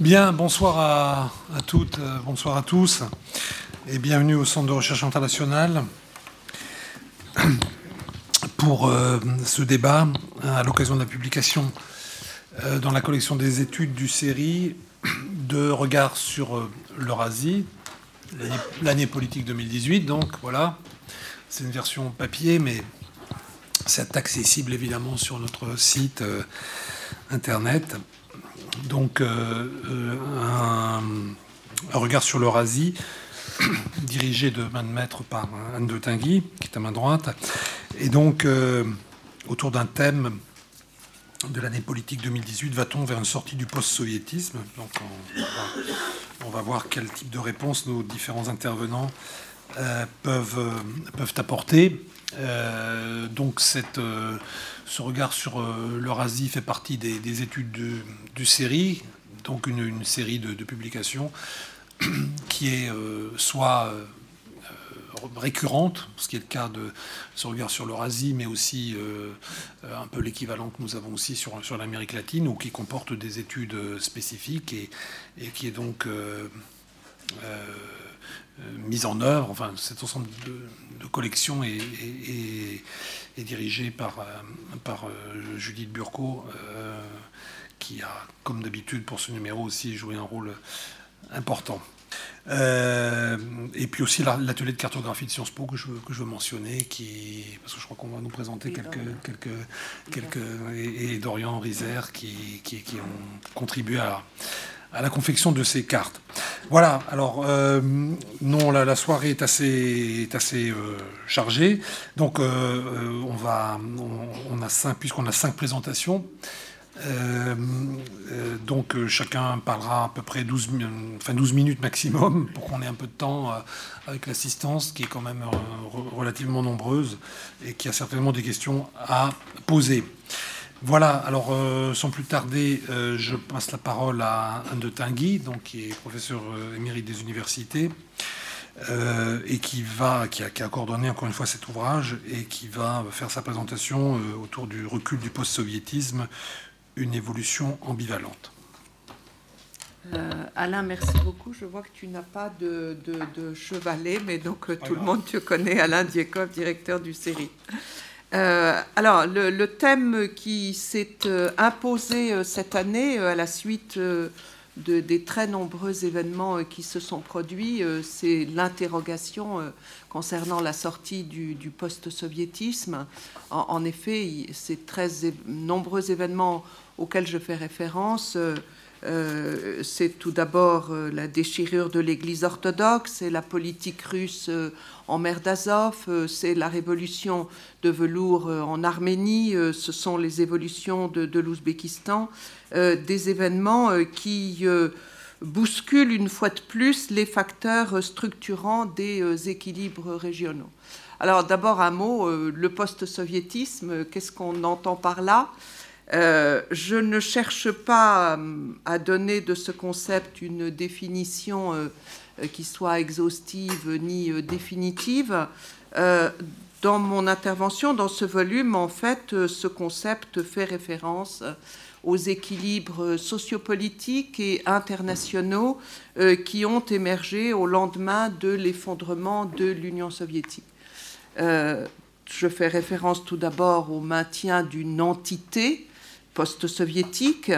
Bien, bonsoir à, toutes, euh, bonsoir à tous, et bienvenue au Centre de recherche internationale pour euh, ce débat à l'occasion de la publication euh, dans la collection des études du série de regards sur l'Eurasie, l'année politique 2018. Donc voilà, c'est une version papier, mais c'est accessible évidemment sur notre site internet donc euh, euh, un, regard sur l'Eurasie, dirigé de main de maître par Anne de Tinguy, qui est à main droite, et donc euh, autour d'un thème de l'année politique 2018, va-t-on vers une sortie du post-soviétisme? Donc on va, voir quel type de réponse nos différents intervenants peuvent, peuvent apporter. donc cette ce regard sur euh, l'Eurasie fait partie des, études du série, donc une, série de, publications qui est euh, soit euh, récurrente, ce qui est le cas de ce regard sur l'Eurasie, mais aussi un peu l'équivalent que nous avons aussi sur, sur l'Amérique latine, ou qui comporte des études spécifiques et, qui est donc mise en œuvre. Enfin, cet ensemble de, collections est, dirigé par, euh, par euh, Judith Burco, euh, qui a, comme d'habitude pour ce numéro aussi, joué un rôle important. et puis aussi l'atelier de cartographie de Sciences Po que je, que je veux mentionner, qui, parce que je crois qu'on va nous présenter quelques, quelques, quelques et, Dorian Rizer qui, qui, qui, ont contribué à, à la confection de ces cartes. Voilà, alors euh, non, la, soirée est assez, euh, chargée, donc euh, on va, on, a cinq, puisqu'on a cinq présentations, donc chacun parlera à peu près 12, enfin 12 minutes maximum pour qu'on ait un peu de temps avec l'assistance qui est quand même relativement nombreuse et qui a certainement des questions à poser. Voilà, alors euh, sans plus tarder, euh, je passe la parole à Anne de Tinguy, donc, qui est professeur euh, émérite des universités, et qui, va, qui a, qui, a, coordonné encore une fois cet ouvrage, et qui va faire sa présentation autour du recul du post-soviétisme, une évolution ambivalente. Alain, merci beaucoup. Je vois que tu n'as pas de, chevalet, mais donc tout le monde te connaît, Alain Diekov, directeur du série. Euh, alors, le, thème qui s'est euh, imposé euh, cette année à la suite de, des très nombreux événements qui se sont produits, c'est l'interrogation concernant la sortie du, post-soviétisme. En, effet, ces très nombreux événements auxquels je fais référence c'est tout d'abord la déchirure de l'Église orthodoxe, c'est la politique russe en mer d'Azov, c'est la révolution de velours en Arménie, ce sont les évolutions de, l'Ouzbékistan, des événements qui bousculent une fois de plus les facteurs structurants des équilibres régionaux. Alors d'abord un mot, le post-soviétisme, qu'est-ce qu'on entend par là? Euh, je ne cherche pas euh, à donner de ce concept une définition euh, qui soit exhaustive ni définitive. dans mon intervention, dans ce volume, en fait, ce concept fait référence aux équilibres sociopolitiques et internationaux qui ont émergé au lendemain de l'effondrement de l'Union soviétique. je fais référence tout d'abord au maintien d'une entité post-soviétique.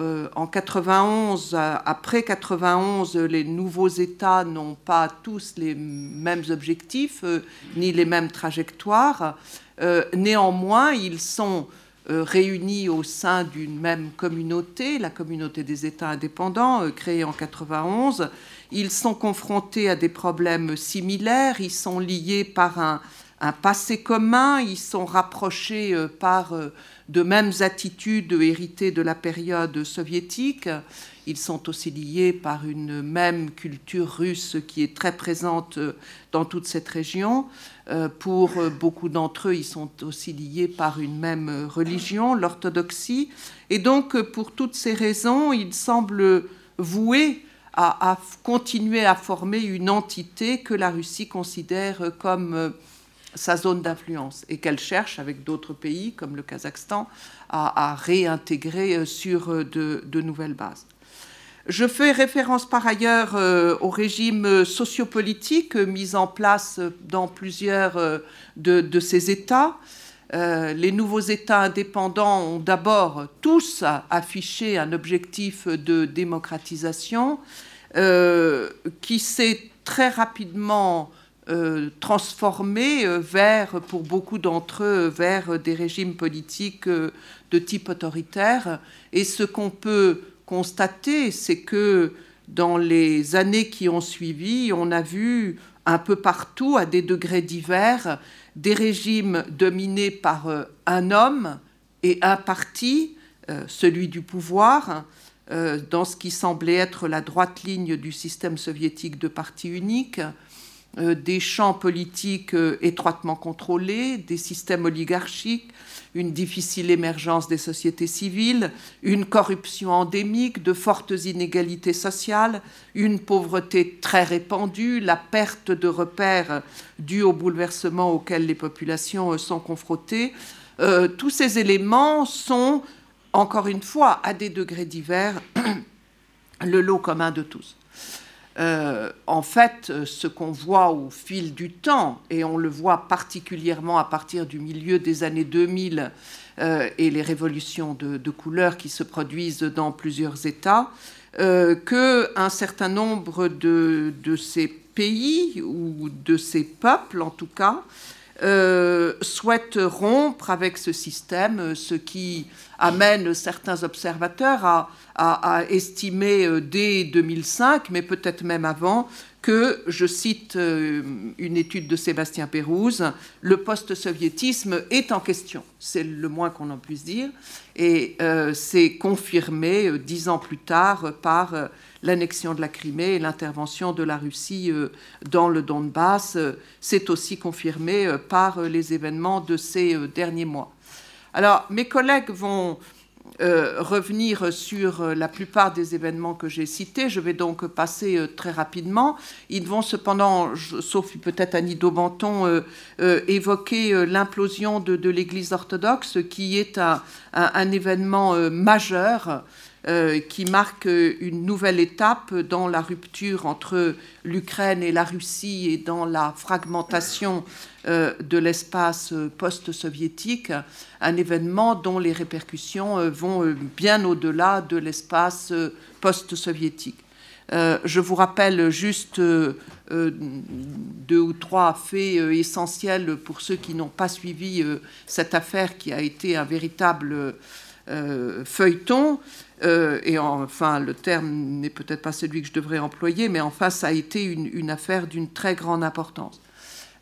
Euh, en 91, après 91, les nouveaux États n'ont pas tous les mêmes objectifs euh, ni les mêmes trajectoires. Euh, néanmoins, ils sont réunis au sein d'une même communauté, la communauté des États indépendants, créée en 91. Ils sont confrontés à des problèmes similaires, ils sont liés par un, un passé commun, ils sont rapprochés par de mêmes attitudes héritées de la période soviétique. Ils sont aussi liés par une même culture russe qui est très présente dans toute cette région. Euh, pour beaucoup d'entre eux, ils sont aussi liés par une même religion, l'orthodoxie. Et donc, pour toutes ces raisons, ils semblent voués à, continuer à former une entité que la Russie considère comme sa zone d'influence et qu'elle cherche, avec d'autres pays comme le Kazakhstan, à, réintégrer euh, sur euh, de, nouvelles bases. Je fais référence par ailleurs au régime sociopolitique mis en place dans plusieurs de ces États. Euh, les nouveaux États indépendants ont d'abord tous affiché un objectif de démocratisation euh, qui s'est très rapidement euh, transformé vers, pour beaucoup d'entre eux, vers des régimes politiques de type autoritaire. Et ce qu'on peut constater, c'est que dans les années qui ont suivi, on a vu un peu partout, à des degrés divers, des régimes dominés par euh, un homme et un parti, euh, celui du pouvoir, euh, dans ce qui semblait être la droite ligne du système soviétique de parti unique, des champs politiques étroitement contrôlés, des systèmes oligarchiques, une difficile émergence des sociétés civiles, une corruption endémique, de fortes inégalités sociales, une pauvreté très répandue, la perte de repères due au bouleversement auquel les populations sont confrontées. Euh, tous ces éléments sont, encore une fois, à des degrés divers, le lot commun de tous. Euh, en fait, ce qu'on voit au fil du temps, et on le voit particulièrement à partir du milieu des années 2000 euh, et les révolutions de, couleurs qui se produisent dans plusieurs États, euh, qu'un certain nombre de, ces pays ou de ces peuples, en tout cas, euh, souhaitent rompre avec ce système, ce qui amène certains observateurs à, estimer euh, dès 2005, mais peut-être même avant, que, je cite euh, une étude de Sébastien Pérouse, le post-soviétisme est en question. C'est le moins qu'on en puisse dire. Et c'est confirmé dix ans plus tard par l'annexion de la Crimée et l'intervention de la Russie euh, dans le Donbass. Euh, c'est aussi confirmé euh, par les événements de ces derniers mois. Alors, mes collègues vont revenir sur la plupart des événements que j'ai cités. Je vais donc passer très rapidement. Ils vont cependant, sauf peut-être Annie Daubenton, évoquer l'implosion de, l'Église orthodoxe, qui est un événement majeur qui marque une nouvelle étape dans la rupture entre l'Ukraine et la Russie et dans la fragmentation euh, de l'espace post-soviétique, un événement dont les répercussions euh, vont bien au-delà de l'espace post-soviétique. je vous rappelle juste deux ou trois faits essentiels pour ceux qui n'ont pas suivi cette affaire qui a été un véritable feuilleton. Euh, et enfin, le terme n'est peut-être pas celui que je devrais employer, mais enfin, ça a été une, affaire d'une très grande importance.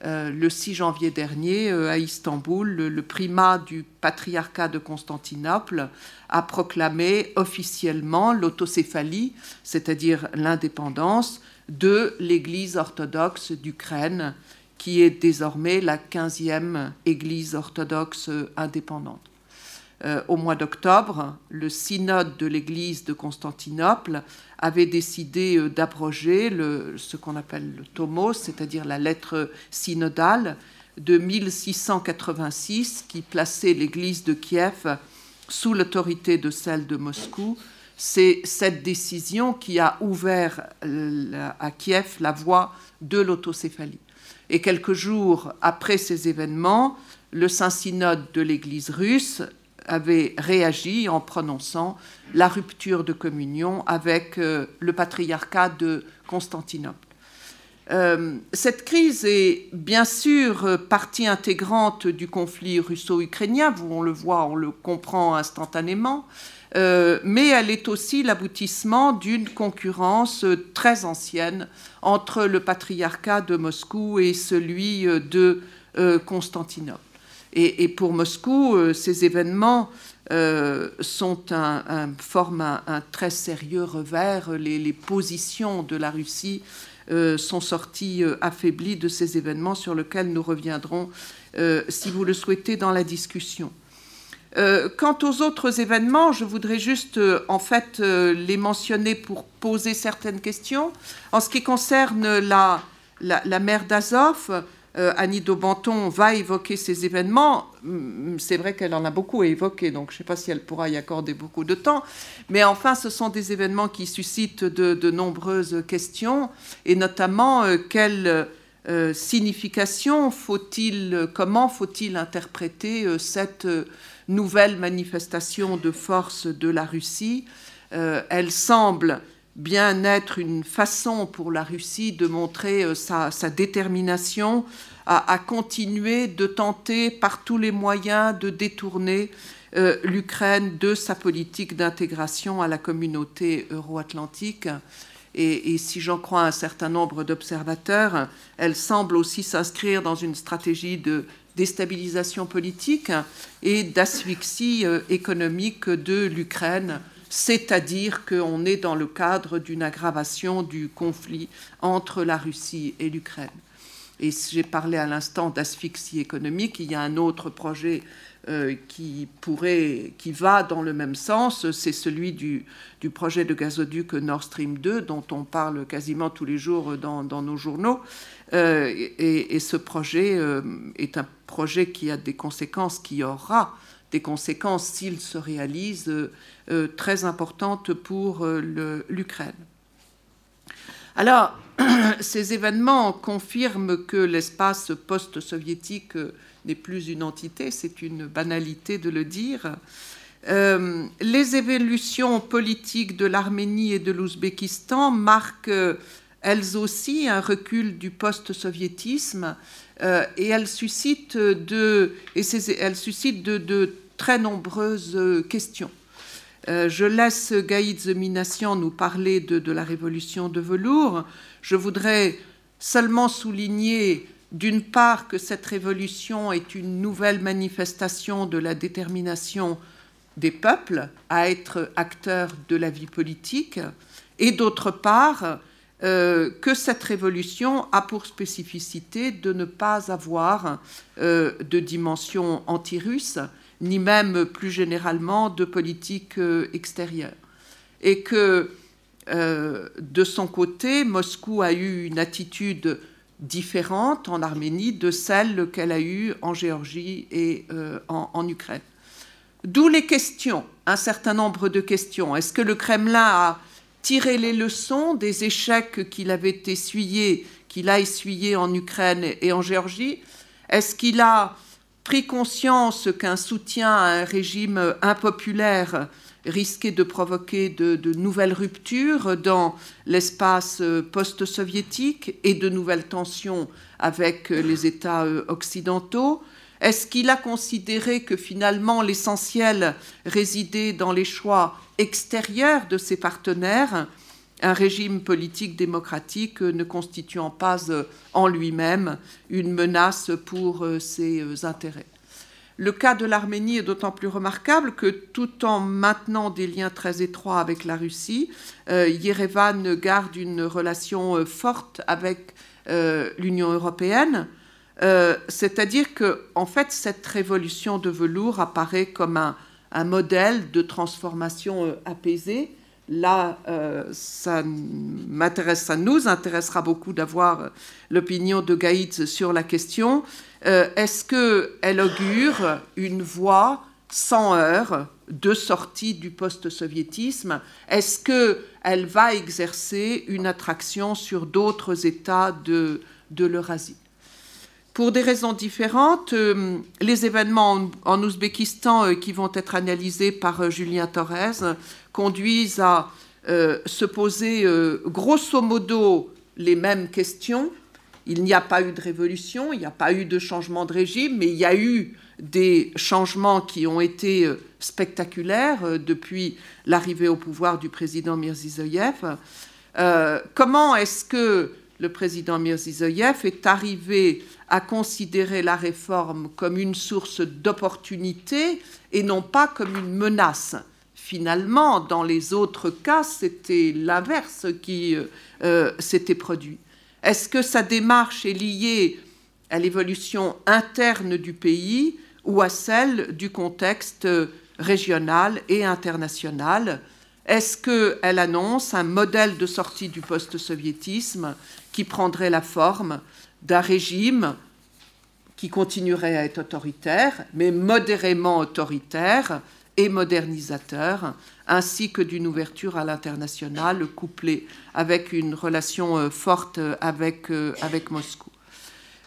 Euh, le 6 janvier dernier, euh, à Istanbul, le, primat du patriarcat de Constantinople a proclamé officiellement l'autocéphalie, c'est-à-dire l'indépendance de l'Église orthodoxe d'Ukraine, qui est désormais la 15e Église orthodoxe indépendante. Euh, au mois d'octobre, le synode de l'Église de Constantinople avait décidé euh, d'abroger ce qu'on appelle le tomos, c'est-à-dire la lettre synodale de 1686 qui plaçait l'Église de Kiev sous l'autorité de celle de Moscou. C'est cette décision qui a ouvert euh, à Kiev la voie de l'autocéphalie. Et quelques jours après ces événements, le Saint-Synode de l'Église russe avait réagi en prononçant la rupture de communion avec euh, le patriarcat de Constantinople. Euh, cette crise est bien sûr partie intégrante du conflit russo-ukrainien, on le voit, on le comprend instantanément, euh, mais elle est aussi l'aboutissement d'une concurrence très ancienne entre le patriarcat de Moscou et celui de Constantinople. Et, pour Moscou, euh, ces événements euh, sont un, forment un, très sérieux revers. Les, positions de la Russie euh, sont sorties affaiblies de ces événements sur lesquels nous reviendrons, si vous le souhaitez, dans la discussion. quant aux autres événements, je voudrais juste en fait les mentionner pour poser certaines questions. En ce qui concerne la, la mer d'Azov, euh, Annie Daubenton va évoquer ces événements. Mm, c'est vrai qu'elle en a beaucoup évoqué, donc je ne sais pas si elle pourra y accorder beaucoup de temps. Mais enfin, ce sont des événements qui suscitent de, nombreuses questions, et notamment euh, quelle euh, signification faut-il, comment faut-il interpréter cette nouvelle manifestation de force de la Russie? Elle semble bien être une façon pour la Russie de montrer euh, sa, détermination à, continuer de tenter par tous les moyens de détourner euh, l'Ukraine de sa politique d'intégration à la communauté euro-atlantique. Et, si j'en crois un certain nombre d'observateurs, elle semble aussi s'inscrire dans une stratégie de déstabilisation politique et d'asphyxie euh, économique de l'Ukraine c'est-à-dire qu'on est dans le cadre d'une aggravation du conflit entre la Russie et l'Ukraine. Et j'ai parlé à l'instant d'asphyxie économique, il y a un autre projet euh, qui pourrait, qui va dans le même sens, c'est celui du, projet de gazoduc Nord Stream 2, dont on parle quasiment tous les jours dans, nos journaux. Euh, et, ce projet euh, est un projet qui a des conséquences, qui aura des conséquences, s'il se réalise, euh, euh, très importantes pour euh, l'Ukraine. Alors, ces événements confirment que l'espace post-soviétique n'est plus une entité, c'est une banalité de le dire. les évolutions politiques de l'Arménie et de l'Ouzbékistan marquent elles aussi un recul du post-soviétisme euh, et elles suscitent de, et elles suscitent de, très nombreuses euh, questions. Euh, je laisse Gaïd Zeminassian nous parler de, la révolution de velours. Je voudrais seulement souligner d'une part que cette révolution est une nouvelle manifestation de la détermination des peuples à être acteurs de la vie politique, et d'autre part euh, que cette révolution a pour spécificité de ne pas avoir euh, de dimension anti-russe, ni même plus généralement de politique euh, extérieure. Et que de son côté, Moscou a eu une attitude différente en Arménie de celle qu'elle a eue en Géorgie et en, en Ukraine. D'où les questions, un certain nombre de questions. Est-ce que le Kremlin a tirer les leçons des échecs qu'il avait essuyés, qu'il a essuyés en Ukraine et en Géorgie. Est-ce qu'il a pris conscience qu'un soutien à un régime impopulaire risquait de provoquer de, nouvelles ruptures dans l'espace post-soviétique et de nouvelles tensions avec les États occidentaux? Est-ce qu'il a considéré que finalement l'essentiel résidait dans les choix extérieur de ses partenaires, un régime politique démocratique ne constituant pas euh, en lui-même une menace pour euh, ses euh, intérêts. Le cas de l'Arménie est d'autant plus remarquable que tout en maintenant des liens très étroits avec la Russie, Yerevan garde une relation forte avec l'Union européenne. C'est-à-dire que, en fait, cette révolution de velours apparaît comme un, un modèle de transformation euh, apaisée. Là, euh, ça m'intéresse, ça nous intéressera beaucoup d'avoir euh, l'opinion de Gaïtz sur la question. Est-ce qu'elle augure une voie sans heurts de sortie du post-soviétisme? Est-ce qu'elle va exercer une attraction sur d'autres États de, de l'Eurasie? Pour des raisons différentes, euh, les événements en, Ouzbékistan euh, qui vont être analysés par euh, Julien Torres conduisent à se poser grosso modo les mêmes questions. Il n'y a pas eu de révolution, il n'y a pas eu de changement de régime, mais il y a eu des changements qui ont été spectaculaires depuis l'arrivée au pouvoir du président Mirzizoyev. comment est-ce que le président Mirzizoyev est arrivé à considérer la réforme comme une source d'opportunité et non pas comme une menace. Finalement, dans les autres cas, c'était l'inverse qui euh, euh, s'était produit. Est-ce que sa démarche est liée à l'évolution interne du pays ou à celle du contexte régional et international? Est-ce qu'elle annonce un modèle de sortie du post-soviétisme qui prendrait la forme d'un régime qui continuerait à être autoritaire, mais modérément autoritaire et modernisateur, ainsi que d'une ouverture à l'international couplée avec une relation forte avec, avec Moscou.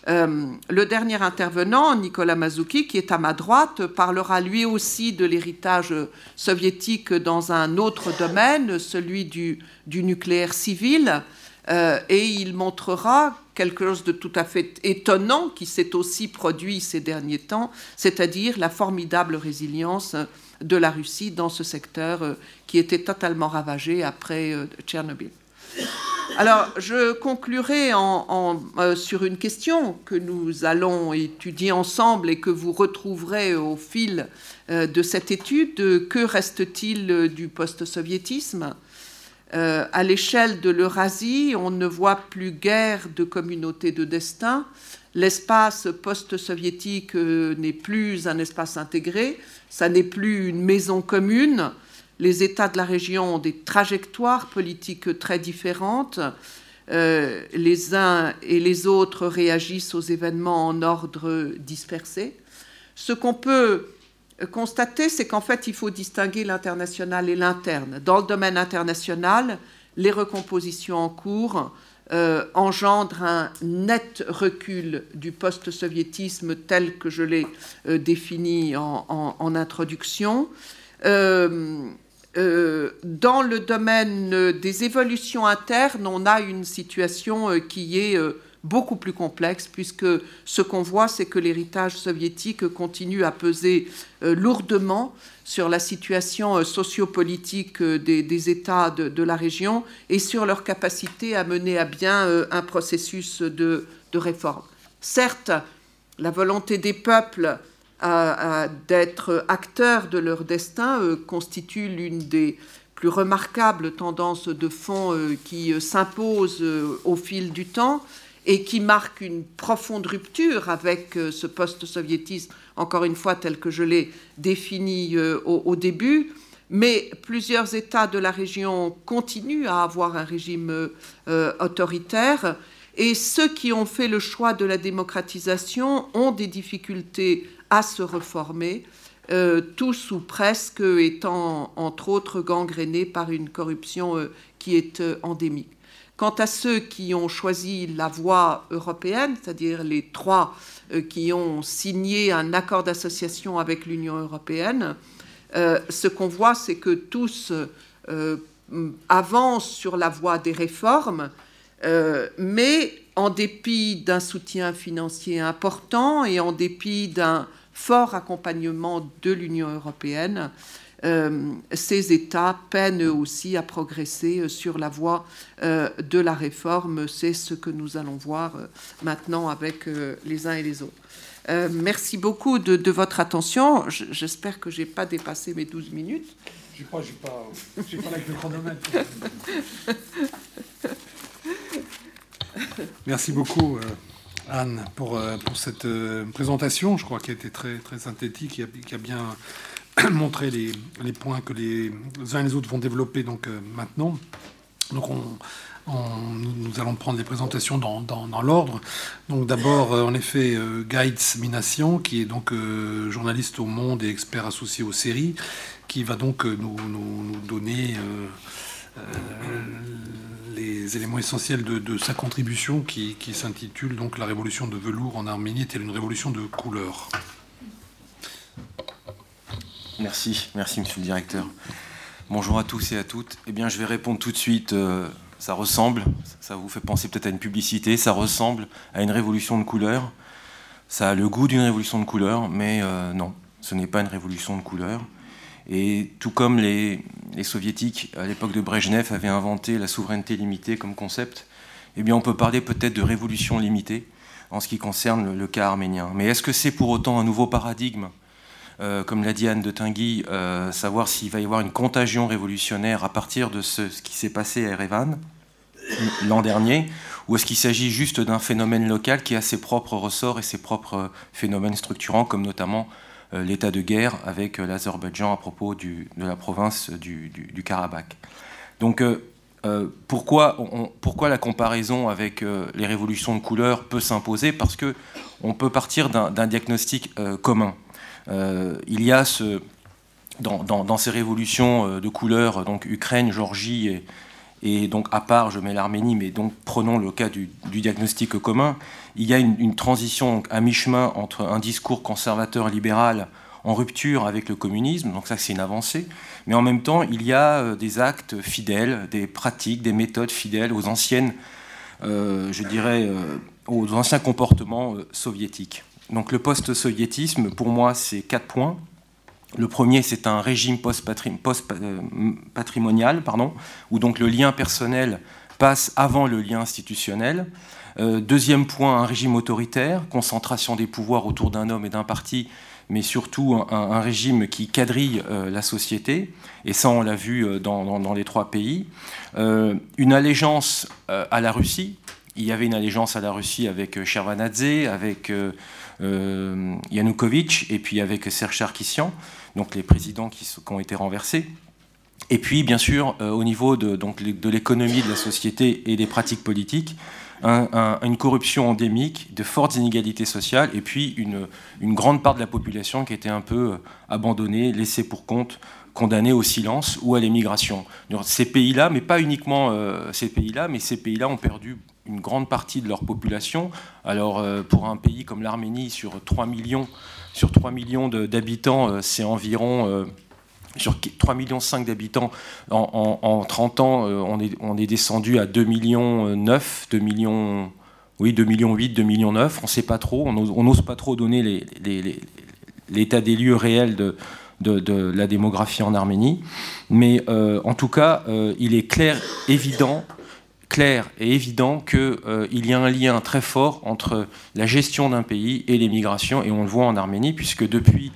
Euh, le dernier intervenant, Nicolas Mazouki, qui est à ma droite, parlera lui aussi de l'héritage soviétique dans un autre domaine, celui du, nucléaire civil, euh, et il montrera quelque chose de tout à fait étonnant qui s'est aussi produit ces derniers temps, c'est-à-dire la formidable résilience de la Russie dans ce secteur euh, qui était totalement ravagé après Tchernobyl. Alors, je conclurai euh, sur une question que nous allons étudier ensemble et que vous retrouverez au fil euh, de cette étude. Que reste-t-il du post-soviétisme? Euh, À l'échelle de l'Eurasie, on ne voit plus guère de communauté de destin. L'espace post-soviétique n'est plus un espace intégré, ça n'est plus une maison commune les États de la région ont des trajectoires politiques très différentes. Euh, les uns et les autres réagissent aux événements en ordre dispersé. Ce qu'on peut constater, c'est qu'en fait, il faut distinguer l'international et l'interne. Dans le domaine international, les recompositions en cours euh, engendrent un net recul du post-soviétisme tel que je l'ai euh, défini en, introduction. Euh, dans le domaine des évolutions internes, on a une situation qui est beaucoup plus complexe, puisque ce qu'on voit, c'est que l'héritage soviétique continue à peser lourdement sur la situation sociopolitique des, des États de, la région et sur leur capacité à mener à bien un processus de, de réforme. Certes, la volonté des peuples d'être acteurs de leur destin euh, constitue l'une des plus remarquables tendances de fond euh, qui euh, s'imposent au fil du temps et qui marque une profonde rupture avec ce post-soviétisme, encore une fois tel que je l'ai défini au, début. Mais plusieurs États de la région continuent à avoir un régime autoritaire et ceux qui ont fait le choix de la démocratisation ont des difficultés à se reformer, euh, tous ou presque étant entre autres gangrénés par une corruption euh, qui est euh, endémique. Quant à ceux qui ont choisi la voie européenne, c'est-à-dire les trois qui ont signé un accord d'association avec l'Union européenne, ce qu'on voit, c'est que tous avancent sur la voie des réformes, mais en dépit d'un soutien financier important et en dépit d'un fort accompagnement de l'Union européenne, euh, ces États peinent aussi à progresser sur la voie euh, de la réforme. C'est ce que nous allons voir euh, maintenant avec les uns et les autres. merci beaucoup de, votre attention. J'espère que je n'ai pas dépassé mes 12 minutes. Je ne pas, pas, pas avec le chronomètre. Merci beaucoup. Anne, pour, euh, pour cette euh, présentation, je crois qu'elle était très, très synthétique et qui a bien montré les, points que les uns et les autres vont développer donc, euh, maintenant. Donc on, nous allons prendre les présentations dans, dans, l'ordre. Donc d'abord, en effet, Gaitz Minassian, qui est donc journaliste au Monde et expert associé aux séries, qui va donc nous, nous, donner les éléments essentiels de, sa contribution qui, s'intitule donc La révolution de velours en Arménie est-elle une révolution de couleur? Merci, merci monsieur le directeur. Bonjour à tous et à toutes. Eh bien, je vais répondre tout de suite. Euh, ça ressemble, ça vous fait penser peut-être à une publicité, ça ressemble à une révolution de couleur. Ça a le goût d'une révolution de couleur, mais euh, non, ce n'est pas une révolution de couleur. Et tout comme les, soviétiques, à l'époque de Brejnev, avaient inventé la souveraineté limitée comme concept, eh bien on peut parler peut-être de révolution limitée en ce qui concerne le, cas arménien. Mais est-ce que c'est pour autant un nouveau paradigme? Euh, comme l'a dit Anne de Tinguy, euh, savoir s'il va y avoir une contagion révolutionnaire à partir de ce, qui s'est passé à Erevan l'an dernier, ou est-ce qu'il s'agit juste d'un phénomène local qui a ses propres ressorts et ses propres phénomènes structurants, comme notamment euh, l'état de guerre avec euh, l'Azerbaïdjan à propos de la province du, Karabakh. Donc, euh, pourquoi, pourquoi, la comparaison avec les révolutions de couleur peut s'imposer? Parce que on peut partir d'un diagnostic commun. Il y a ce, dans, ces révolutions de couleur, donc Ukraine, Géorgie et, donc, à part, je mets l'Arménie, mais donc prenons le cas du, diagnostic commun, il y a une, transition à mi-chemin entre un discours conservateur libéral en rupture avec le communisme, donc ça c'est une avancée, mais en même temps il y a euh, des actes fidèles, des pratiques, des méthodes fidèles aux anciennes, euh, je dirais, euh, aux anciens comportements soviétiques. Donc le post-soviétisme, pour moi, c'est quatre points. Le premier, c'est un régime post-patrimonial, pardon, où donc le lien personnel passe avant le lien institutionnel. Euh, deuxième point, un régime autoritaire, concentration des pouvoirs autour d'un homme et d'un parti, mais surtout un, régime qui quadrille euh, la société. Et ça, on l'a vu euh, dans, les trois pays. une allégeance à la Russie. Il y avait une allégeance à la Russie avec Chervanadze, avec Yanukovych et puis avec Serge Sarkissian donc les présidents qui, ont été renversés. Et puis, bien sûr, euh, au niveau de, de l'économie, de la société et des pratiques politiques, une corruption endémique, de fortes inégalités sociales, et puis une, une, grande part de la population qui était un peu euh, abandonnée, laissée pour compte, condamnée au silence ou à l'émigration. Ces pays-là, mais pas uniquement euh, ces pays-là, mais ces pays-là ont perdu une grande partie de leur population. Alors, pour un pays comme l'Arménie, sur 3 millions sur 3 millions d'habitants, euh, c'est environ euh, sur 3,5 millions d'habitants, en, 30 ans, euh, on est, descendu à 2 millions 9, 2 millions, oui, 2 millions 8, 2 millions 9, on ne sait pas trop, on n'ose pas trop donner l'état des lieux réels de, de, la démographie en Arménie. Mais en tout cas, il est clair, évident clair et évident qu'il euh, y a un lien très fort entre la gestion d'un pays et l'émigration, et on le voit en Arménie, puisque depuis,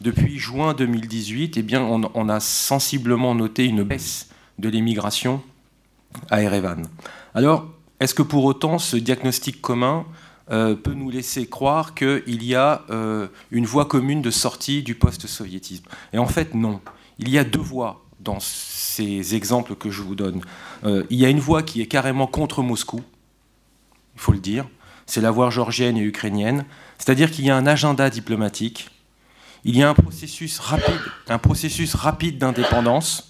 depuis juin 2018, eh bien, on, a sensiblement noté une baisse de l'émigration à Erevan. Alors, est-ce que pour autant ce diagnostic commun euh, peut nous laisser croire qu'il y a euh, une voie commune de sortie du post-soviétisme Et en fait, non. Il y a deux voies dans ces exemples que je vous donne. Euh, il y a une voie qui est carrément contre Moscou, il faut le dire, c'est la voie georgienne et ukrainienne, c'est-à-dire qu'il y a un agenda diplomatique, il y a un processus rapide, un processus rapide d'indépendance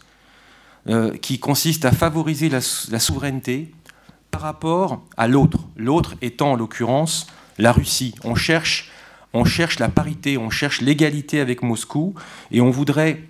qui consiste à favoriser la, souveraineté par rapport à l'autre, l'autre étant en l'occurrence la Russie. On cherche, la parité, on cherche l'égalité avec Moscou, et on voudrait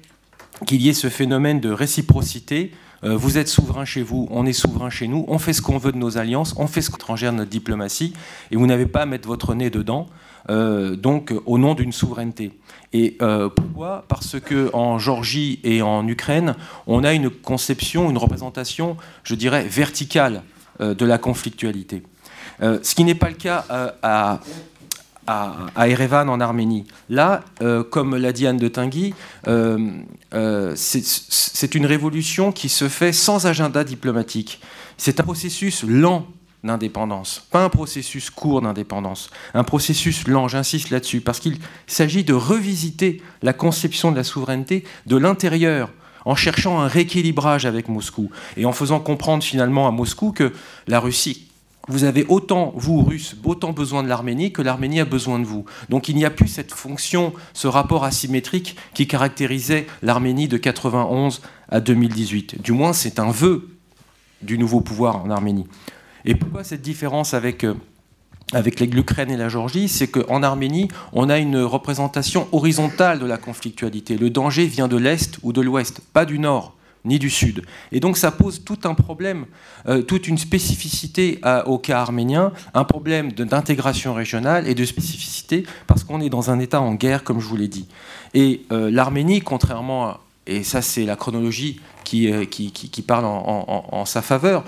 qu'il y ait ce phénomène de réciprocité. Euh, vous êtes souverain chez vous, on est souverain chez nous, on fait ce qu'on veut de nos alliances, on fait ce qu'on de notre diplomatie, et vous n'avez pas à mettre votre nez dedans, euh, donc au nom d'une souveraineté. Et euh, pourquoi? Parce que en Géorgie et en Ukraine, on a une conception, une représentation, je dirais, verticale de la conflictualité. ce qui n'est pas le cas à, à, Erevan en Arménie. Là, euh, comme l'a dit Anne de Tinguy, euh, euh, c'est une révolution qui se fait sans agenda diplomatique. C'est un processus lent d'indépendance, pas un processus court d'indépendance, un processus lent, j'insiste là-dessus, parce qu'il s'agit de revisiter la conception de la souveraineté de l'intérieur en cherchant un rééquilibrage avec Moscou et en faisant comprendre finalement à Moscou que la Russie vous avez autant, vous, Russes, autant besoin de l'Arménie que l'Arménie a besoin de vous. Donc il n'y a plus cette fonction, ce rapport asymétrique qui caractérisait l'Arménie de 91 à 2018. Du moins, c'est un vœu du nouveau pouvoir en Arménie. Et pourquoi cette différence avec, euh, avec l'Ukraine et la Géorgie C'est qu'en Arménie, on a une représentation horizontale de la conflictualité. Le danger vient de l'Est ou de l'Ouest, pas du Nord ni du Sud. Et donc ça pose tout un problème, euh, toute une spécificité au cas arménien, un problème d'intégration régionale et de spécificité, parce qu'on est dans un État en guerre, comme je vous l'ai dit. Et euh, l'Arménie, contrairement à, et ça c'est la chronologie qui, euh, qui, qui, parle en, sa faveur,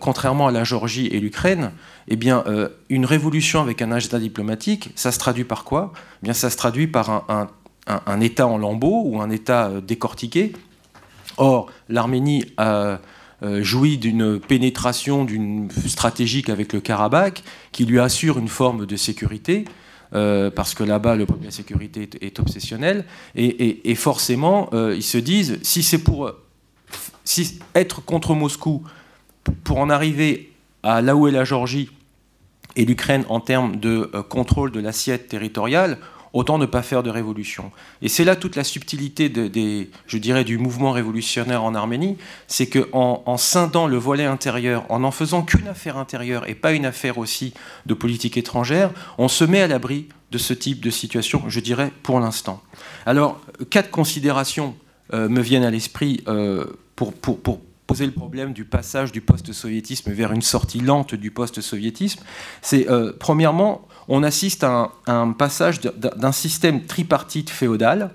contrairement à la Géorgie et l'Ukraine, eh bien, une révolution avec un agenda diplomatique, ça se traduit par quoi? Eh bien, Ça se traduit par un, un, État en lambeaux ou un État décortiqué. Or, l'Arménie a euh, joui d'une pénétration d'une stratégique avec le Karabakh qui lui assure une forme de sécurité. Euh, parce que là-bas, le problème de la sécurité est, obsessionnel. Et, forcément, euh, ils se disent, si c'est pour, être contre Moscou pour en arriver à là où est la Géorgie et l'Ukraine en termes de euh, contrôle de l'assiette territoriale, autant ne pas faire de révolution. Et c'est là toute la subtilité des, je dirais, du mouvement révolutionnaire en Arménie, c'est qu'en en, scindant le volet intérieur, en n'en faisant qu'une affaire intérieure et pas une affaire aussi de politique étrangère, on se met à l'abri de ce type de situation, je dirais, pour l'instant. Alors, quatre considérations euh, me viennent à l'esprit euh, pour, poser le problème du passage du post-soviétisme vers une sortie lente du post-soviétisme. C'est, euh, premièrement, on assiste à un, passage d'un système tripartite féodal,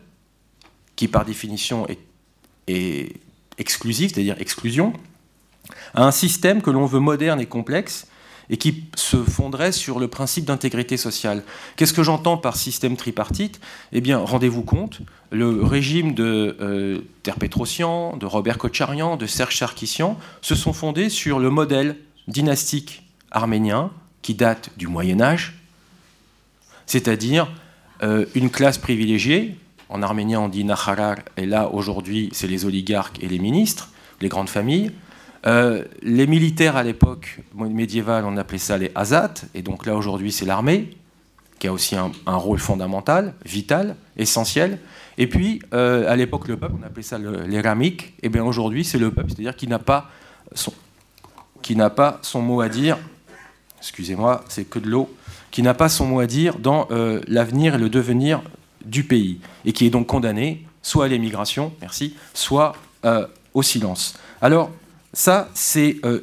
qui par définition est, exclusif, c'est-à-dire exclusion, à un système que l'on veut moderne et complexe, et qui se fonderait sur le principe d'intégrité sociale. Qu'est-ce que j'entends par système tripartite? Eh bien, rendez-vous compte, le régime de euh, de Robert Kocharian, de Serge Sarkissian se sont fondés sur le modèle dynastique arménien qui date du Moyen Âge, c'est-à-dire euh, une classe privilégiée. En arménien, on dit Naharar, et là, aujourd'hui, c'est les oligarques et les ministres, les grandes familles. Euh, les militaires à l'époque médiévale, on appelait ça les Azat, et donc là, aujourd'hui, c'est l'armée, qui a aussi un, rôle fondamental, vital, essentiel. Et puis, euh, à l'époque, le peuple, on appelait ça les ramiques, et bien aujourd'hui, c'est le peuple, c'est-à-dire qui n'a pas qui n'a pas son mot à dire, excusez-moi, c'est que de l'eau, qui n'a pas son mot à dire dans euh, l'avenir et le devenir du pays, et qui est donc condamné soit à l'émigration, merci, soit euh, au silence. Alors, ça, c'est euh,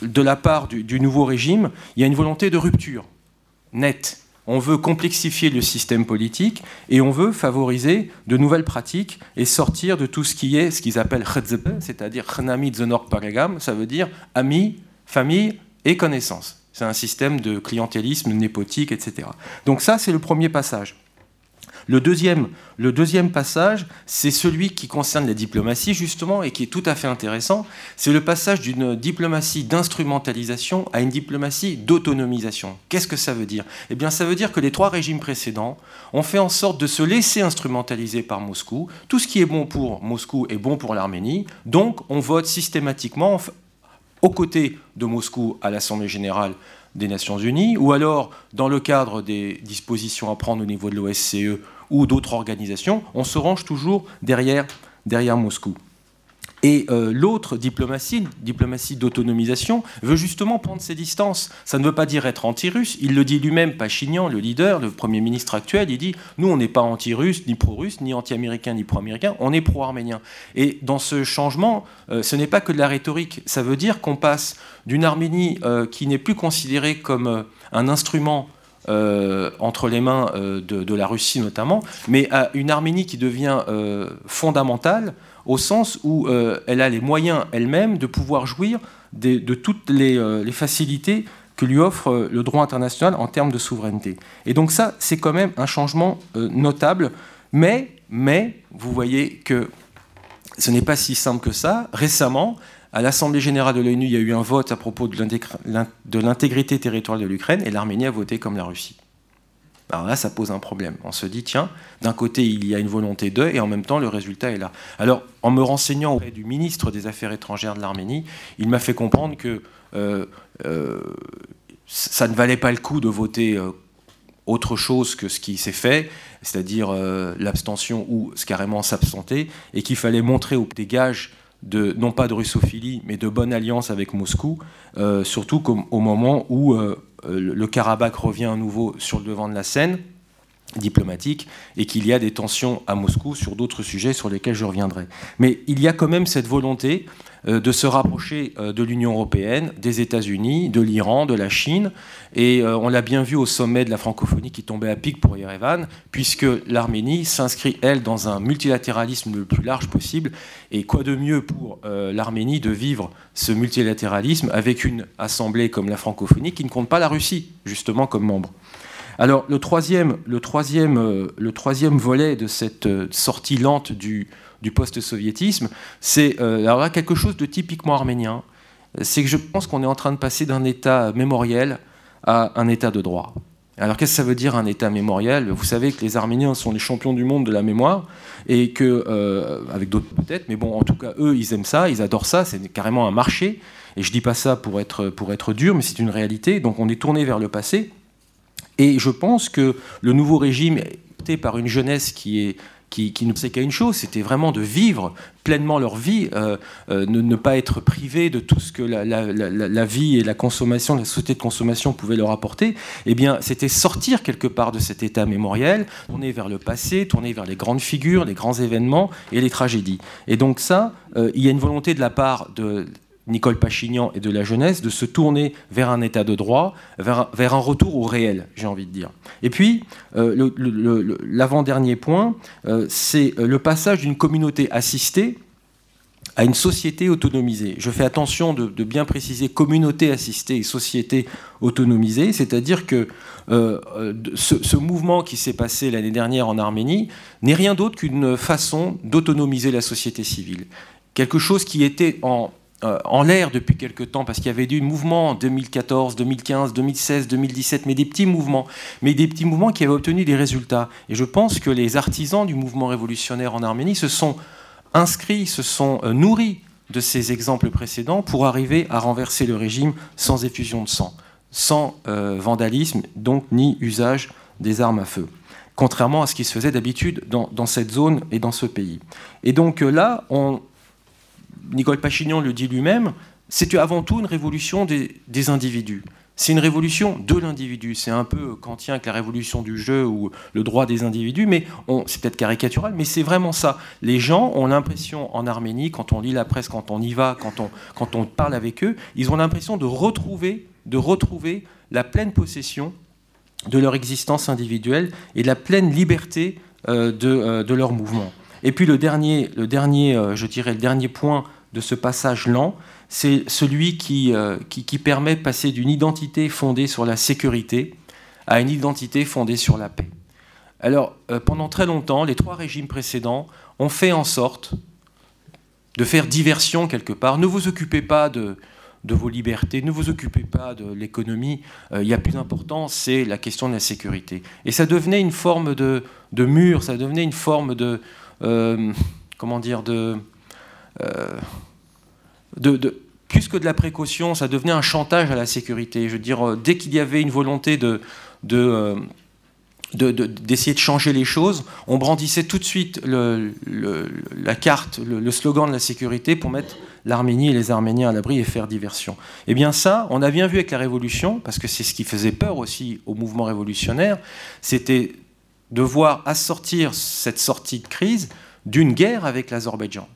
de la part du, nouveau régime, il y a une volonté de rupture nette. On veut complexifier le système politique et on veut favoriser de nouvelles pratiques et sortir de tout ce qui est ce qu'ils appellent c'est-à-dire Khnami ça veut dire amis, famille et connaissances. C'est un système de clientélisme népotique, etc. Donc ça, c'est le premier passage. Le deuxième, le deuxième passage, c'est celui qui concerne la diplomatie, justement, et qui est tout à fait intéressant. C'est le passage d'une diplomatie d'instrumentalisation à une diplomatie d'autonomisation. Qu'est-ce que ça veut dire? Eh bien, ça veut dire que les trois régimes précédents ont fait en sorte de se laisser instrumentaliser par Moscou. Tout ce qui est bon pour Moscou est bon pour l'Arménie. Donc, on vote systématiquement aux côtés de Moscou à l'Assemblée générale des Nations Unies, ou alors dans le cadre des dispositions à prendre au niveau de l'OSCE ou d'autres organisations, on se range toujours derrière, Moscou. Et euh, l'autre diplomatie, diplomatie d'autonomisation, veut justement prendre ses distances. Ça ne veut pas dire être anti-russe. Il le dit lui-même, Pachinian, le leader, le Premier ministre actuel, il dit Nous, on n'est pas anti-russe, ni pro-russe, ni anti-américain, ni pro-américain, on est pro-arménien. Et dans ce changement, euh, ce n'est pas que de la rhétorique. Ça veut dire qu'on passe d'une Arménie euh, qui n'est plus considérée comme un instrument entre les mains de, la Russie notamment, mais à une Arménie qui devient fondamentale au sens où euh, elle a les moyens elle-même de pouvoir jouir de, toutes euh, les, facilités que lui offre euh, le droit international en termes de souveraineté. Et donc ça, c'est quand même un changement notable, mais, mais vous voyez que ce n'est pas si simple que ça. Récemment, à l'Assemblée générale de l'ONU, il y a eu un vote à propos de l'intégrité territoriale de l'Ukraine, et l'Arménie a voté comme la Russie. Alors là, ça pose un problème. On se dit, tiens, d'un côté, il y a une volonté d'eux, et en même temps, le résultat est là. Alors, en me renseignant auprès du ministre des Affaires étrangères de l'Arménie, il m'a fait comprendre que euh, euh, ça ne valait pas le coup de voter euh, autre chose que ce qui s'est fait, c'est-à-dire l'abstention ou carrément s'absenter, et qu'il fallait montrer au dégage de, non pas de russophilie, mais de bonne alliance avec Moscou, surtout au moment où le Karabakh revient à nouveau sur le devant de la scène diplomatique et qu'il y a des tensions à Moscou sur d'autres sujets sur lesquels je reviendrai. Mais il y a quand même cette volonté euh, de se rapprocher euh, de l'Union européenne, des États-Unis, de l'Iran, de la Chine. Et on l'a bien vu au sommet de la francophonie qui tombait à pic pour Yerevan, puisque l'Arménie s'inscrit, elle, dans un multilatéralisme le plus large possible. Et quoi de mieux pour l'Arménie de vivre ce multilatéralisme avec une assemblée comme la francophonie qui ne compte pas la Russie, justement, comme membre? Alors le troisième, le troisième, euh, le troisième volet de cette euh, sortie lente du, du post-soviétisme, c'est euh, alors quelque chose de typiquement arménien. C'est que je pense qu'on est en train de passer d'un état mémoriel à un état de droit. Alors qu'est-ce que ça veut dire un État mémorial Vous savez que les Arméniens sont les champions du monde de la mémoire et que, avec d'autres peut-être, mais bon, en tout cas, eux, ils aiment ça, ils adorent ça, c'est carrément un marché. Et je dis pas ça pour être, pour être dur, mais c'est une réalité. Donc on est tourné vers le passé. Et je pense que le nouveau régime, par une jeunesse qui ne sait qu'à une chose, c'était vraiment de vivre pleinement leur vie, euh, euh, ne, pas être privé de tout ce que la, vie et la consommation, la société de consommation pouvaient leur apporter, eh bien, c'était sortir quelque part de cet état mémoriel, tourner vers le passé, tourner vers les grandes figures, les grands événements et les tragédies. Et donc ça, euh, il y a une volonté de la part de Nicole Pachignan et de la jeunesse de se tourner vers un état de droit, vers, un retour au réel, j'ai envie de dire. Et puis, euh, l'avant-dernier point, euh, c'est le passage d'une communauté assistée à une société autonomisée. Je fais attention de, bien préciser communauté assistée et société autonomisée, c'est-à-dire que euh, ce, mouvement qui s'est passé l'année dernière en Arménie n'est rien d'autre qu'une façon d'autonomiser la société civile. Quelque chose qui était en, euh, en l'air depuis quelque temps, parce qu'il y avait eu mouvements en 2014, 2015, 2016, 2017, mais des petits mouvements, mais des petits mouvements qui avaient obtenu des résultats. Et je pense que les artisans du mouvement révolutionnaire en Arménie se sont inscrits, se sont euh, nourris de ces exemples précédents pour arriver à renverser le régime sans effusion de sang, sans euh, vandalisme, donc ni usage des armes à feu contrairement à ce qui se faisait d'habitude dans, cette zone et dans ce pays. Et donc là, on, Nicole Pachignon le dit lui-même, c'est avant tout une révolution des, individus. C'est une révolution de l'individu. C'est un peu kantien avec la révolution du jeu ou le droit des individus, mais c'est peut-être caricatural, mais c'est vraiment ça. Les gens ont l'impression en Arménie, quand on lit la presse, quand on y va, quand on, quand on parle avec eux, ils ont l'impression de retrouver, de retrouver la pleine possession de leur existence individuelle et la pleine liberté euh, de, euh, de, leur mouvement. Et puis le dernier, le dernier euh, je dirais le dernier point de ce passage lent, c'est celui euh, qui, qui, permet de passer d'une identité fondée sur la sécurité à une identité fondée sur la paix. Alors, euh, pendant très longtemps, les trois régimes précédents ont fait en sorte de faire diversion quelque part. Ne vous occupez pas de, vos libertés, ne vous occupez pas de l'économie. Euh, il y a plus important, c'est la question de la sécurité. Et ça devenait une forme de, de mur, ça devenait une forme de... comment dire de euh, plus que de la précaution, ça devenait un chantage à la sécurité. Je veux dire, euh, dès qu'il y avait une volonté euh, d'essayer de, changer les choses, on brandissait tout de suite la carte, le, slogan de la sécurité pour mettre l'Arménie et les Arméniens à l'abri et faire diversion. Eh bien ça, on a bien vu avec la Révolution, parce que c'est ce qui faisait peur aussi au mouvement révolutionnaire, c'était de voir assortir cette sortie de crise d'une guerre avec l'Azerbaïdjan.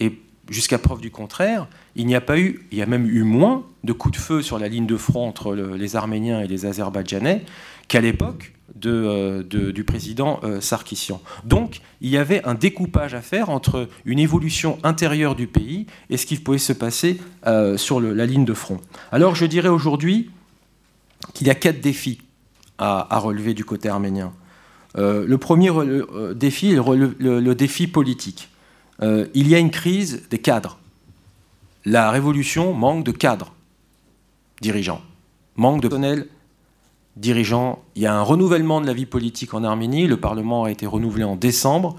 Et jusqu'à preuve du contraire, il n'y a pas eu, il y a même eu moins de coups de feu sur la ligne de front entre les Arméniens et les Azerbaïdjanais qu'à l'époque euh, du président euh, Sarkissian. Donc, il y avait un découpage à faire entre une évolution intérieure du pays et ce qui pouvait se passer euh, sur la ligne de front. Alors, je dirais aujourd'hui qu'il y a quatre défis à, relever du côté arménien. le premier défi est le défi politique. Euh, il y a une crise des cadres. La révolution manque de cadres dirigeants, manque de personnel dirigeants. Il y a un renouvellement de la vie politique en Arménie. Le Parlement a été renouvelé en décembre.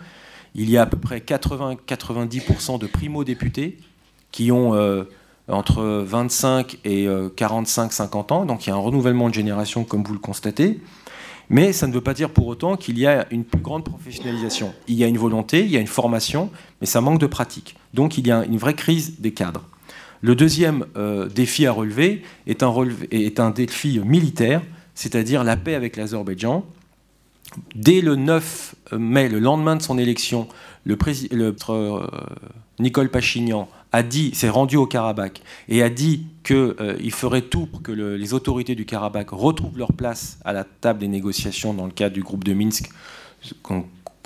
Il y a à peu près 80-90% de primo-députés qui ont euh, entre 25 et 45-50 euh, ans. Donc il y a un renouvellement de génération, comme vous le constatez. Mais ça ne veut pas dire pour autant qu'il y a une plus grande professionnalisation. Il y a une volonté, il y a une formation, mais ça manque de pratique. Donc il y a une vraie crise des cadres. Le deuxième euh, défi à relever est un, défi militaire, c'est-à-dire la paix avec l'Azerbaïdjan. Dès le 9 mai, le lendemain de son élection, le, le euh, Nicole Pachignan a dit, s'est rendu au Karabakh et a dit qu'il euh, ferait tout pour que les autorités du Karabakh retrouvent leur place à la table des négociations dans le cadre du groupe de Minsk.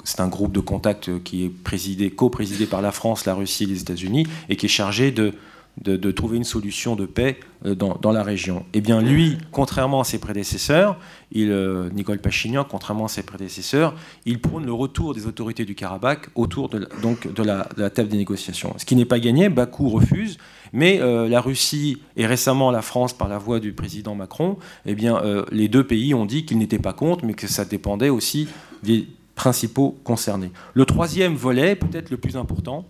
C'est un groupe de contact qui est présidé, co-présidé par la France, la Russie et les États-Unis et qui est chargé de, de, trouver une solution de paix euh, dans, la région. Eh bien, lui, contrairement à ses prédécesseurs, il, euh, Nicole Pachignan, contrairement à ses prédécesseurs, il prône le retour des autorités du Karabakh autour de, la, table des négociations. Ce qui n'est pas gagné, Bakou refuse, mais euh, la Russie et récemment la France, par la voix du président Macron, eh bien, les deux pays ont dit qu'ils n'étaient pas contre, mais que ça dépendait aussi des principaux concernés. Le troisième volet, peut-être le plus important,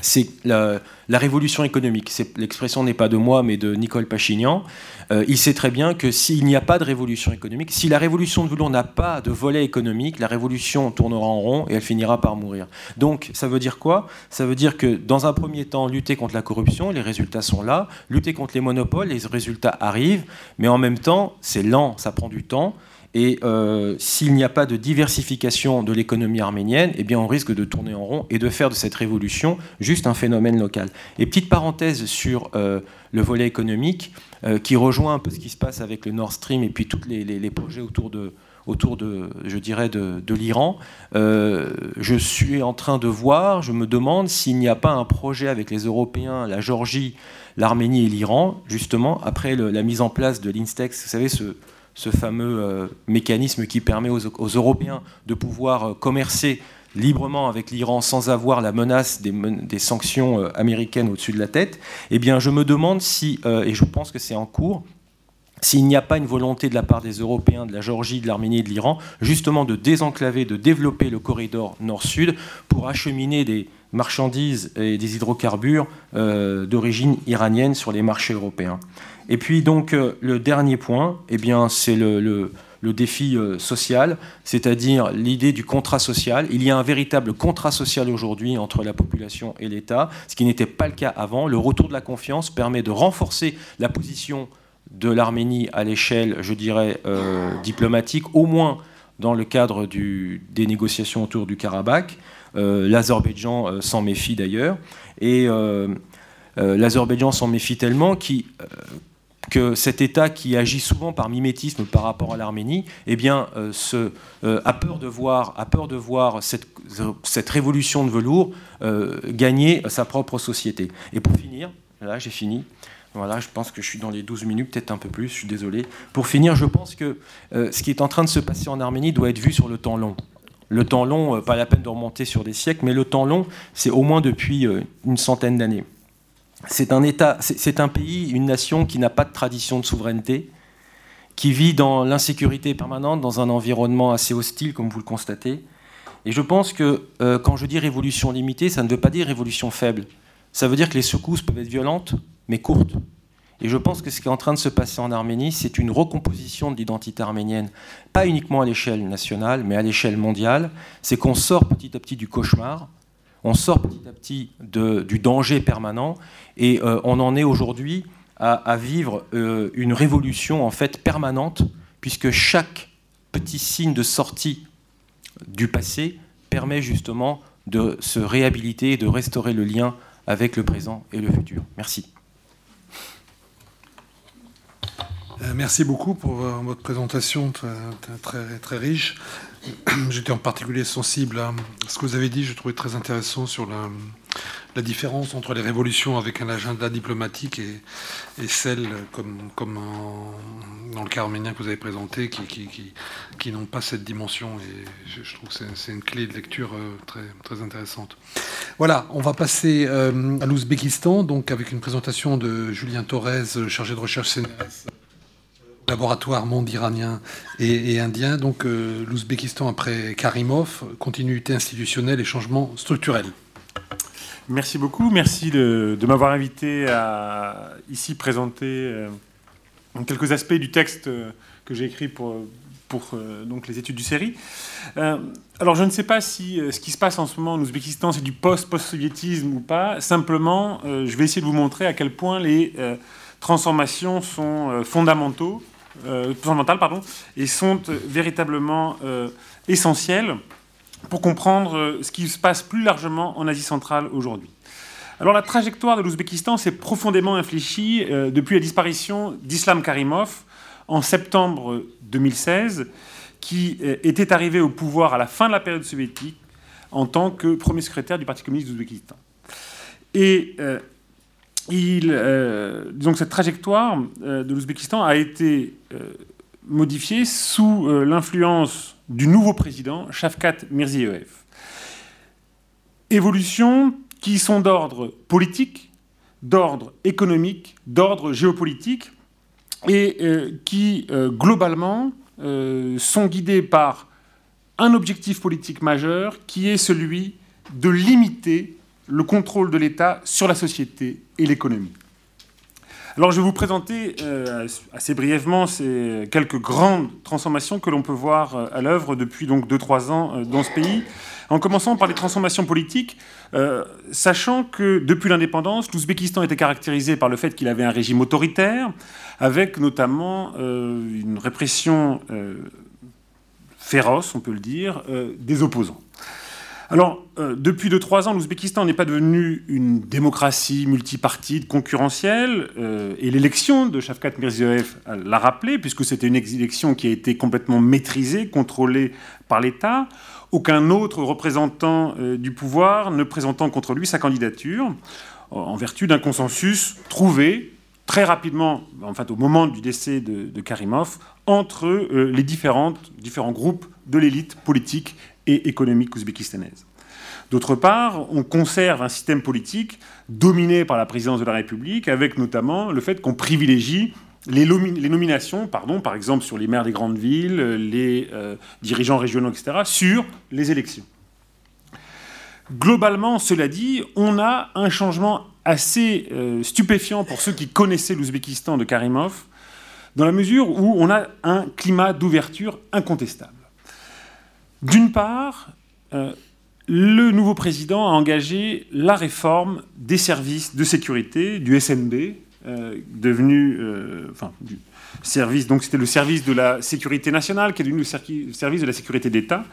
c'est la, révolution économique. L'expression n'est pas de moi, mais de Nicole Pachignan. Euh, il sait très bien que s'il n'y a pas de révolution économique, si la révolution de velours n'a pas de volet économique, la révolution tournera en rond et elle finira par mourir. Donc, ça veut dire quoi? Ça veut dire que, dans un premier temps, lutter contre la corruption, les résultats sont là. Lutter contre les monopoles, les résultats arrivent. Mais en même temps, c'est lent, ça prend du temps. Et euh, s'il n'y a pas de diversification de l'économie arménienne, eh bien on risque de tourner en rond et de faire de cette révolution juste un phénomène local. Et petite parenthèse sur euh, le volet économique, euh, qui rejoint un peu ce qui se passe avec le Nord Stream et puis tous les, projets autour de, autour de, je dirais, de, l'Iran. je suis en train de voir, je me demande s'il n'y a pas un projet avec les Européens, la Géorgie, l'Arménie et l'Iran, justement, après la mise en place de l'Instex, vous savez, ce, ce fameux euh, mécanisme qui permet aux, Européens de pouvoir euh, commercer librement avec l'Iran sans avoir la menace des, sanctions euh, américaines au-dessus de la tête, eh bien je me demande si, et je pense que c'est en cours, s'il n'y a pas une volonté de la part des Européens, de la Géorgie, de l'Arménie et de l'Iran, justement de désenclaver, de développer le corridor nord-sud pour acheminer des marchandises et des hydrocarbures d'origine iranienne sur les marchés européens. Et puis donc euh, le dernier point, eh bien c'est le, défi euh, social, c'est-à-dire l'idée du contrat social. Il y a un véritable contrat social aujourd'hui entre la population et l'État, ce qui n'était pas le cas avant. Le retour de la confiance permet de renforcer la position de l'Arménie à l'échelle, je dirais, euh, diplomatique, au moins dans le cadre des négociations autour du Karabakh. L'Azerbaïdjan s'en méfie d'ailleurs. Et l'Azerbaïdjan s'en méfie tellement qu'il que cet État qui agit souvent par mimétisme par rapport à l'Arménie, eh bien, euh, euh, a peur de voir, cette révolution de velours euh, gagner sa propre société. Et pour finir, là j'ai fini. Voilà, je pense que je suis dans les 12 minutes, peut-être un peu plus, je suis désolé. Pour finir, je pense que ce qui est en train de se passer en Arménie doit être vu sur le temps long. Le temps long, pas la peine de remonter sur des siècles, mais le temps long, c'est au moins depuis une centaine d'années c'est un État, c'est un pays, une nation qui n'a pas de tradition de souveraineté, qui vit dans l'insécurité permanente, dans un environnement assez hostile, comme vous le constatez. Et je pense que euh, quand je dis révolution limitée, ça ne veut pas dire révolution faible. Ça veut dire que les secousses peuvent être violentes, mais courtes. Et je pense que ce qui est en train de se passer en Arménie, c'est une recomposition de l'identité arménienne, pas uniquement à l'échelle nationale, mais à l'échelle mondiale. C'est qu'on sort petit à petit du cauchemar, on sort petit à petit du danger permanent et euh, on en est aujourd'hui à, vivre euh, une révolution en fait permanente puisque chaque petit signe de sortie du passé permet justement de se réhabiliter et de restaurer le lien avec le présent et le futur. Merci. Euh, merci beaucoup pour votre présentation très, très riche. J'étais en particulier sensible à ce que vous avez dit, je trouvais très intéressant sur la, différence entre les révolutions avec un agenda diplomatique et, celles, comme, dans le cas arménien que vous avez présenté, qui, qui, n'ont pas cette dimension. Et je, trouve que c'est une clé de lecture euh, très, très intéressante. Voilà, on va passer euh, à l'Ouzbékistan, donc avec une présentation de Julien Torres, chargé de recherche CNRS laboratoire monde iranien et, indien. Donc euh, l'Ouzbékistan après Karimov, continuité institutionnelle et changement structurel. Merci beaucoup. Merci de, m'avoir invité à ici présenter euh, quelques aspects du texte euh, que j'ai écrit pour, pour donc les études du série. alors je ne sais pas si ce qui se passe en ce moment en Ouzbékistan c'est du post-post-soviétisme ou pas. Simplement, je vais essayer de vous montrer à quel point les transformations sont fondamentaux euh, pardon, et sont euh, véritablement euh, essentielles pour comprendre ce qui se passe plus largement en Asie centrale aujourd'hui. Alors la trajectoire de l'Ouzbékistan s'est profondément infléchie depuis la disparition d'Islam Karimov en septembre 2016, qui était arrivé au pouvoir à la fin de la période soviétique en tant que premier secrétaire du Parti communiste d'Ouzbékistan. Et donc cette trajectoire de l'Ouzbékistan a été modifiée sous l'influence du nouveau président, Shavkat Mirziyoyev. Évolutions qui sont d'ordre politique, d'ordre économique, d'ordre géopolitique, et euh, qui, euh, globalement, euh, sont guidées par un objectif politique majeur, qui est celui de limiter le contrôle de l'État sur la société et l'économie. Alors je vais vous présenter assez brièvement ces quelques grandes transformations que l'on peut voir à l'œuvre depuis donc 2-3 ans dans ce pays en commençant par les transformations politiques, euh, sachant que depuis l'indépendance, l'Ouzbékistan était caractérisé par le fait qu'il avait un régime autoritaire, avec notamment euh, une répression euh, féroce, on peut le dire, des opposants. Alors, depuis 2-3 ans, l'Ouzbékistan n'est pas devenu une démocratie multipartite concurrentielle, et l'élection de Shavkat Mirziyoyev l'a rappelé, puisque c'était une élection qui a été complètement maîtrisée, contrôlée par l'État. Aucun autre représentant euh, du pouvoir ne présentant contre lui sa candidature, en vertu d'un consensus trouvé très rapidement, en fait au moment du décès de, Karimov, entre euh, les différents groupes de l'élite politique économique ouzbékistanaise. D'autre part, on conserve un système politique dominé par la présidence de la République, avec notamment le fait qu'on privilégie les, nominations, par exemple sur les maires des grandes villes, les euh, dirigeants régionaux, etc., sur les élections. Globalement, cela dit, on a un changement assez euh, stupéfiant pour ceux qui connaissaient l'Ouzbékistan de Karimov, dans la mesure où on a un climat d'ouverture incontestable. D'une part, euh, le nouveau président a engagé la réforme des services de sécurité du SNB, euh, devenu, euh, enfin, du service, donc c'était le service de la sécurité nationale, qui est devenu le service de la sécurité d'État,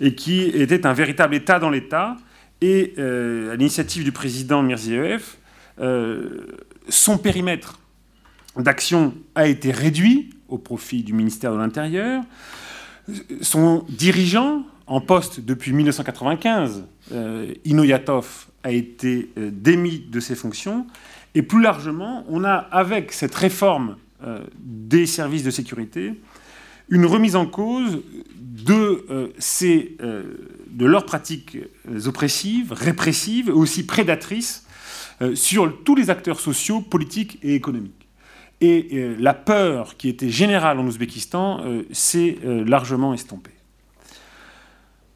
et qui était un véritable État dans l'État. Et à l'initiative du président Mirziyoyev, son périmètre d'action a été réduit au profit du ministère de l'Intérieur. Son dirigeant, en poste depuis 1995, Inoyatov, a été démis de ses fonctions et plus largement, on a, avec cette réforme euh, des services de sécurité, une remise en cause de, euh, euh, de leurs pratiques oppressives, répressives et aussi prédatrices sur tous les acteurs sociaux, politiques et économiques. Et la peur qui était générale en Ouzbékistan s'est largement estompée.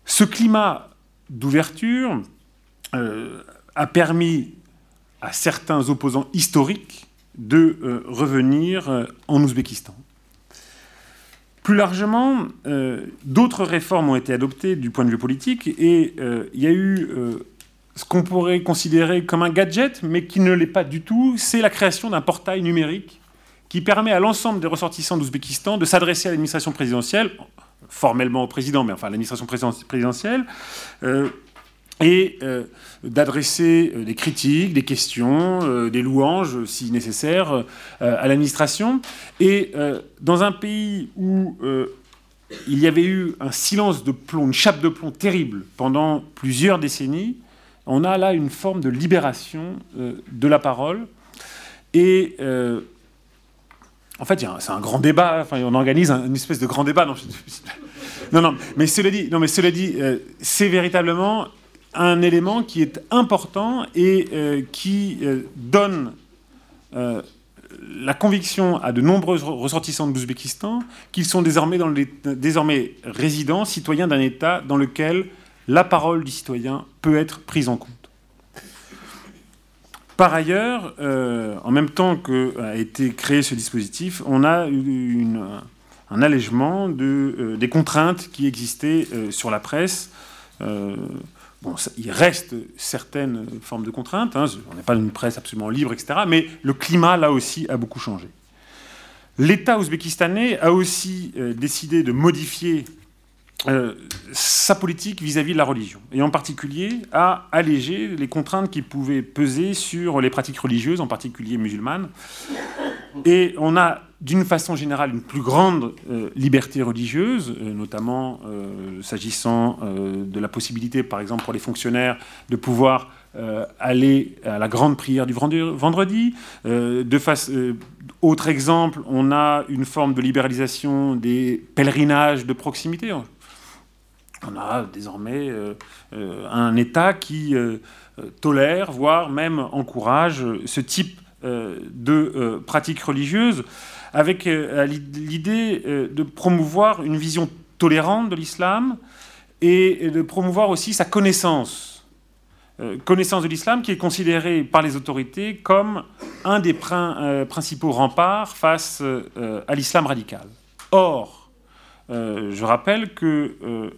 Ce climat d'ouverture a permis à certains opposants historiques de euh, revenir euh, en Ouzbékistan. Plus largement, euh, d'autres réformes ont été adoptées du point de vue politique et il y a eu ce qu'on pourrait considérer comme un gadget, mais qui ne l'est pas du tout, c'est la création d'un portail numérique qui permet à l'ensemble des ressortissants d'Ouzbékistan de s'adresser à l'administration présidentielle, formellement au président, mais enfin à l'administration présidentielle, et euh, d'adresser euh, des critiques, des questions, euh, des louanges, si nécessaire, à l'administration. Et dans un pays où il y avait eu un silence de plomb, une chape de plomb terrible pendant plusieurs décennies, on a là une forme de libération de la parole. Et en fait, c'est un grand débat. Enfin, on organise une espèce de grand débat. Non, non, mais cela dit, non, mais cela dit, c'est véritablement un élément qui est important et euh, qui euh, donne euh, la conviction à de nombreux ressortissants de l'Ouzbékistan qu'ils sont désormais résidents, citoyens d'un État dans lequel la parole du citoyen peut être prise en compte. Par ailleurs, en même temps qu'a été créé ce dispositif, on a eu un allègement de, des contraintes qui existaient sur la presse il reste certaines formes de contraintes, hein, on n'est pas une presse absolument libre, etc., mais le climat, là aussi, a beaucoup changé. L'État ouzbékistanais a aussi euh, décidé de modifier euh, sa politique vis-à-vis de la religion, et en particulier a allégé les contraintes qui pouvaient peser sur les pratiques religieuses, en particulier musulmanes. Et on a d'une façon générale une plus grande euh, liberté religieuse, euh, notamment s'agissant de la possibilité, par exemple, pour les fonctionnaires de pouvoir aller à la grande prière du vendredi. autre exemple, on a une forme de libéralisation des pèlerinages de proximité. On a désormais un État qui tolère, voire même encourage ce type de pratiques religieuses avec euh, l'idée euh, de promouvoir une vision tolérante de l'islam et de promouvoir aussi sa connaissance. Euh, connaissance de l'islam qui est considérée par les autorités comme un des principaux remparts face à l'islam radical. Or, je rappelle que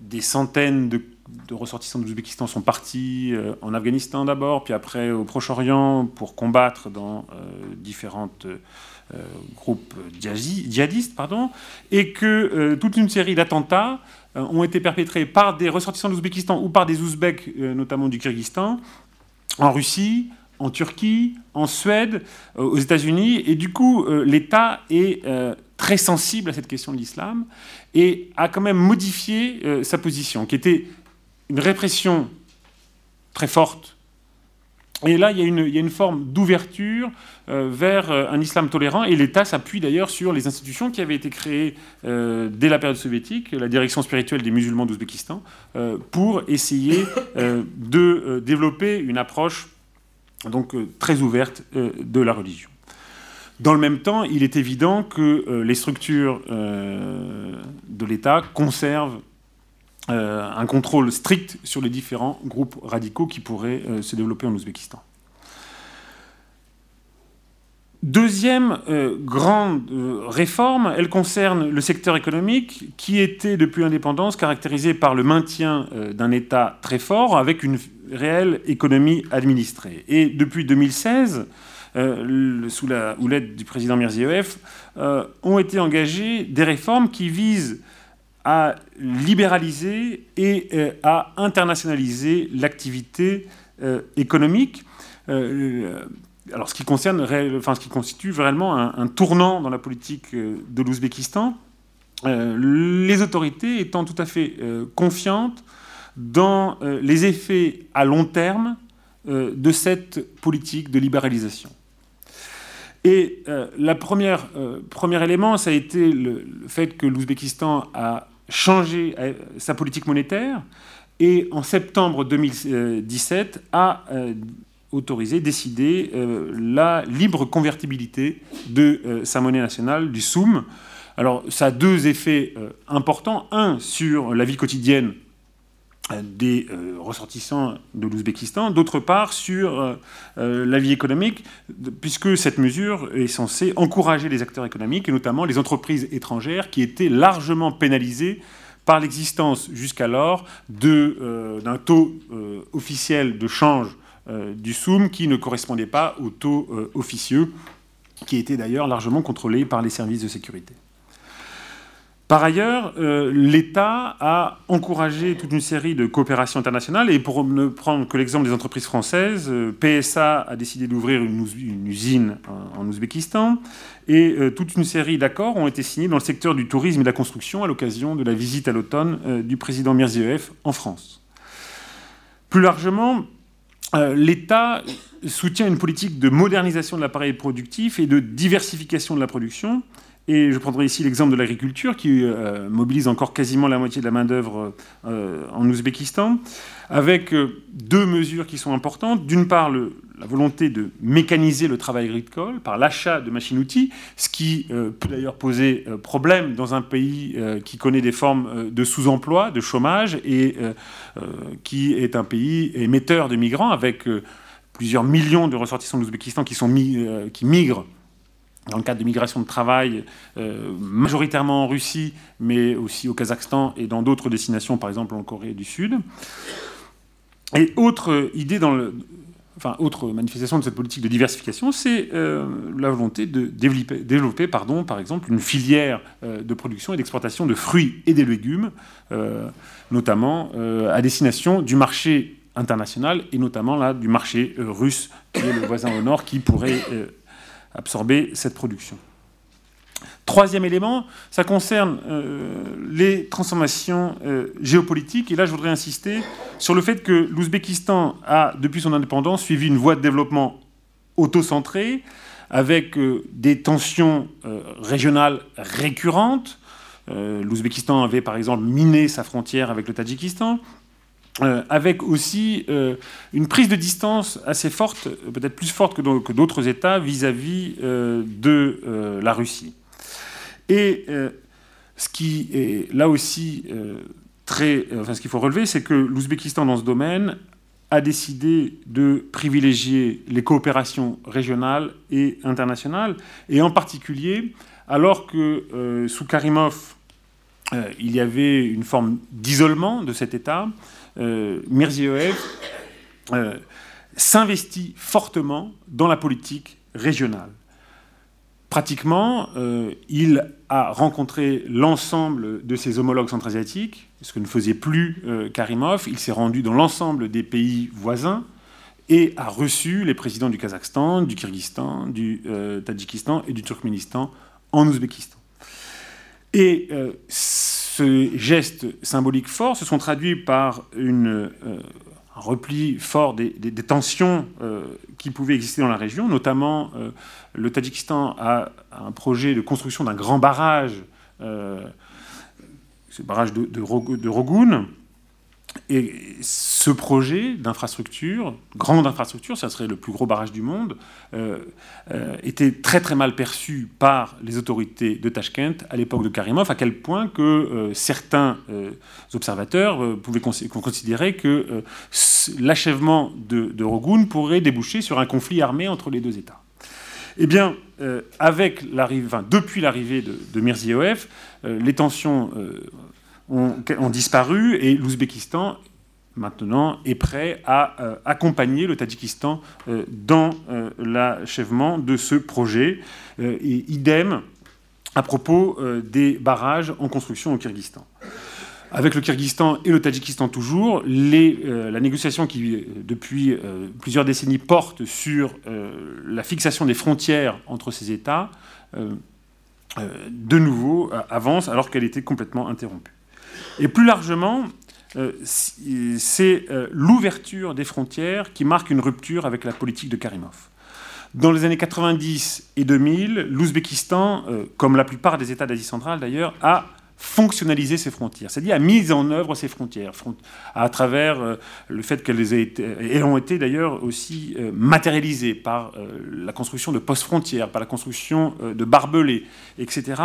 des centaines de ressortissants de l'Ouzbékistan sont partis euh, en Afghanistan d'abord, puis après au Proche-Orient pour combattre dans euh, différents euh, groupes djihadistes, pardon, et que toute une série d'attentats ont été perpétrés par des ressortissants de l'Ouzbékistan ou par des Ouzbeks, notamment du Kyrgyzstan, en Russie, en Turquie, en Suède, aux États-Unis, et du coup, l'État est très sensible à cette question de l'islam et a quand même modifié sa position, qui était une répression très forte. Et là, il y a une, il y a une forme d'ouverture euh, vers euh, un islam tolérant, et l'État s'appuie d'ailleurs sur les institutions qui avaient été créées euh, dès la période soviétique, la direction spirituelle des musulmans d'Ouzbékistan, pour essayer de développer une approche donc, très ouverte de la religion. Dans le même temps, il est évident que les structures de l'État conservent euh, un contrôle strict sur les différents groupes radicaux qui pourraient euh, se développer en Ouzbékistan. Deuxième euh, grande réforme, elle concerne le secteur économique qui était depuis l'indépendance caractérisé par le maintien d'un État très fort avec une réelle économie administrée. Et depuis 2016, sous la houlette du président Mirziev, ont été engagées des réformes qui visent à libéraliser et euh, à internationaliser l'activité euh, économique. Euh, alors, ce qui, concerne, enfin, ce qui constitue vraiment un, tournant dans la politique de l'Ouzbékistan, les autorités étant tout à fait confiantes dans les effets à long terme de cette politique de libéralisation. Et le premier, premier élément, ça a été le fait que l'Ouzbékistan a changé euh, sa politique monétaire et en septembre 2017 a euh, autorisé, décidé euh, la libre convertibilité de sa monnaie nationale, du Soum. Alors ça a deux effets importants. Un, sur la vie quotidienne des euh, ressortissants de l'Ouzbékistan, d'autre part sur euh, euh, la vie économique, puisque cette mesure est censée encourager les acteurs économiques, et notamment les entreprises étrangères, qui étaient largement pénalisées par l'existence jusqu'alors d'un taux officiel de change du SOUM qui ne correspondait pas au taux officieux, qui était d'ailleurs largement contrôlé par les services de sécurité. Par ailleurs, euh, l'État a encouragé toute une série de coopérations internationales, et pour ne prendre que l'exemple des entreprises françaises, euh, PSA a décidé d'ouvrir une, usine en, Ouzbékistan, et euh, toute une série d'accords ont été signés dans le secteur du tourisme et de la construction à l'occasion de la visite à l'automne du président Mirziev en France. Plus largement, l'État soutient une politique de modernisation de l'appareil productif et de diversification de la production, et je prendrai ici l'exemple de l'agriculture qui euh, mobilise encore quasiment la moitié de la main-d'œuvre euh, en Ouzbékistan, avec euh, deux mesures qui sont importantes. D'une part, la volonté de mécaniser le travail agricole par l'achat de machines-outils, ce qui peut d'ailleurs poser problème dans un pays qui connaît des formes de sous-emploi, de chômage, et qui est un pays émetteur de migrants, avec plusieurs millions de ressortissants de l'Ouzbékistan qui, migrent dans le cadre de migration de travail, euh, majoritairement en Russie, mais aussi au Kazakhstan et dans d'autres destinations, par exemple en Corée du Sud. Et autre idée dans le, enfin, autre manifestation de cette politique de diversification, c'est euh, la volonté de développer, par exemple, une filière euh, de production et d'exportation de fruits et des légumes, notamment à destination du marché international et notamment là du marché russe, qui est le voisin au nord, qui pourrait absorber cette production. Troisième élément, ça concerne les transformations géopolitiques. Et là, je voudrais insister sur le fait que l'Ouzbékistan a, depuis son indépendance, suivi une voie de développement auto-centrée, avec des tensions régionales récurrentes, euh, L'Ouzbékistan avait par exemple miné sa frontière avec le Tadjikistan. Euh, avec aussi euh, une prise de distance assez forte, peut-être plus forte que d'autres États vis-à-vis de la Russie. Et ce qui est là aussi très, enfin, ce qu'il faut relever, c'est que l'Ouzbékistan dans ce domaine a décidé de privilégier les coopérations régionales et internationales, et en particulier alors que sous Karimov, euh, il y avait une forme d'isolement de cet État. Euh, Mirziev euh, s'investit fortement dans la politique régionale. Pratiquement, il a rencontré l'ensemble de ses homologues centra-asiatiques, ce que ne faisait plus Karimov. Il s'est rendu dans l'ensemble des pays voisins et a reçu les présidents du Kazakhstan, du Kyrgyzstan, du Tadjikistan et du Turkménistan en Ouzbékistan. Euh, ce geste symbolique fort se sont traduits par euh, un repli fort des, tensions euh, qui pouvaient exister dans la région, notamment le Tadjikistan a un projet de construction d'un grand barrage, ce barrage de, de, Rogun, et ce projet d'infrastructure, grande infrastructure, ça serait le plus gros barrage du monde, euh, euh, était très très mal perçu par les autorités de Tashkent à l'époque de Karimov, à quel point que euh, certains observateurs pouvaient considérer que l'achèvement de, de, Rogun pourrait déboucher sur un conflit armé entre les deux États. Eh bien, avec depuis l'arrivée de, de Mirziev, les tensions ont, disparu et l'Ouzbékistan maintenant est prêt à euh, accompagner le Tadjikistan euh, dans euh, l'achèvement de ce projet. et idem à propos des barrages en construction au Kyrgyzstan. Avec le Kyrgyzstan et le Tadjikistan toujours, la négociation qui, depuis plusieurs décennies, porte sur la fixation des frontières entre ces États, de nouveau avance alors qu'elle était complètement interrompue. Et plus largement, euh, c'est euh, l'ouverture des frontières qui marque une rupture avec la politique de Karimov. Dans les années 90 et 2000, l'Ouzbékistan, euh, comme la plupart des États d'Asie centrale d'ailleurs, a fonctionnalisé ses frontières, c'est-à-dire a mis en œuvre ses frontières, à travers le fait qu'elles ont été d'ailleurs aussi matérialisées par la construction de postes frontières, par la construction de barbelés, etc.,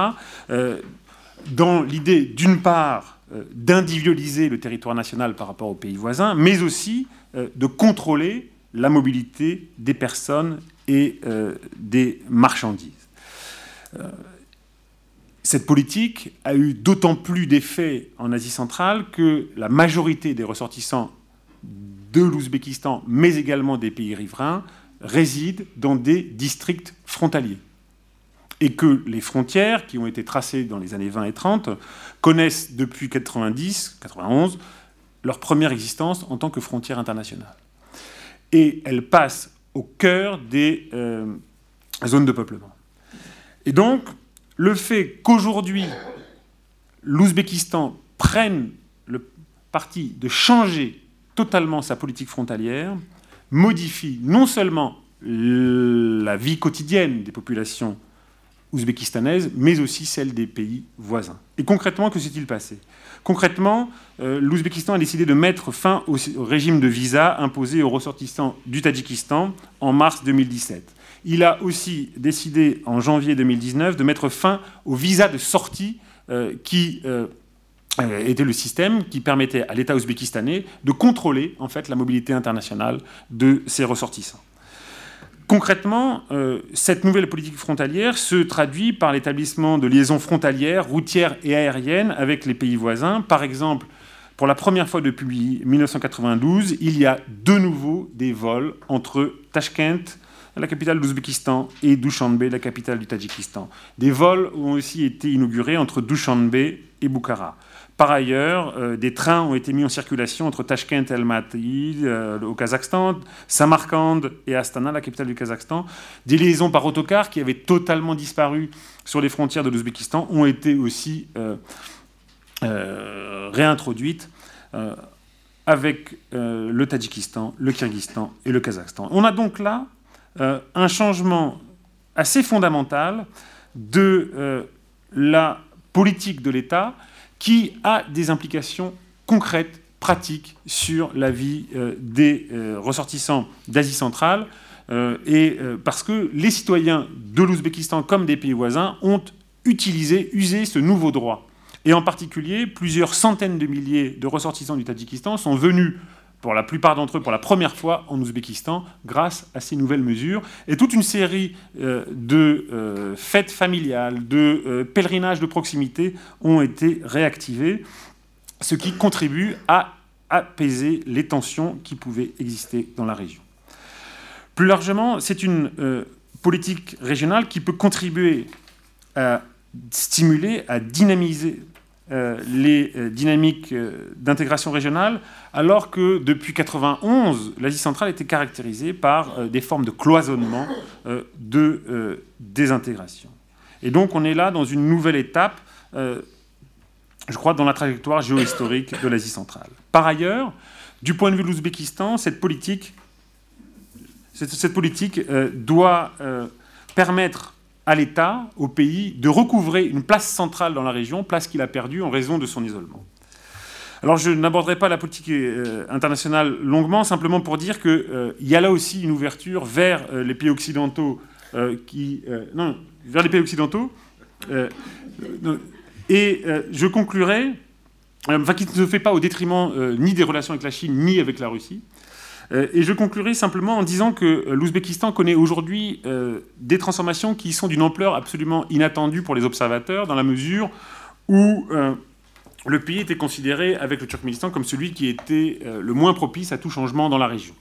dans l'idée d'une part d'individualiser le territoire national par rapport aux pays voisins, mais aussi euh, de contrôler la mobilité des personnes et euh, des marchandises. Cette politique a eu d'autant plus d'effet en Asie centrale que la majorité des ressortissants de l'Ouzbékistan, mais également des pays riverains, résident dans des districts frontaliers et que les frontières qui ont été tracées dans les années 20 et 30 connaissent depuis 90, 91 leur première existence en tant que frontière internationale. Et elles passent au cœur des euh, zones de peuplement. Et donc, le fait qu'aujourd'hui, l'Ouzbékistan prenne le parti de changer totalement sa politique frontalière modifie non seulement la vie quotidienne des populations ouzbékistanaise, mais aussi celle des pays voisins. Et concrètement, que s'est-il passé? Concrètement, euh, l'Ouzbékistan a décidé de mettre fin au, régime de visa imposé aux ressortissants du Tadjikistan en mars 2017. Il a aussi décidé en janvier 2019 de mettre fin au visa de sortie euh, qui euh, était le système qui permettait à l'État ouzbékistanais de contrôler en fait la mobilité internationale de ses ressortissants. Concrètement, euh, cette nouvelle politique frontalière se traduit par l'établissement de liaisons frontalières, routières et aériennes avec les pays voisins. Par exemple, pour la première fois depuis 1992, il y a de nouveau des vols entre Tashkent, la capitale de l'Ouzbékistan, et Dushanbe, la capitale du Tadjikistan. Des vols ont aussi été inaugurés entre Dushanbe et Bukhara. Par ailleurs, euh, des trains ont été mis en circulation entre Tashkent et Almaty euh, au Kazakhstan, Samarkand et Astana, la capitale du Kazakhstan. Des liaisons par autocar qui avaient totalement disparu sur les frontières de l'Ouzbékistan ont été aussi réintroduites avec euh, le Tadjikistan, le Kyrgyzstan et le Kazakhstan. On a donc là euh, un changement assez fondamental de euh, la politique de l'État qui a des implications concrètes, pratiques sur la vie des ressortissants d'Asie centrale, et parce que les citoyens de l'Ouzbékistan comme des pays voisins ont utilisé, usé ce nouveau droit. Et en particulier, plusieurs centaines de milliers de ressortissants du Tadjikistan sont venus, pour la plupart d'entre eux, pour la première fois en Ouzbékistan, grâce à ces nouvelles mesures. Et toute une série euh, de euh, fêtes familiales, de euh, pèlerinages de proximité ont été réactivés, ce qui contribue à apaiser les tensions qui pouvaient exister dans la région. Plus largement, c'est une politique régionale qui peut contribuer à stimuler, à dynamiser les euh, dynamiques euh, d'intégration régionale, alors que depuis 1991, l'Asie centrale était caractérisée par des formes de cloisonnement, de désintégration. Et donc on est là dans une nouvelle étape, je crois, dans la trajectoire géohistorique de l'Asie centrale. Par ailleurs, du point de vue de l'Ouzbékistan, cette politique, cette politique doit permettre à l'État, au pays, de recouvrer une place centrale dans la région, place qu'il a perdue en raison de son isolement. Alors je n'aborderai pas la politique euh, internationale longuement, simplement pour dire qu'il euh, y a là aussi une ouverture vers euh, les pays occidentaux vers les pays occidentaux. et je conclurai, enfin qui ne se fait pas au détriment ni des relations avec la Chine, ni avec la Russie, et je conclurai simplement en disant que euh, l'Ouzbékistan connaît aujourd'hui euh, des transformations qui sont d'une ampleur absolument inattendue pour les observateurs, dans la mesure où le pays était considéré avec le Turkménistan comme celui qui était le moins propice à tout changement dans la région.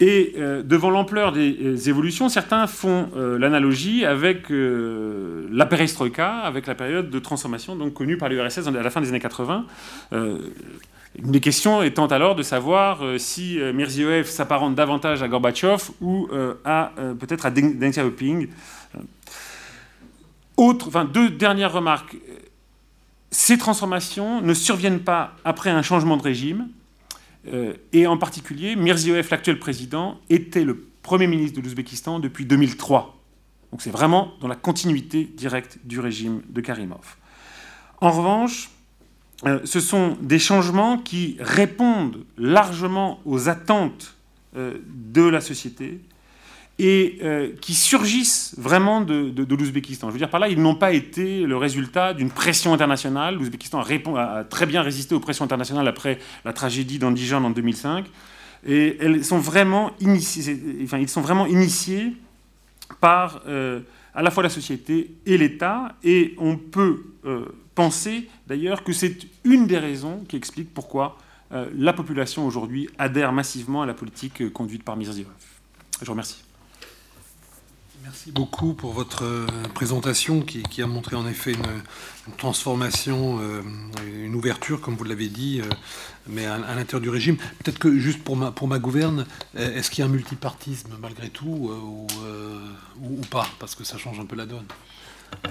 Et devant l'ampleur des évolutions, certains font l'analogie avec la perestroïka, avec la période de transformation donc connue par l'URSS à la fin des années 80. Une des questions étant alors de savoir euh, si euh, Mirziev s'apparente davantage à Gorbatchev ou euh, à peut-être à Deng Xiaoping. Autre, enfin, deux dernières remarques. Ces transformations ne surviennent pas après un changement de régime, et en particulier, Mirziev, l'actuel président, était le Premier ministre de l'Ouzbékistan depuis 2003. Donc c'est vraiment dans la continuité directe du régime de Karimov. En revanche, euh, ce sont des changements qui répondent largement aux attentes euh, de la société et euh, qui surgissent vraiment de, l'Ouzbékistan. Je veux dire par là, ils n'ont pas été le résultat d'une pression internationale. L'Ouzbékistan a, très bien résisté aux pressions internationales après la tragédie d'Andijan en 2005. Et elles sont vraiment initiées, ils sont vraiment initiés par à la fois la société et l'État. Et on peut penser d'ailleurs que c'est une des raisons qui explique pourquoi euh, la population aujourd'hui adhère massivement à la politique euh, conduite par Mirziyoyev. Je vous remercie. Merci beaucoup pour votre euh, présentation qui, a montré en effet une, transformation, une ouverture, comme vous l'avez dit, mais à, l'intérieur du régime. Peut-être que juste pour ma, gouverne, est-ce qu'il y a un multipartisme malgré tout ou, ou pas? Parce que ça change un peu la donne.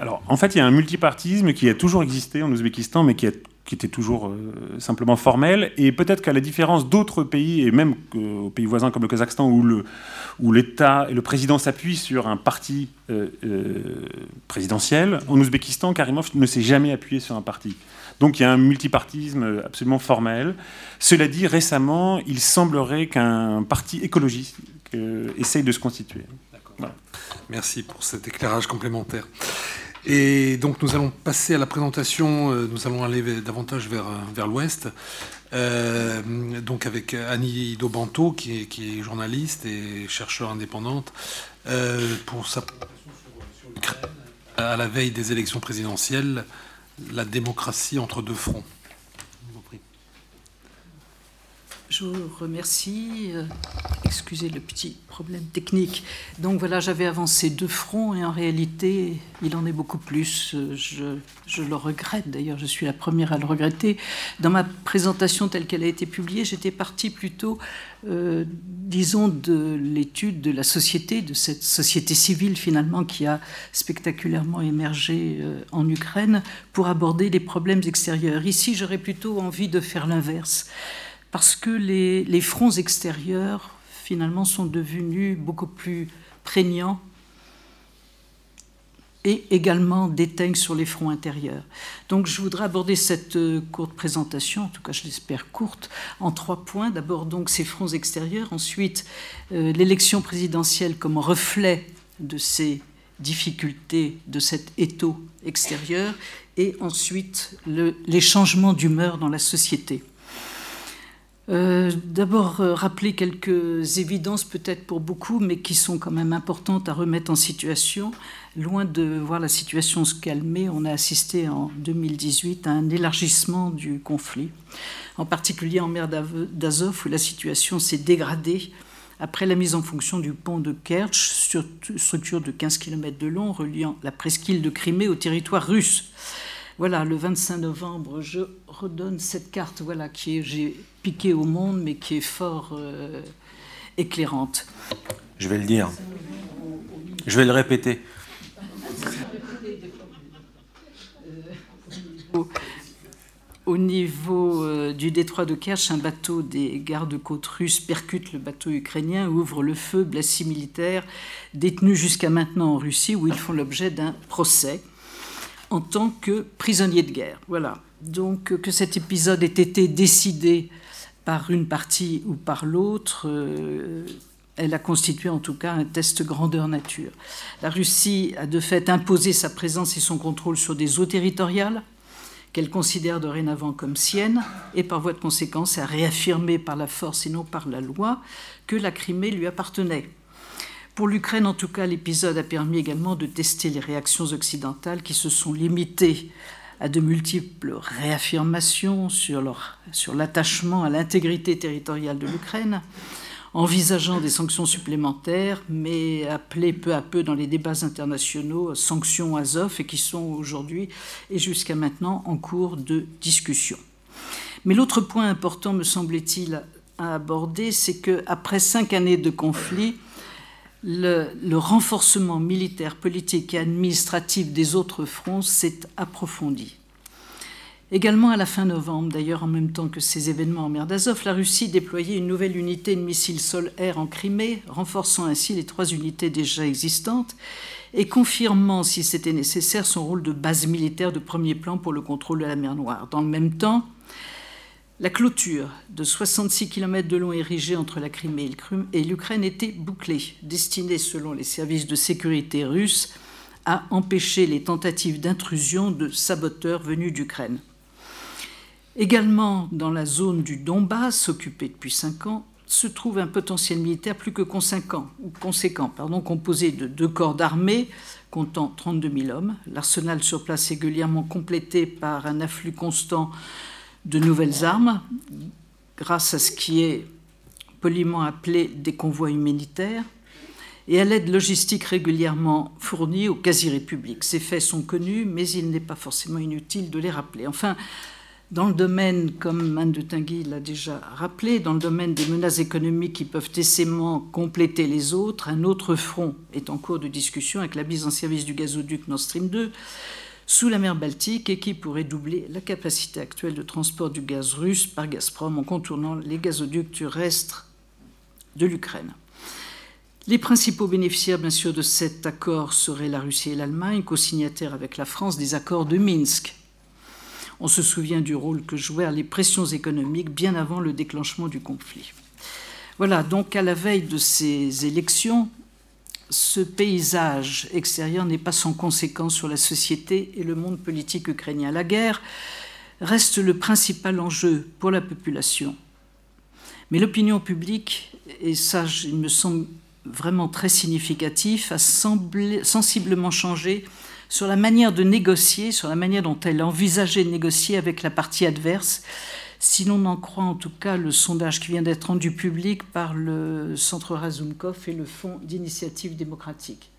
Alors, en fait, il y a un multipartisme qui a toujours existé en Ouzbékistan, mais qui, était toujours euh, simplement formel. Et peut-être qu'à la différence d'autres pays, et même aux pays voisins comme le Kazakhstan, où l'État et le président s'appuient sur un parti euh, euh, présidentiel, en Ouzbékistan, Karimov ne s'est jamais appuyé sur un parti. Donc il y a un multipartisme absolument formel. Cela dit, récemment, il semblerait qu'un parti écologiste essaye de se constituer. Merci pour cet éclairage complémentaire. Et donc nous allons passer à la présentation, euh, nous allons aller davantage vers, euh, l'ouest, euh, donc avec Annie Dobanto, qui est, qui est, journaliste et chercheur indépendante, pour sa présentation sur, l'Ukraine, à la veille des élections présidentielles, la démocratie entre deux fronts. Je vous remercie excusez le petit problème technique. Donc voilà, j'avais avancé deux fronts et en réalité, il en est beaucoup plus. Je, je le regrette, d'ailleurs, je suis la première à le regretter. Dans ma présentation telle qu'elle a été publiée, j'étais partie plutôt, euh, disons, de l'étude de la société, de cette société civile finalement qui a spectaculairement émergé euh, en Ukraine pour aborder les problèmes extérieurs. Ici, j'aurais plutôt envie de faire l'inverse parce que les, fronts extérieurs, finalement, sont devenus beaucoup plus prégnants et également déteignent sur les fronts intérieurs. Donc je voudrais aborder cette euh, courte présentation, en tout cas je l'espère courte, en trois points. D'abord donc ces fronts extérieurs, ensuite euh, l'élection présidentielle comme reflet de ces difficultés, de cet étau extérieur, et ensuite les changements d'humeur dans la société. Euh, d'abord, euh, rappeler quelques évidences, peut-être pour beaucoup, mais qui sont quand même importantes à remettre en situation. Loin de voir la situation se calmer, on a assisté en 2018 à un élargissement du conflit, en particulier en mer d'Azov, où la situation s'est dégradée après la mise en fonction du pont de Kerch, structure de 15 km de long reliant la presqu'île de Crimée au territoire russe. Voilà, le 25 novembre, je redonne cette carte voilà, qui j'ai piquée au monde, mais qui est fort euh, éclairante. Je vais le dire. Je vais le répéter. Au niveau euh, du détroit de Kerch, un bateau des gardes-côtes russes percute le bateau ukrainien, ouvre le feu, blesse six militaires détenus jusqu'à maintenant en Russie, où ils font l'objet d'un procès en tant que prisonnier de guerre. Voilà. Donc que cet épisode ait été décidé par une partie ou par l'autre, euh, elle a constitué en tout cas un test grandeur nature. La Russie a de fait imposé sa présence et son contrôle sur des eaux territoriales qu'elle considère dorénavant comme siennes, et par voie de conséquence a réaffirmé par la force et non par la loi que la Crimée lui appartenait. Pour l'Ukraine, en tout cas, l'épisode a permis également de tester les réactions occidentales qui se sont limitées à de multiples réaffirmations sur, l'attachement à l'intégrité territoriale de l'Ukraine, envisageant des sanctions supplémentaires, mais appelées peu à peu dans les débats internationaux sanctions Azov et qui sont aujourd'hui et jusqu'à maintenant en cours de discussion. Mais l'autre point important, me semble-t-il, à aborder, c'est qu'après cinq années de conflit, le, renforcement militaire, politique et administratif des autres fronts s'est approfondi. Également à la fin novembre, d'ailleurs en même temps que ces événements en mer d'Azov, la Russie déployait une nouvelle unité de missiles sol-air en Crimée, renforçant ainsi les trois unités déjà existantes et confirmant, si c'était nécessaire, son rôle de base militaire de premier plan pour le contrôle de la mer Noire. Dans le même temps, la clôture de 66 km de long érigée entre la Crimée et l'Ukraine était bouclée, destinée, selon les services de sécurité russes, à empêcher les tentatives d'intrusion de saboteurs venus d'Ukraine. Également dans la zone du Donbass, occupée depuis cinq ans, se trouve un potentiel militaire plus que conséquent, composé de deux corps d'armée comptant 32 000 hommes. L'arsenal sur place régulièrement complété par un afflux constant de nouvelles armes grâce à ce qui est poliment appelé des convois humanitaires et à l'aide logistique régulièrement fournie aux quasi-républiques. Ces faits sont connus, mais il n'est pas forcément inutile de les rappeler. Enfin, dans le domaine, comme Anne de Tinguy l'a déjà rappelé, dans le domaine des menaces économiques qui peuvent aisément compléter les autres, un autre front est en cours de discussion avec la mise en service du gazoduc Nord Stream 2, sous la mer Baltique et qui pourrait doubler la capacité actuelle de transport du gaz russe par Gazprom en contournant les gazoducs terrestres de l'Ukraine. Les principaux bénéficiaires, bien sûr, de cet accord seraient la Russie et l'Allemagne, co-signataires avec la France des accords de Minsk. On se souvient du rôle que jouèrent les pressions économiques bien avant le déclenchement du conflit. Voilà, donc à la veille de ces élections, ce paysage extérieur n'est pas sans conséquence sur la société et le monde politique ukrainien. La guerre reste le principal enjeu pour la population. Mais l'opinion publique, et ça il me semble vraiment très significatif, a sensiblement changé sur la manière de négocier, sur la manière dont elle envisageait de négocier avec la partie adverse, si l'on en croit en tout cas le sondage qui vient d'être rendu public par le Centre Razumkov et le Fonds d'initiative démocratique.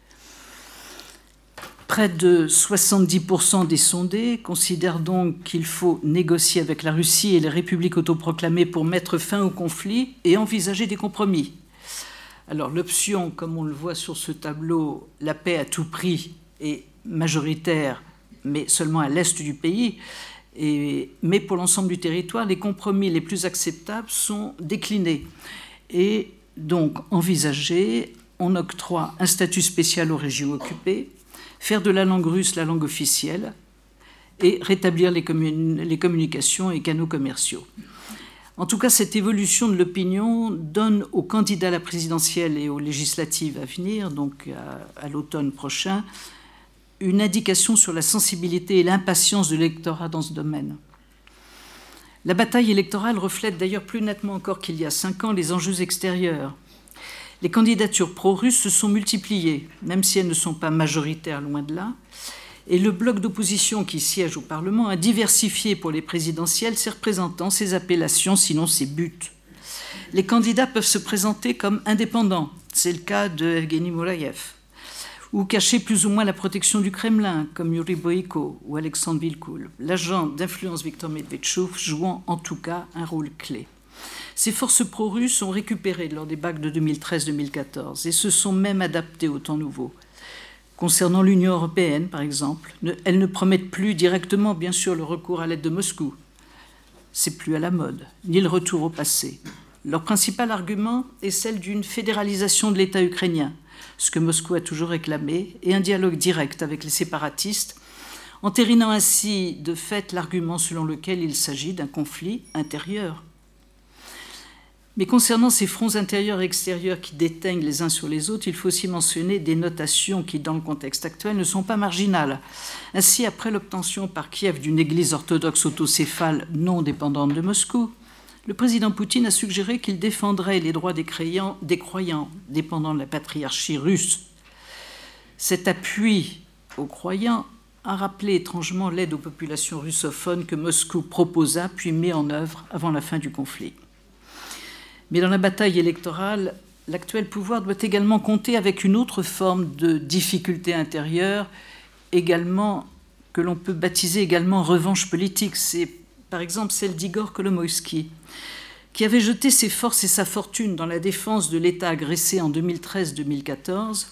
Près de 70% des sondés considèrent donc qu'il faut négocier avec la Russie et les républiques autoproclamées pour mettre fin au conflit et envisager des compromis. Alors l'option, comme on le voit sur ce tableau, la paix à tout prix est majoritaire, mais seulement à l'est du pays. Et, mais pour l'ensemble du territoire, les compromis les plus acceptables sont déclinés. Et donc envisager, on octroie un statut spécial aux régions occupées, faire de la langue russe la langue officielle et rétablir les, communications et canaux commerciaux. En tout cas, cette évolution de l'opinion donne aux candidats à la présidentielle et aux législatives à venir, donc à l'automne prochain, une indication sur la sensibilité et l'impatience de l'électorat dans ce domaine. La bataille électorale reflète d'ailleurs plus nettement encore qu'il y a cinq ans les enjeux extérieurs. Les candidatures pro-russes se sont multipliées, même si elles ne sont pas majoritaires loin de là, et le bloc d'opposition qui siège au Parlement a diversifié pour les présidentielles ses représentants, ses appellations, sinon ses buts. Les candidats peuvent se présenter comme indépendants. C'est le cas de Evgeny Mourayev ou cacher plus ou moins la protection du Kremlin, comme Yuri Boïko ou Alexandre Vilkoul, l'agent d'influence Viktor Medvedchuk jouant en tout cas un rôle clé. Ces forces pro-russes sont récupérées lors des bacs de 2013-2014 et se sont même adaptées au temps nouveau. Concernant l'Union européenne, par exemple, elles ne promettent plus directement, bien sûr, le recours à l'aide de Moscou. C'est plus à la mode, ni le retour au passé. Leur principal argument est celle d'une fédéralisation de l'État ukrainien, ce que Moscou a toujours réclamé, et un dialogue direct avec les séparatistes, entérinant ainsi de fait l'argument selon lequel il s'agit d'un conflit intérieur. Mais concernant ces fronts intérieurs et extérieurs qui déteignent les uns sur les autres, il faut aussi mentionner des notations qui, dans le contexte actuel, ne sont pas marginales. Ainsi, après l'obtention par Kiev d'une église orthodoxe autocéphale non dépendante de Moscou, le président Poutine a suggéré qu'il défendrait les droits des, des croyants dépendant de la patriarchie russe. Cet appui aux croyants a rappelé étrangement l'aide aux populations russophones que Moscou proposa puis met en œuvre avant la fin du conflit. Mais dans la bataille électorale, l'actuel pouvoir doit également compter avec une autre forme de difficulté intérieure, également que l'on peut baptiser également revanche politique. Par exemple celle d'Igor Kolomoïski, qui avait jeté ses forces et sa fortune dans la défense de l'État agressé en 2013-2014,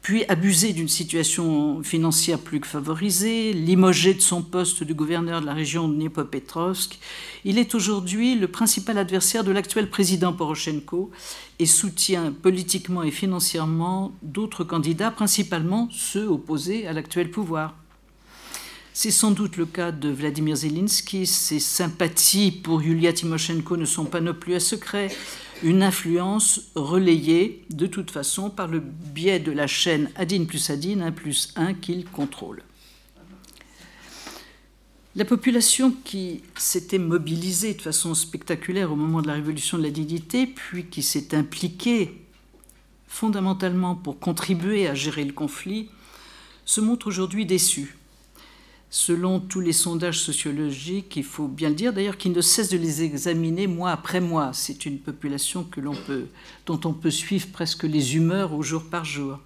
puis abusé d'une situation financière plus que favorisée, limogé de son poste de gouverneur de la région de Dniepopetrovsk, il est aujourd'hui le principal adversaire de l'actuel président Poroshenko et soutient politiquement et financièrement d'autres candidats, principalement ceux opposés à l'actuel pouvoir. C'est sans doute le cas de Vladimir Zelensky. Ses sympathies pour Yulia Tymoshenko ne sont pas non plus à secret. Une influence relayée de toute façon par le biais de la chaîne Adine plus Adine 1 plus 1 qu'il contrôle. La population qui s'était mobilisée de façon spectaculaire au moment de la révolution de la dignité, puis qui s'est impliquée fondamentalement pour contribuer à gérer le conflit, se montre aujourd'hui déçue selon tous les sondages sociologiques, il faut bien le dire d'ailleurs, qui ne cessent de les examiner mois après mois. C'est une population que peut, dont on peut suivre presque les humeurs au jour par jour.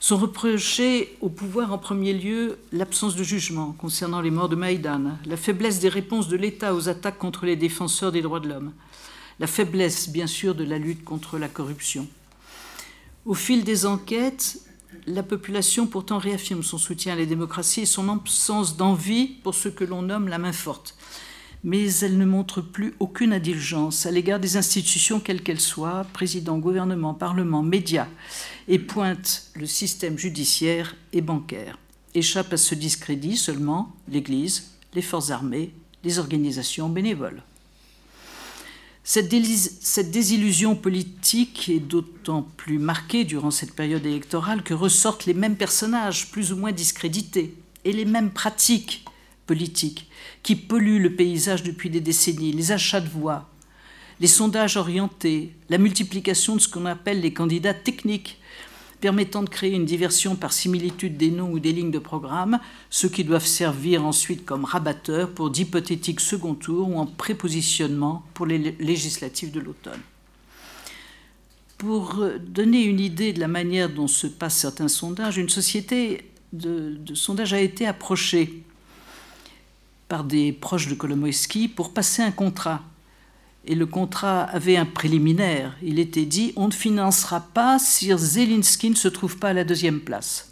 Sont reprochés au pouvoir en premier lieu l'absence de jugement concernant les morts de Maïdan, la faiblesse des réponses de l'État aux attaques contre les défenseurs des droits de l'homme, la faiblesse bien sûr de la lutte contre la corruption. Au fil des enquêtes, la population pourtant réaffirme son soutien à la démocratie et son absence d'envie pour ce que l'on nomme la main forte. Mais elle ne montre plus aucune indulgence à l'égard des institutions quelles qu'elles soient, président, gouvernement, parlement, médias, et pointe le système judiciaire et bancaire. Échappe à ce discrédit seulement l'Église, les forces armées, les organisations bénévoles. Cette, désillusion politique est d'autant plus marquée durant cette période électorale que ressortent les mêmes personnages, plus ou moins discrédités, et les mêmes pratiques politiques qui polluent le paysage depuis des décennies, les achats de voix, les sondages orientés, la multiplication de ce qu'on appelle les candidats techniques, permettant de créer une diversion par similitude des noms ou des lignes de programme, ceux qui doivent servir ensuite comme rabatteurs pour d'hypothétiques second tours ou en prépositionnement pour les législatives de l'automne. Pour donner une idée de la manière dont se passent certains sondages, une société de, sondage a été approchée par des proches de Kolomoïski pour passer un contrat et le contrat avait un préliminaire. Il était dit on ne financera pas si Zelensky ne se trouve pas à la deuxième place.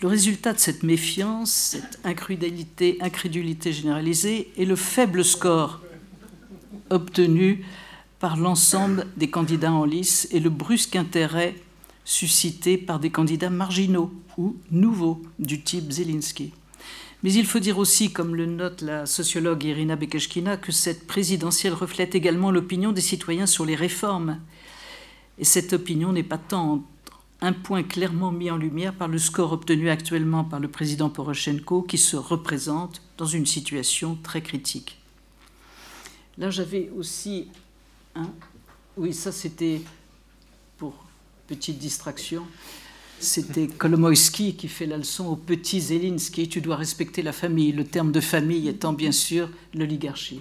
Le résultat de cette méfiance, cette incrédulité, incrédulité généralisée est le faible score obtenu par l'ensemble des candidats en lice et le brusque intérêt suscité par des candidats marginaux ou nouveaux du type Zelensky. Mais il faut dire aussi, comme le note la sociologue Irina Bekeshkina, que cette présidentielle reflète également l'opinion des citoyens sur les réformes. Et cette opinion n'est pas tant un point clairement mis en lumière par le score obtenu actuellement par le président Poroshenko, qui se représente dans une situation très critique. Là, j'avais aussi. Oui, ça c'était pour petite distraction. C'était Kolomoïski qui fait la leçon au petit Zelensky tu dois respecter la famille, le terme de famille étant bien sûr l'oligarchie.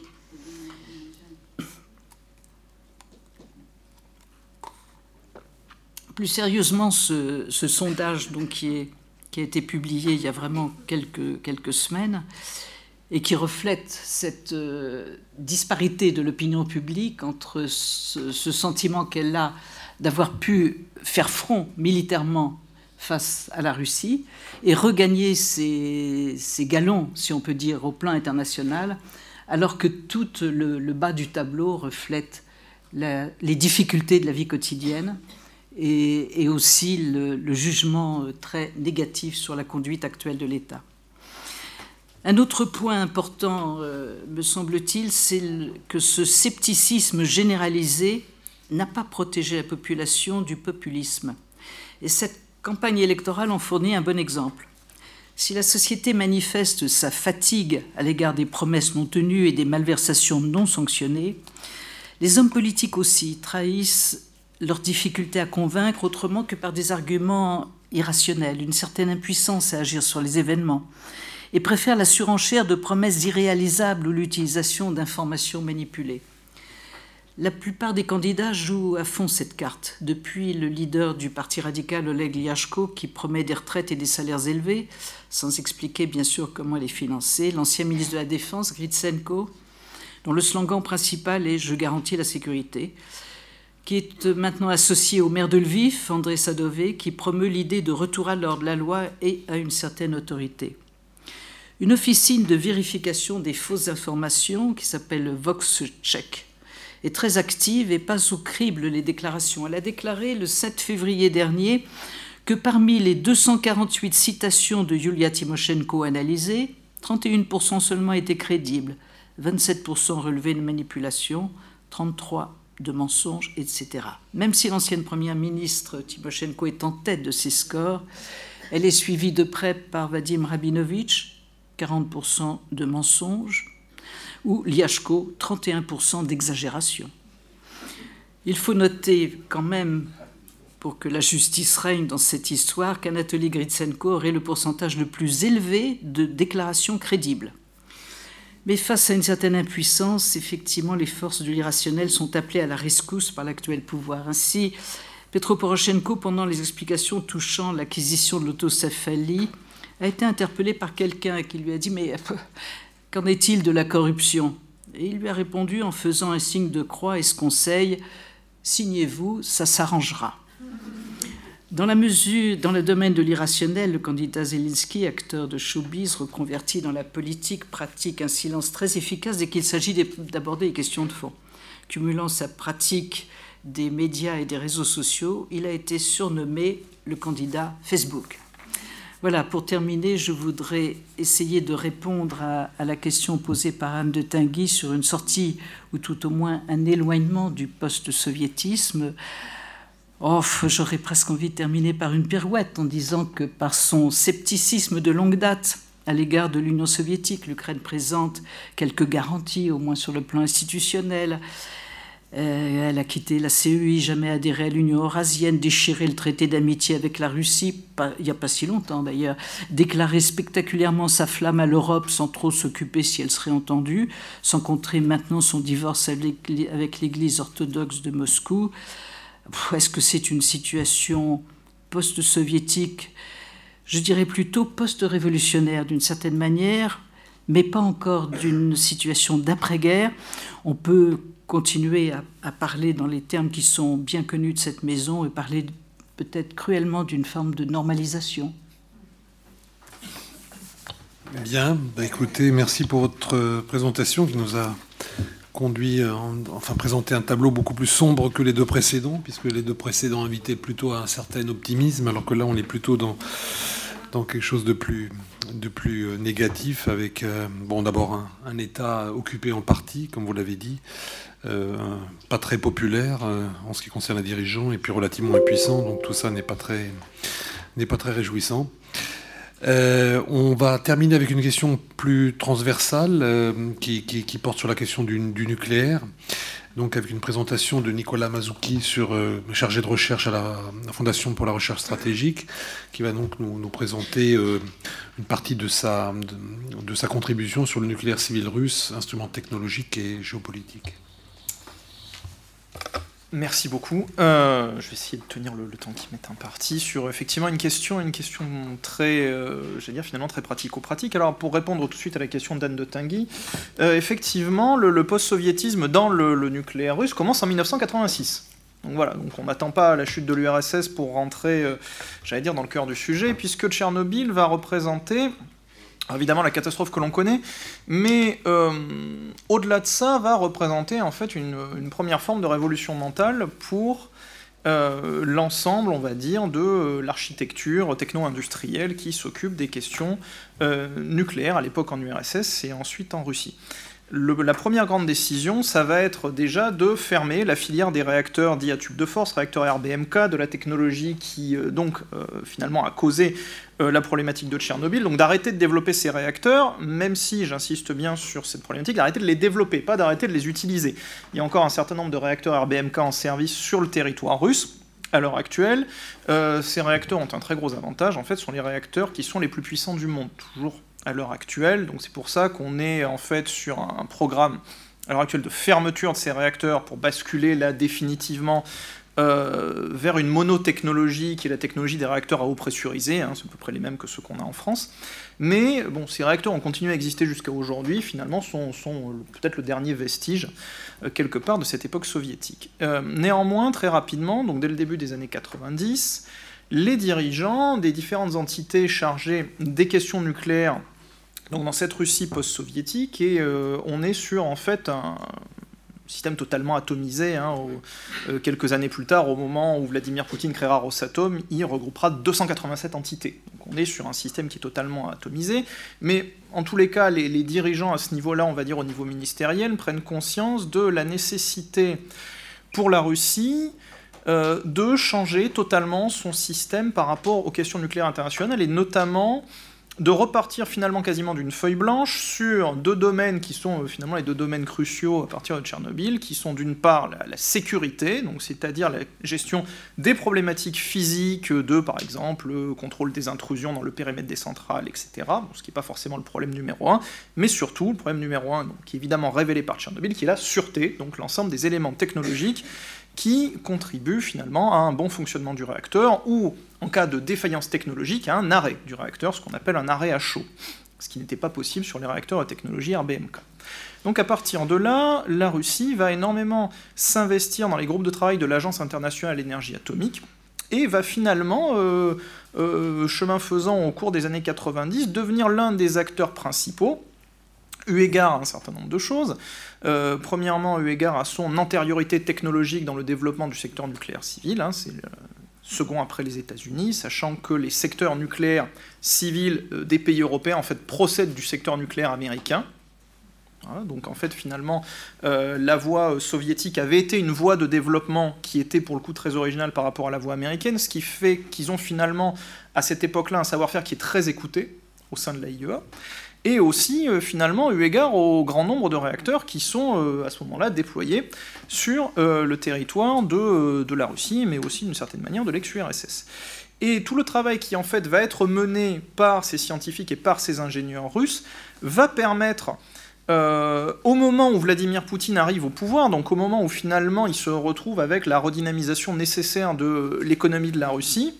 Plus sérieusement, ce, sondage donc, qui, a été publié il y a vraiment quelques, semaines et qui reflète cette euh, disparité de l'opinion publique entre ce sentiment qu'elle a d'avoir pu faire front militairement face à la Russie et regagner ses, galons, si on peut dire, au plan international, alors que tout le, bas du tableau reflète les difficultés de la vie quotidienne et, aussi le, jugement très négatif sur la conduite actuelle de l'État. Un autre point important, euh, me semble-t-il, c'est que ce scepticisme généralisé n'a pas protégé la population du populisme. Et cette campagne électorale en fournit un bon exemple. Si la société manifeste sa fatigue à l'égard des promesses non tenues et des malversations non sanctionnées, les hommes politiques aussi trahissent leur difficulté à convaincre autrement que par des arguments irrationnels, une certaine impuissance à agir sur les événements, et préfèrent la surenchère de promesses irréalisables ou l'utilisation d'informations manipulées. La plupart des candidats jouent à fond cette carte, depuis le leader du Parti radical Oleg Liashko qui promet des retraites et des salaires élevés, sans expliquer bien sûr comment les financer, l'ancien ministre de la Défense Gritsenko, dont le slogan principal est Je garantis la sécurité, qui est maintenant associé au maire de Lviv, André Sadové, qui promeut l'idée de retour à l'ordre la loi et à une certaine autorité. Une officine de vérification des fausses informations qui s'appelle VoxCheck est très active et passe au crible les déclarations. Elle a déclaré le 7 février dernier que parmi les 248 citations de Yulia Tymoshenko analysées, 31% seulement étaient crédibles, 27% relevaient de manipulation, 33% de mensonges, etc. Même si l'ancienne première ministre Tymoshenko est en tête de ces scores, elle est suivie de près par Vadim Rabinovitch, 40% de mensonges, ou Liachko, 31% d'exagération. Il faut noter quand même, pour que la justice règne dans cette histoire, qu'Anatoly Gritsenko aurait le pourcentage le plus élevé de déclarations crédibles. Mais face à une certaine impuissance, effectivement, les forces de l'irrationnel sont appelées à la rescousse par l'actuel pouvoir. Ainsi, Petro Poroshenko, pendant les explications touchant l'acquisition de l'autocéphalie, a été interpellé par quelqu'un qui lui a dit Mais Qu'en est-il de la corruption? Et il lui a répondu en faisant un signe de croix et ce conseil Signez-vous, ça s'arrangera. Dans la mesure, dans le domaine de l'irrationnel, le candidat Zelensky, acteur de showbiz, reconverti dans la politique, pratique un silence très efficace dès qu'il s'agit d'aborder les questions de fond. Cumulant sa pratique des médias et des réseaux sociaux, il a été surnommé le candidat Facebook. Voilà, pour terminer, je voudrais essayer de répondre à, la question posée par Anne de Tinguy sur une sortie ou tout au moins un éloignement du post-soviétisme. Oh, j'aurais presque envie de terminer par une pirouette en disant que par son scepticisme de longue date à l'égard de l'Union soviétique, l'Ukraine présente quelques garanties, au moins sur le plan institutionnel. Euh, elle a quitté la CEI, jamais adhéré à l'Union eurasienne, déchiré le traité d'amitié avec la Russie, il n'y a pas si longtemps d'ailleurs, déclaré spectaculairement sa flamme à l'Europe sans trop s'occuper si elle serait entendue, sans compter maintenant son divorce avec l'Église orthodoxe de Moscou. Est-ce que c'est une situation post-soviétique? Je dirais plutôt post-révolutionnaire d'une certaine manière, mais pas encore d'une situation d'après-guerre. On peut continuer à, parler dans les termes qui sont bien connus de cette maison et parler peut-être cruellement d'une forme de normalisation. Bien, bah, écoutez, merci pour votre présentation qui nous a conduit, enfin présenté un tableau beaucoup plus sombre que les deux précédents, puisque les deux précédents invitaient plutôt à un certain optimisme, alors que là on est plutôt dans, dans quelque chose de plus, de plus euh, négatif, avec euh, bon d'abord un, État occupé en partie, comme vous l'avez dit, euh, pas très populaire en ce qui concerne les dirigeants et puis relativement impuissant. Donc tout ça n'est pas très réjouissant. On va terminer avec une question plus transversale qui, porte sur la question du, nucléaire. Donc avec une présentation de Nicolas Mazouki, sur, chargé de recherche à la, Fondation pour la recherche stratégique, qui va donc nous, présenter une partie de sa contribution sur le nucléaire civil russe, instrument technologique et géopolitique. Merci beaucoup. Euh, je vais essayer de tenir le, temps qui m'est imparti sur effectivement une question, une question très, euh, dire finalement très pratico-pratique. Alors pour répondre tout de suite à la question d'Anne de Tinguy, euh, effectivement le, post-soviétisme dans le, nucléaire russe commence en 1986. Donc voilà, donc on n'attend pas la chute de l'URSS pour rentrer, j'allais dire, dans le cœur du sujet, puisque Tchernobyl va représenter évidemment la catastrophe que l'on connaît, mais euh, au-delà de ça, va représenter en fait une, première forme de révolution mentale pour euh, l'ensemble, on va dire, de euh, l'architecture techno-industrielle qui s'occupe des questions nucléaires à l'époque en URSS et ensuite en Russie. La première grande décision, ça va être déjà de fermer la filière des réacteurs dits à tube de force, réacteurs RBMK, de la technologie qui donc finalement a causé euh, la problématique de Tchernobyl, donc d'arrêter de développer ces réacteurs, même si j'insiste bien sur cette problématique, d'arrêter de les développer, pas d'arrêter de les utiliser. Il y a encore un certain nombre de réacteurs RBMK en service sur le territoire russe. À l'heure actuelle, ces réacteurs ont un très gros avantage, en fait, sont les réacteurs qui sont les plus puissants du monde, toujours à l'heure actuelle. Donc c'est pour ça qu'on est en fait sur un programme à l'heure actuelle de fermeture de ces réacteurs pour basculer là définitivement euh, vers une monotechnologie qui est la technologie des réacteurs à eau pressurisée, hein, c'est à peu près les mêmes que ceux qu'on a en France. Mais bon, ces réacteurs ont continué à exister jusqu'à aujourd'hui, finalement sont, peut-être le dernier vestige euh, quelque part de cette époque soviétique. Euh, néanmoins, très rapidement, donc dès le début des années 90, les dirigeants des différentes entités chargées des questions nucléaires donc dans cette Russie post-soviétique, et on est sur en fait un système totalement atomisé. Hein, euh, quelques années plus tard, au moment où Vladimir Poutine créera Rosatom, il regroupera 287 entités. Donc on est sur un système qui est totalement atomisé, mais en tous les cas, les, dirigeants à ce niveau-là, on va dire au niveau ministériel, prennent conscience de la nécessité pour la Russie euh, de changer totalement son système par rapport aux questions nucléaires internationales, et notamment de repartir finalement quasiment d'une feuille blanche sur deux domaines qui sont euh, finalement les deux domaines cruciaux à partir de Tchernobyl, qui sont d'une part la, sécurité, donc c'est-à-dire la gestion des problématiques physiques de, par exemple, le contrôle des intrusions dans le périmètre des centrales, etc., ce qui n'est pas forcément le problème numéro un, mais surtout le problème numéro un, qui est évidemment révélé par Tchernobyl, qui est la sûreté, donc l'ensemble des éléments technologiques qui contribuent finalement à un bon fonctionnement du réacteur ou, en cas de défaillance technologique, à un arrêt du réacteur, ce qu'on appelle un arrêt à chaud, ce qui n'était pas possible sur les réacteurs à technologie RBMK. Donc à partir de là, la Russie va énormément s'investir dans les groupes de travail de l'Agence internationale de l'énergie atomique et va finalement, euh, euh, chemin faisant au cours des années 90, devenir l'un des acteurs principaux eu égard à un certain nombre de choses. Euh, premièrement, eu égard à son antériorité technologique dans le développement du secteur nucléaire civil, hein, c'est le second après les États-Unis, sachant que les secteurs nucléaires civils euh, des pays européens en fait procèdent du secteur nucléaire américain. donc en fait finalement euh, la voie soviétique avait été une voie de développement qui était pour le coup très originale par rapport à la voie américaine, ce qui fait qu'ils ont finalement à cette époque-là un savoir-faire qui est très écouté au sein de l'AIEA. Et aussi finalement eu égard au grand nombre de réacteurs qui sont à ce moment-là déployés sur le territoire de, la Russie, mais aussi d'une certaine manière de l'ex-URSS. Et tout le travail qui en fait va être mené par ces scientifiques et par ces ingénieurs russes va permettre, euh, au moment où Vladimir Poutine arrive au pouvoir, donc au moment où finalement il se retrouve avec la redynamisation nécessaire de l'économie de la Russie,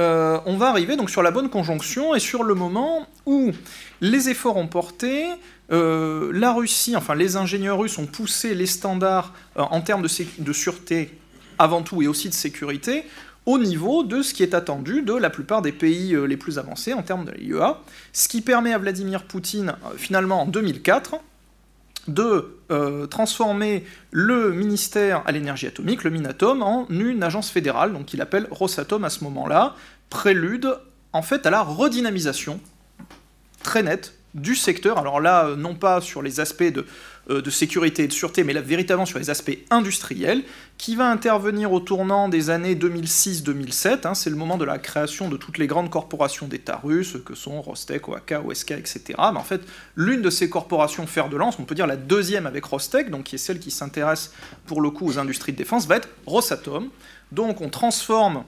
euh, on va arriver donc sur la bonne conjonction et sur le moment où les efforts ont porté, euh, la Russie, enfin les ingénieurs russes ont poussé les standards en termes de, de sûreté avant tout et aussi de sécurité au niveau de ce qui est attendu de la plupart des pays euh, les plus avancés en termes de l'IEA, ce qui permet à Vladimir Poutine, euh, finalement en 2004, de euh, transformer le ministère à l'énergie atomique, le Minatom, en une agence fédérale, donc il appelle Rosatom à ce moment-là, prélude en fait à la redynamisation très nette du secteur, alors là, non pas sur les aspects de euh, de sécurité et de sûreté, mais là véritablement sur les aspects industriels, qui va intervenir au tournant des années 2006-2007. Hein, c'est le moment de la création de toutes les grandes corporations d'État russes, que sont Rostec, OAK, OSK, etc. Mais en fait, l'une de ces corporations fer de lance, on peut dire la deuxième avec Rostec, donc qui est celle qui s'intéresse pour le coup aux industries de défense, va être Rosatom. Donc on transforme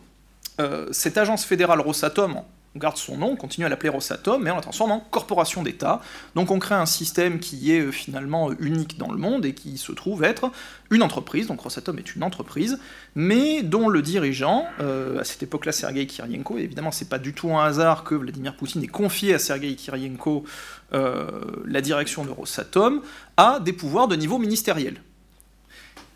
euh, cette agence fédérale Rosatom en on garde son nom, on continue à l'appeler Rosatom, mais on la transforme en corporation d'État. Donc on crée un système qui est euh, finalement unique dans le monde et qui se trouve être une entreprise. Donc Rosatom est une entreprise, mais dont le dirigeant, euh, à cette époque-là, Sergei Kirienko, et évidemment c'est pas du tout un hasard que Vladimir Poutine ait confié à Sergei Kirienko euh, la direction de Rosatom, a des pouvoirs de niveau ministériel.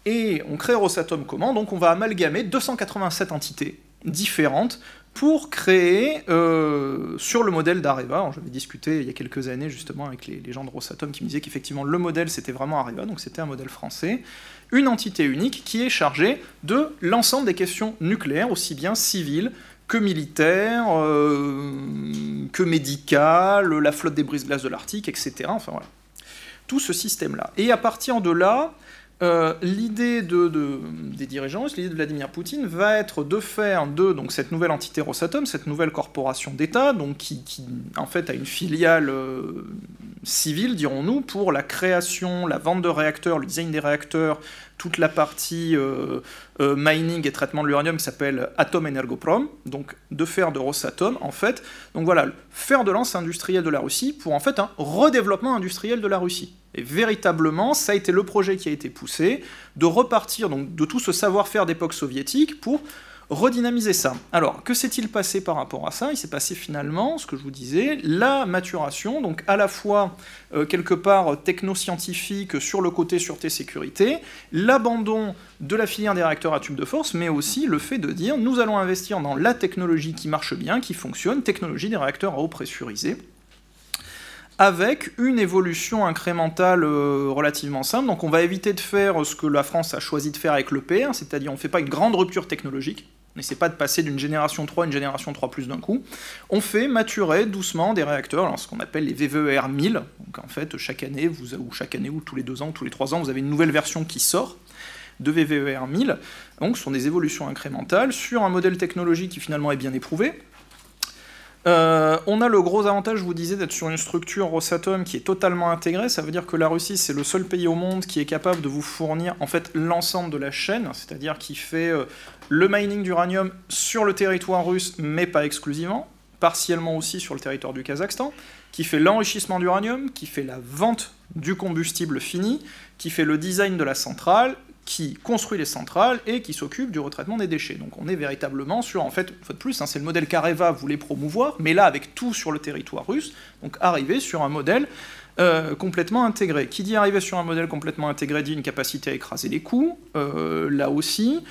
Et on crée Rosatom comment? Donc on va amalgamer 287 entités différentes pour créer, euh, sur le modèle d'Areva, j'avais discuté il y a quelques années justement avec les, gens de Rosatom qui me disaient qu'effectivement le modèle c'était vraiment Areva, donc c'était un modèle français, une entité unique qui est chargée de l'ensemble des questions nucléaires, aussi bien civiles que militaires, euh, que médicales, la flotte des brise-glaces de l'Arctique, etc. Enfin voilà. Tout ce système-là. Et à partir de là, euh, l'idée de, des dirigeants, l'idée de Vladimir Poutine va être de faire de donc, cette nouvelle entité Rosatom, cette nouvelle corporation d'État, donc qui, en fait a une filiale euh, civile, dirons-nous, pour la création, la vente de réacteurs, le design des réacteurs, toute la partie euh, mining et traitement de l'uranium qui s'appelle Atom Energoprom, donc de faire de Rosatom, en fait, donc voilà, faire de lance industrielle de la Russie pour en fait un redéveloppement industriel de la Russie. Et véritablement, ça a été le projet qui a été poussé, de repartir donc, de tout ce savoir-faire d'époque soviétique pour redynamiser ça. Alors, que s'est-il passé par rapport à ça? Il s'est passé finalement, ce que je vous disais, la maturation, donc à la fois euh, quelque part techno-scientifique sur le côté sûreté-sécurité, l'abandon de la filière des réacteurs à tube de force, mais aussi le fait de dire nous allons investir dans la technologie qui marche bien, qui fonctionne, technologie des réacteurs à eau pressurisée avec une évolution incrémentale euh, relativement simple. Donc on va éviter de faire ce que la France a choisi de faire avec le P1, c'est-à-dire on ne fait pas une grande rupture technologique, on n'essaie pas de passer d'une génération 3 à une génération 3 plus d'un coup. On fait maturer doucement des réacteurs, ce qu'on appelle les VVER 1000. Donc en fait, chaque année, ou chaque année, ou tous les deux ans, ou tous les trois ans, vous avez une nouvelle version qui sort de VVER 1000. Donc ce sont des évolutions incrémentales sur un modèle technologique qui finalement est bien éprouvé, euh, on a le gros avantage, je vous disais, d'être sur une structure Rosatom qui est totalement intégrée. Ça veut dire que la Russie, c'est le seul pays au monde qui est capable de vous fournir en fait l'ensemble de la chaîne, c'est-à-dire qui fait euh, le mining d'uranium sur le territoire russe, mais pas exclusivement, partiellement aussi sur le territoire du Kazakhstan, qui fait l'enrichissement d'uranium, qui fait la vente du combustible fini, qui fait le design de la centrale, qui construit les centrales et qui s'occupe du retraitement des déchets. Donc on est véritablement sur, en fait, une fois de plus, hein, c'est le modèle qu'Areva voulait promouvoir, mais là avec tout sur le territoire russe, donc arriver sur un modèle euh, complètement intégré. Qui dit arriver sur un modèle complètement intégré dit une capacité à écraser les coûts, euh, là aussi,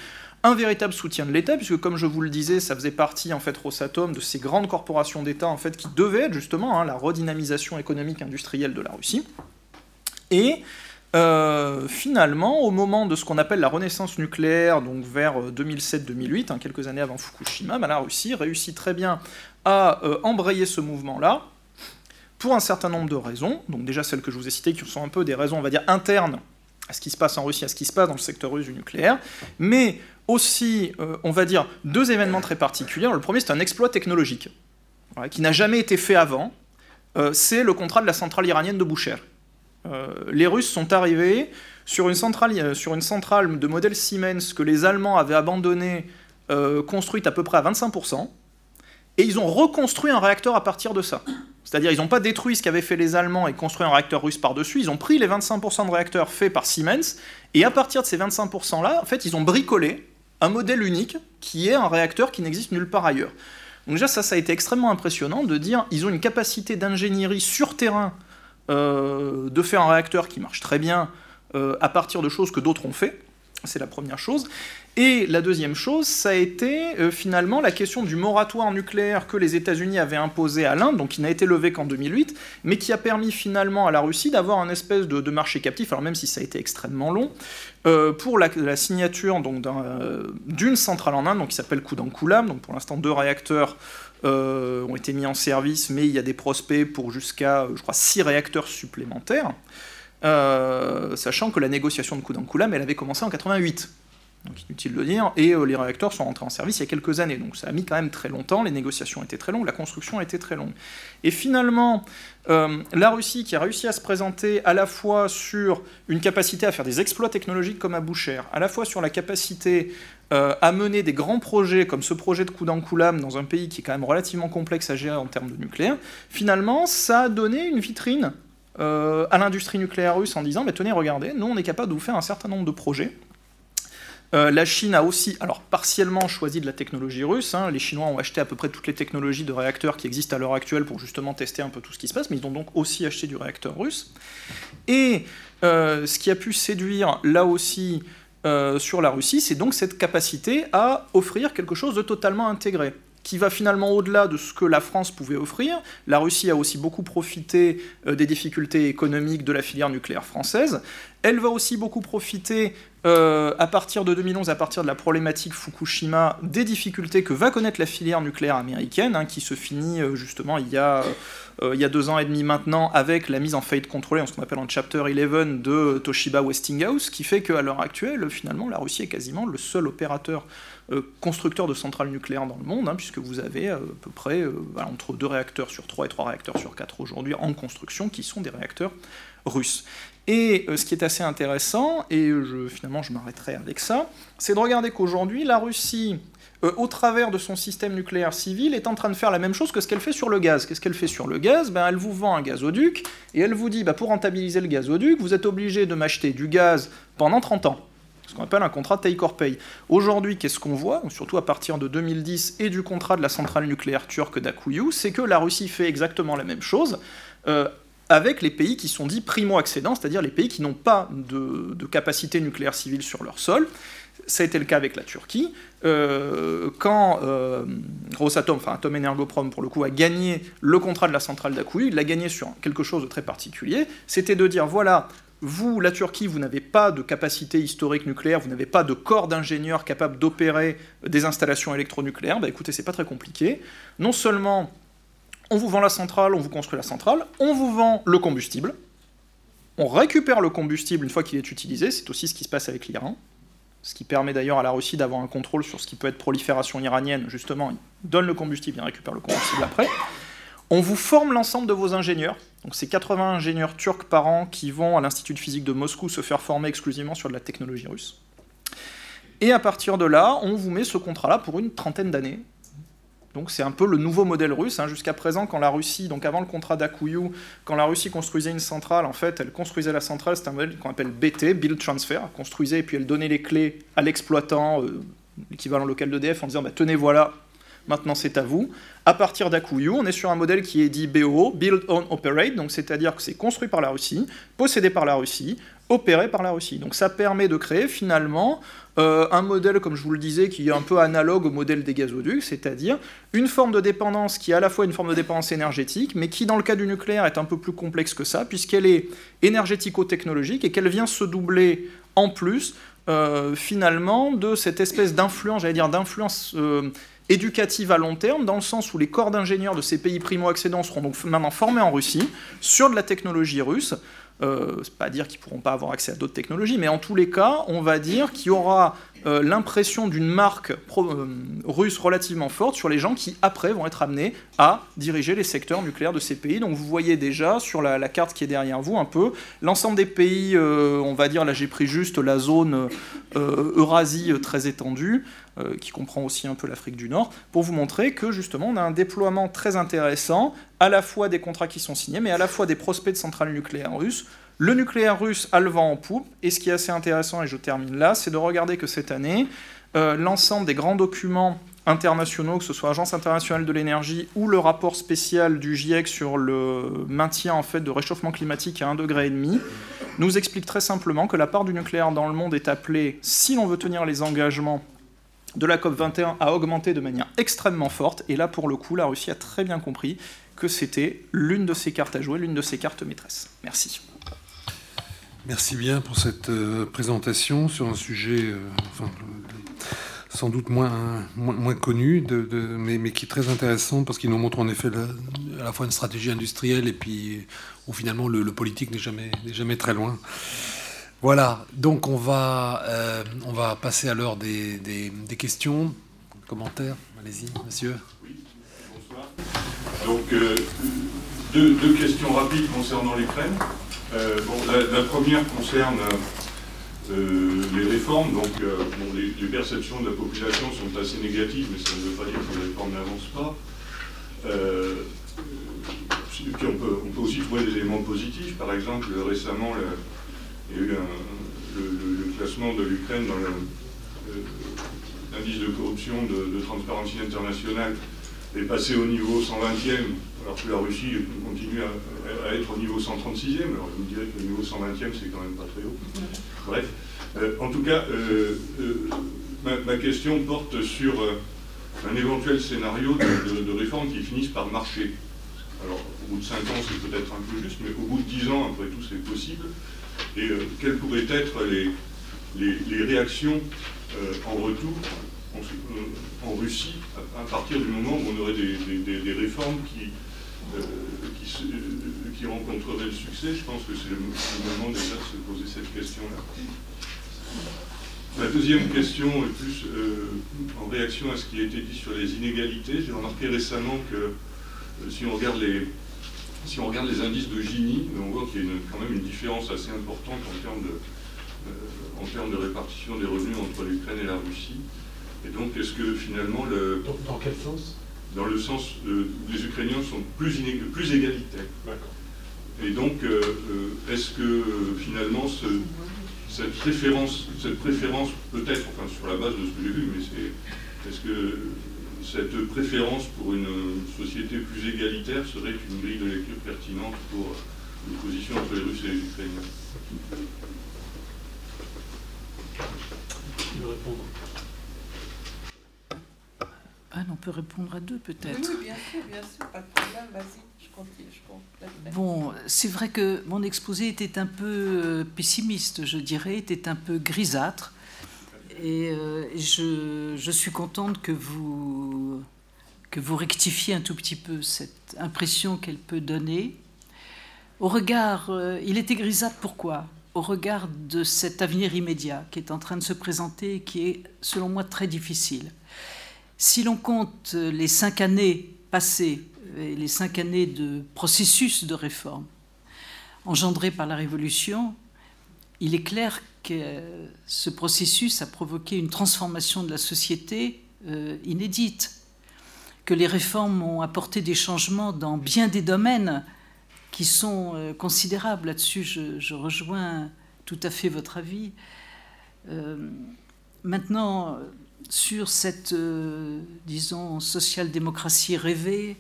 un véritable soutien de l'État, puisque comme je vous le disais, ça faisait partie en fait Rosatom de ces grandes corporations d'État en fait qui devaient être justement hein, la redynamisation économique industrielle de la Russie. Et euh, finalement, au moment de ce qu'on appelle la renaissance nucléaire, donc vers 2007-2008, euh, hein, quelques années avant Fukushima, bah, la Russie réussit très bien à euh, embrayer ce mouvement-là, pour un certain nombre de raisons, donc déjà celles que je vous ai citées, qui sont un peu des raisons, on va dire, internes à ce qui se passe en Russie, à ce qui se passe dans le secteur russe du nucléaire, mais aussi, on va dire, deux événements très particuliers. le premier, c'est un exploit technologique, qui n'a jamais été fait avant, c'est le contrat de la centrale iranienne de Boucher. Les Russes sont arrivés sur une, centrale, sur une centrale de modèle Siemens que les Allemands avaient abandonnée, construite à peu près à 25%, et ils ont reconstruit un réacteur à partir de ça. C'est-à-dire ils n'ont pas détruit ce qu'avaient fait les Allemands et construit un réacteur russe par-dessus, ils ont pris les 25% de réacteurs faits par Siemens, et à partir de ces 25%-là, en fait, ils ont bricolé un modèle unique qui est un réacteur qui n'existe nulle part ailleurs. Donc déjà, ça, ça a été extrêmement impressionnant de dire ils ont une capacité d'ingénierie sur terrain euh, de faire un réacteur qui marche très bien euh, à partir de choses que d'autres ont fait. C'est la première chose. Et la deuxième chose, ça a été euh, finalement la question du moratoire nucléaire que les États-Unis avaient imposé à l'Inde, donc qui n'a été levé qu'en 2008, mais qui a permis finalement à la Russie d'avoir un espèce de, marché captif, alors même si ça a été extrêmement long, pour la, signature d'une centrale en Inde, donc qui s'appelle Kudankulam. Donc pour l'instant, deux réacteurs ont été mis en service, mais il y a des prospects pour jusqu'à, je crois, six réacteurs supplémentaires. sachant que la négociation de Kudankulam, elle avait commencé en 88 donc inutile de le dire, et euh, les réacteurs sont rentrés en service il y a quelques années, donc ça a mis quand même très longtemps, les négociations étaient très longues, la construction était très longue. Et finalement, euh, la Russie qui a réussi à se présenter à la fois sur une capacité à faire des exploits technologiques comme à Boucher, à la fois sur la capacité euh, à mener des grands projets comme ce projet de Kudankulam dans un pays qui est quand même relativement complexe à gérer en termes de nucléaire, finalement ça a donné une vitrine à l'industrie nucléaire russe en disant, mais tenez, regardez, nous on est capable de vous faire un certain nombre de projets euh, la Chine a aussi, alors partiellement choisi de la technologie russe. Hein. Les Chinois ont acheté à peu près toutes les technologies de réacteurs qui existent à l'heure actuelle pour justement tester un peu tout ce qui se passe, mais ils ont donc aussi acheté du réacteur russe. Et euh, ce qui a pu séduire là aussi euh, sur la Russie, c'est donc cette capacité à offrir quelque chose de totalement intégré qui va finalement au-delà de ce que la France pouvait offrir. La Russie a aussi beaucoup profité des difficultés économiques de la filière nucléaire française. Elle va aussi beaucoup profiter euh, à partir de 2011, à partir de la problématique Fukushima, des difficultés que va connaître la filière nucléaire américaine, hein, qui se finit euh, justement il y, a, euh, il y a deux ans et demi maintenant avec la mise en faillite contrôlée, en ce qu'on appelle en Chapter 11 de Toshiba Westinghouse, qui fait qu'à l'heure actuelle, finalement, la Russie est quasiment le seul opérateur constructeur de centrales nucléaires dans le monde, hein, puisque vous avez à peu près entre deux réacteurs sur trois et trois réacteurs sur quatre aujourd'hui en construction qui sont des réacteurs russes. Et euh, ce qui est assez intéressant, et je, finalement je m'arrêterai avec ça, c'est de regarder qu'aujourd'hui, la Russie, euh, au travers de son système nucléaire civil, est en train de faire la même chose que ce qu'elle fait sur le gaz. Qu'est-ce qu'elle fait sur le gaz? Ben, Elle vous vend un gazoduc, et elle vous dit, bah, pour rentabiliser le gazoduc, vous êtes obligé de m'acheter du gaz pendant 30 ans. Ce qu'on appelle un contrat take or pay. Aujourd'hui, qu'est-ce qu'on voit, surtout à partir de 2010 et du contrat de la centrale nucléaire turque d'Akuyu, c'est que la Russie fait exactement la même chose. Euh, avec les pays qui sont dits primo-accédants, c'est-à-dire les pays qui n'ont pas de, capacité nucléaire civile sur leur sol. Ça a été le cas avec la Turquie. Euh, quand euh, Rosatom, enfin Atom Energoprom pour le coup, a gagné le contrat de la centrale d'Akouyu, il l'a gagné sur quelque chose de très particulier. C'était de dire voilà, vous, la Turquie, vous n'avez pas de capacité historique nucléaire, vous n'avez pas de corps d'ingénieurs capables d'opérer des installations électronucléaires. Bah écoutez, c'est pas très compliqué. Non seulement on vous vend la centrale, on vous construit la centrale, on vous vend le combustible, on récupère le combustible une fois qu'il est utilisé, c'est aussi ce qui se passe avec l'Iran, ce qui permet d'ailleurs à la Russie d'avoir un contrôle sur ce qui peut être prolifération iranienne, justement, il donne le combustible, il récupère le combustible après. On vous forme l'ensemble de vos ingénieurs, donc c'est 80 ingénieurs turcs par an qui vont à l'Institut de physique de Moscou se faire former exclusivement sur de la technologie russe. Et à partir de là, on vous met ce contrat-là pour une trentaine d'années, donc c'est un peu le nouveau modèle russe. Hein. Jusqu'à présent, quand la Russie, donc avant le contrat d'Akuyu, quand la Russie construisait une centrale, en fait, elle construisait la centrale, c'est un modèle qu'on appelle BT, Build Transfer, construisait et puis elle donnait les clés à l'exploitant, euh, l'équivalent local d'EDF, en disant bah, tenez voilà, maintenant c'est à vous. À partir d'Akuyu, on est sur un modèle qui est dit BO, Build, Own, Operate, donc c'est-à-dire que c'est construit par la Russie, possédé par la Russie, opéré par la Russie. Donc ça permet de créer finalement euh, un modèle, comme je vous le disais, qui est un peu analogue au modèle des gazoducs, c'est-à-dire une forme de dépendance qui est à la fois une forme de dépendance énergétique, mais qui dans le cas du nucléaire est un peu plus complexe que ça, puisqu'elle est énergético-technologique et qu'elle vient se doubler en plus euh, finalement de cette espèce d'influence, j'allais dire d'influence euh, éducative à long terme, dans le sens où les corps d'ingénieurs de ces pays primo-accédants seront donc maintenant formés en Russie sur de la technologie russe, Euh, c'est pas dire qu'ils pourront pas avoir accès à d'autres technologies, mais en tous les cas, on va dire qu'il y aura euh, l'impression d'une marque euh, russe relativement forte sur les gens qui, après, vont être amenés à diriger les secteurs nucléaires de ces pays. Donc vous voyez déjà sur la, carte qui est derrière vous un peu l'ensemble des pays, euh, on va dire, là j'ai pris juste la zone Eurasie très étendue, qui comprend aussi un peu l'Afrique du Nord, pour vous montrer que justement on a un déploiement très intéressant, à la fois des contrats qui sont signés, mais à la fois des prospects de centrales nucléaires russes le nucléaire russe a le vent en poupe, et ce qui est assez intéressant, et je termine là, c'est de regarder que cette année, euh, l'ensemble des grands documents internationaux, que ce soit l'Agence internationale de l'énergie ou le rapport spécial du GIEC sur le maintien en fait de réchauffement climatique à 1,5 degré, nous explique très simplement que la part du nucléaire dans le monde est appelée, si l'on veut tenir les engagements de la COP21, à augmenter de manière extrêmement forte. Et là, pour le coup, la Russie a très bien compris que c'était l'une de ses cartes à jouer, l'une de ses cartes maîtresses. Merci. Merci bien pour cette euh, présentation sur un sujet euh, sans doute moins, moins, connu, de, mais, qui est très intéressant parce qu'il nous montre en effet à la fois une stratégie industrielle et puis où finalement le, politique n'est jamais, jamais très loin. Voilà, donc on va, euh, on va passer à l'heure des, des, questions, commentaires? Allez-y, monsieur. Oui, bonsoir. Donc, deux questions rapides concernant l'Ukraine. Euh, la, première concerne euh, les réformes. Donc, euh, les, perceptions de la population sont assez négatives, mais ça ne veut pas dire que les réformes n'avancent pas. puis on peut, aussi trouver des éléments positifs. Par exemple, récemment, il y a eu le, classement de l'Ukraine dans l'indice de corruption de, de Transparency International est passé au niveau 120e alors que la Russie continue à, être au niveau 136e, alors vous me direz que le niveau 120e, c'est quand même pas très haut. Bref, euh, en tout cas, euh, euh, ma, question porte sur un éventuel scénario de, réforme qui finisse par marcher. Alors, au bout de 5 ans, c'est peut-être un peu juste, mais au bout de 10 ans, après tout, c'est possible. Et quelles pourraient être les, réactions en retour en, Russie à, partir du moment où on aurait des réformes qui euh, qui, qui, rencontrerait le succès, je pense que c'est le, moment déjà de se poser cette question-là. La deuxième question est plus euh, en réaction à ce qui a été dit sur les inégalités. J'ai remarqué récemment que euh, si, on regarde les, si on regarde les indices de Gini, on voit qu'il y a quand même une différence assez importante en termes de, en termes de répartition des revenus entre l'Ukraine et la Russie. Et donc, est-ce que finalement le... dans quel sens? Dans le sens où les Ukrainiens sont plus, plus égalitaires. Et donc, euh, euh, est-ce que euh, finalement cette préférence, cette préférence peut-être, enfin sur la base de ce que j'ai vu, mais c'est, est-ce que cette préférence pour une société plus égalitaire serait une grille de lecture pertinente pour l'opposition entre les Russes et les Ukrainiens? On peut répondre à deux peut-être. Oui, bien sûr, bien sûr, pas de problème, vas-y, je continue. Je bon, c'est vrai que mon exposé était un peu euh, pessimiste, je dirais, était un peu grisâtre. Et euh, je, je, suis contente que vous, que vous rectifiez un tout petit peu cette impression qu'elle peut donner. Au regard, euh, il était grisâtre pourquoi? Au regard de cet avenir immédiat qui est en train de se présenter et qui est, selon moi, très difficile. Si l'on compte les cinq années passées et les cinq années de processus de réforme engendré par la Révolution, il est clair que ce processus a provoqué une transformation de la société euh, inédite, que les réformes ont apporté des changements dans bien des domaines qui sont euh, considérables. Là-dessus, je, rejoins tout à fait votre avis. Euh, maintenant, sur cette, euh, disons, social-démocratie rêvée,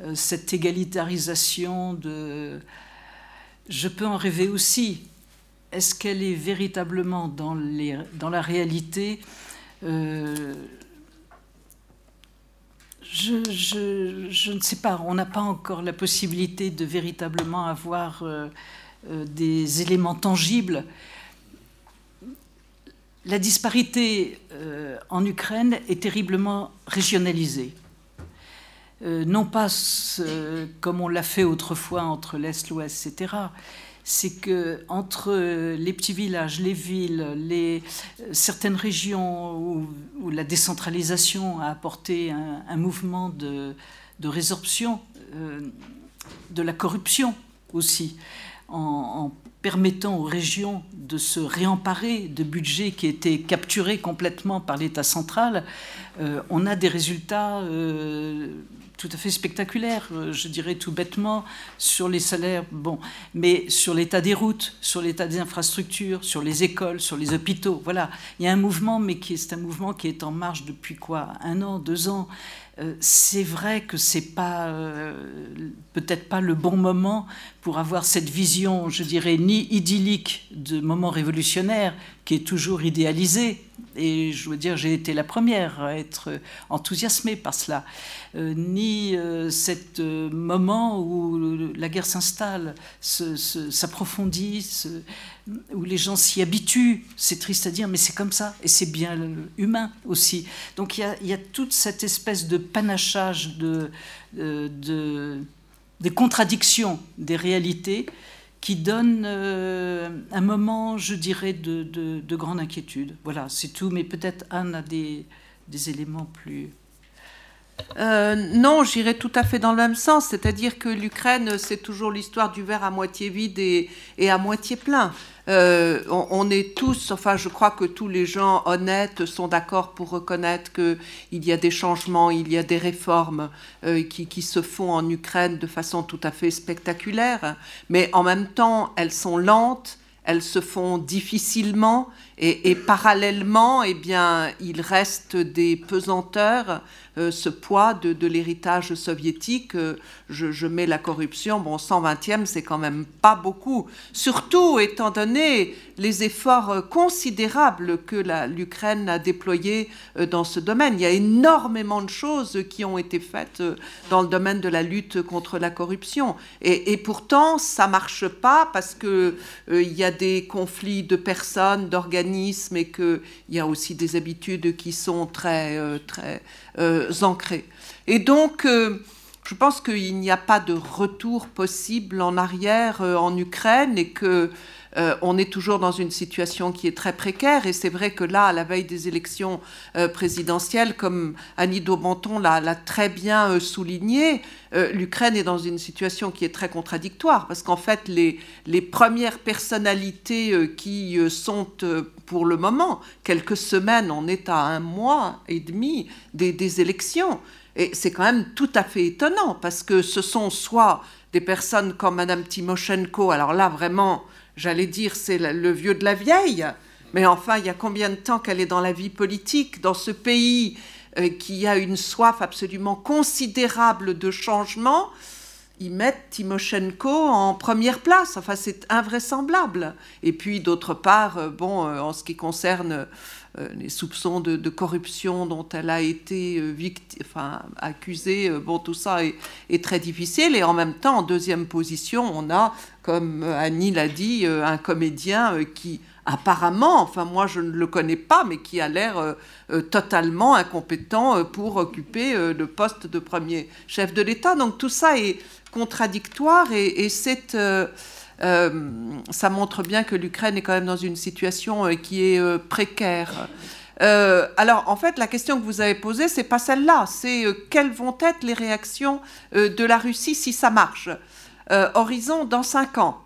euh, cette égalitarisation de... Je peux en rêver aussi. Est-ce qu'elle est véritablement dans, les, dans la réalité? Euh, je, je, je, ne sais pas. On n'a pas encore la possibilité de véritablement avoir des éléments tangibles la disparité euh, en Ukraine est terriblement régionalisée. Euh, non pas comme on l'a fait autrefois entre l'Est, l'Ouest, etc., c'est que entre les petits villages, les villes, les, certaines régions où, la décentralisation a apporté un, mouvement de, résorption euh, de la corruption aussi, en, permettant aux régions de se réemparer de budgets qui étaient capturés complètement par l'État central, euh, on a des résultats euh, tout à fait spectaculaire, euh, je dirais tout bêtement, sur les salaires, bon, mais sur l'état des routes, sur l'état des infrastructures, sur les écoles, sur les hôpitaux. Voilà, il y a un mouvement, mais qui est un mouvement qui est en marche depuis quoi? Un an, deux ans? Euh, c'est vrai que c'est pas euh, peut-être pas le bon moment pour avoir cette vision, je dirais, ni idyllique de moment révolutionnaire qui est toujours idéalisé. Et je veux dire, j'ai été la première à être enthousiasmée par cela. Euh, ni euh, cet euh, moment où la guerre s'installe, s'approfondit, où les gens s'y habituent. C'est triste à dire, mais c'est comme ça, et c'est bien humain aussi. Donc il y, a, toute cette espèce de panachage de, des contradictions des réalités qui donne un moment, je dirais, de, grande inquiétude. Voilà, c'est tout, mais peut-être Anne a des éléments plus... Euh, non, j'irais tout à fait dans le même sens, c'est-à-dire que l'Ukraine, c'est toujours l'histoire du verre à moitié vide et, à moitié plein. Euh, on, est tous, enfin je crois que tous les gens honnêtes sont d'accord pour reconnaître qu'il y a des changements, il y a des réformes euh, qui, se font en Ukraine de façon tout à fait spectaculaire, mais en même temps elles sont lentes, elles se font difficilement et, parallèlement, eh bien, il reste des pesanteurs euh, ce poids de, l'héritage soviétique. Euh, je, mets la corruption, bon, 120e, c'est quand même pas beaucoup. Surtout étant donné les efforts euh, considérables que l'Ukraine a déployés dans ce domaine. Il y a énormément de choses qui ont été faites dans le domaine de la lutte contre la corruption. Et, pourtant, ça marche pas parce que il y a des conflits de personnes, et qu'il y a aussi des habitudes qui sont très, très euh, ancrés. Et donc, euh, je pense qu'il n'y a pas de retour possible en arrière euh, en Ukraine et que on est toujours dans une situation qui est très précaire. Et c'est vrai que là, à la veille des élections présidentielles, comme Annie Daubenton l'a très bien souligné, l'Ukraine est dans une situation qui est très contradictoire parce qu'en fait, les, les, premières personnalités qui sont pour le moment, quelques semaines, on est à un mois et demi des, élections. Et c'est quand même tout à fait étonnant parce que ce sont soit des personnes comme Madame Timoshenko, alors là vraiment, j'allais dire, c'est le vieux de la vieille, mais enfin, il y a combien de temps qu'elle est dans la vie politique, dans ce pays euh, qui a une soif absolument considérable de changement ils mettent Timoshenko en première place. Enfin, c'est invraisemblable. Et puis, d'autre part, euh, bon, euh, en ce qui concerne euh, les soupçons de, corruption dont elle a été enfin, accusée, bon, tout ça est, très difficile. Et en même temps, en deuxième position, on a, comme Annie l'a dit, un comédien qui apparemment, enfin moi je ne le connais pas, mais qui a l'air totalement incompétent pour occuper le poste de premier chef de l'État. Donc tout ça est contradictoire et, euh, euh, ça montre bien que l'Ukraine est quand même dans une situation euh, qui est précaire. alors, en fait, la question que vous avez posée, c'est pas celle-là. C'est quelles vont être les réactions de la Russie si ça marche? horizon dans cinq ans.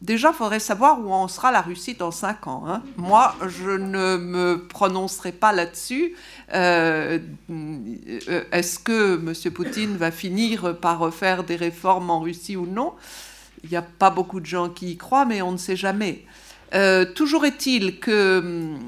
Déjà, il faudrait savoir où en sera la Russie dans cinq ans. Hein. Moi, je ne me prononcerai pas là-dessus. Euh, euh, est-ce que M. Poutine va finir par faire des réformes en Russie ou non? Il n'y a pas beaucoup de gens qui y croient, mais on ne sait jamais. Euh, toujours est-il que hum,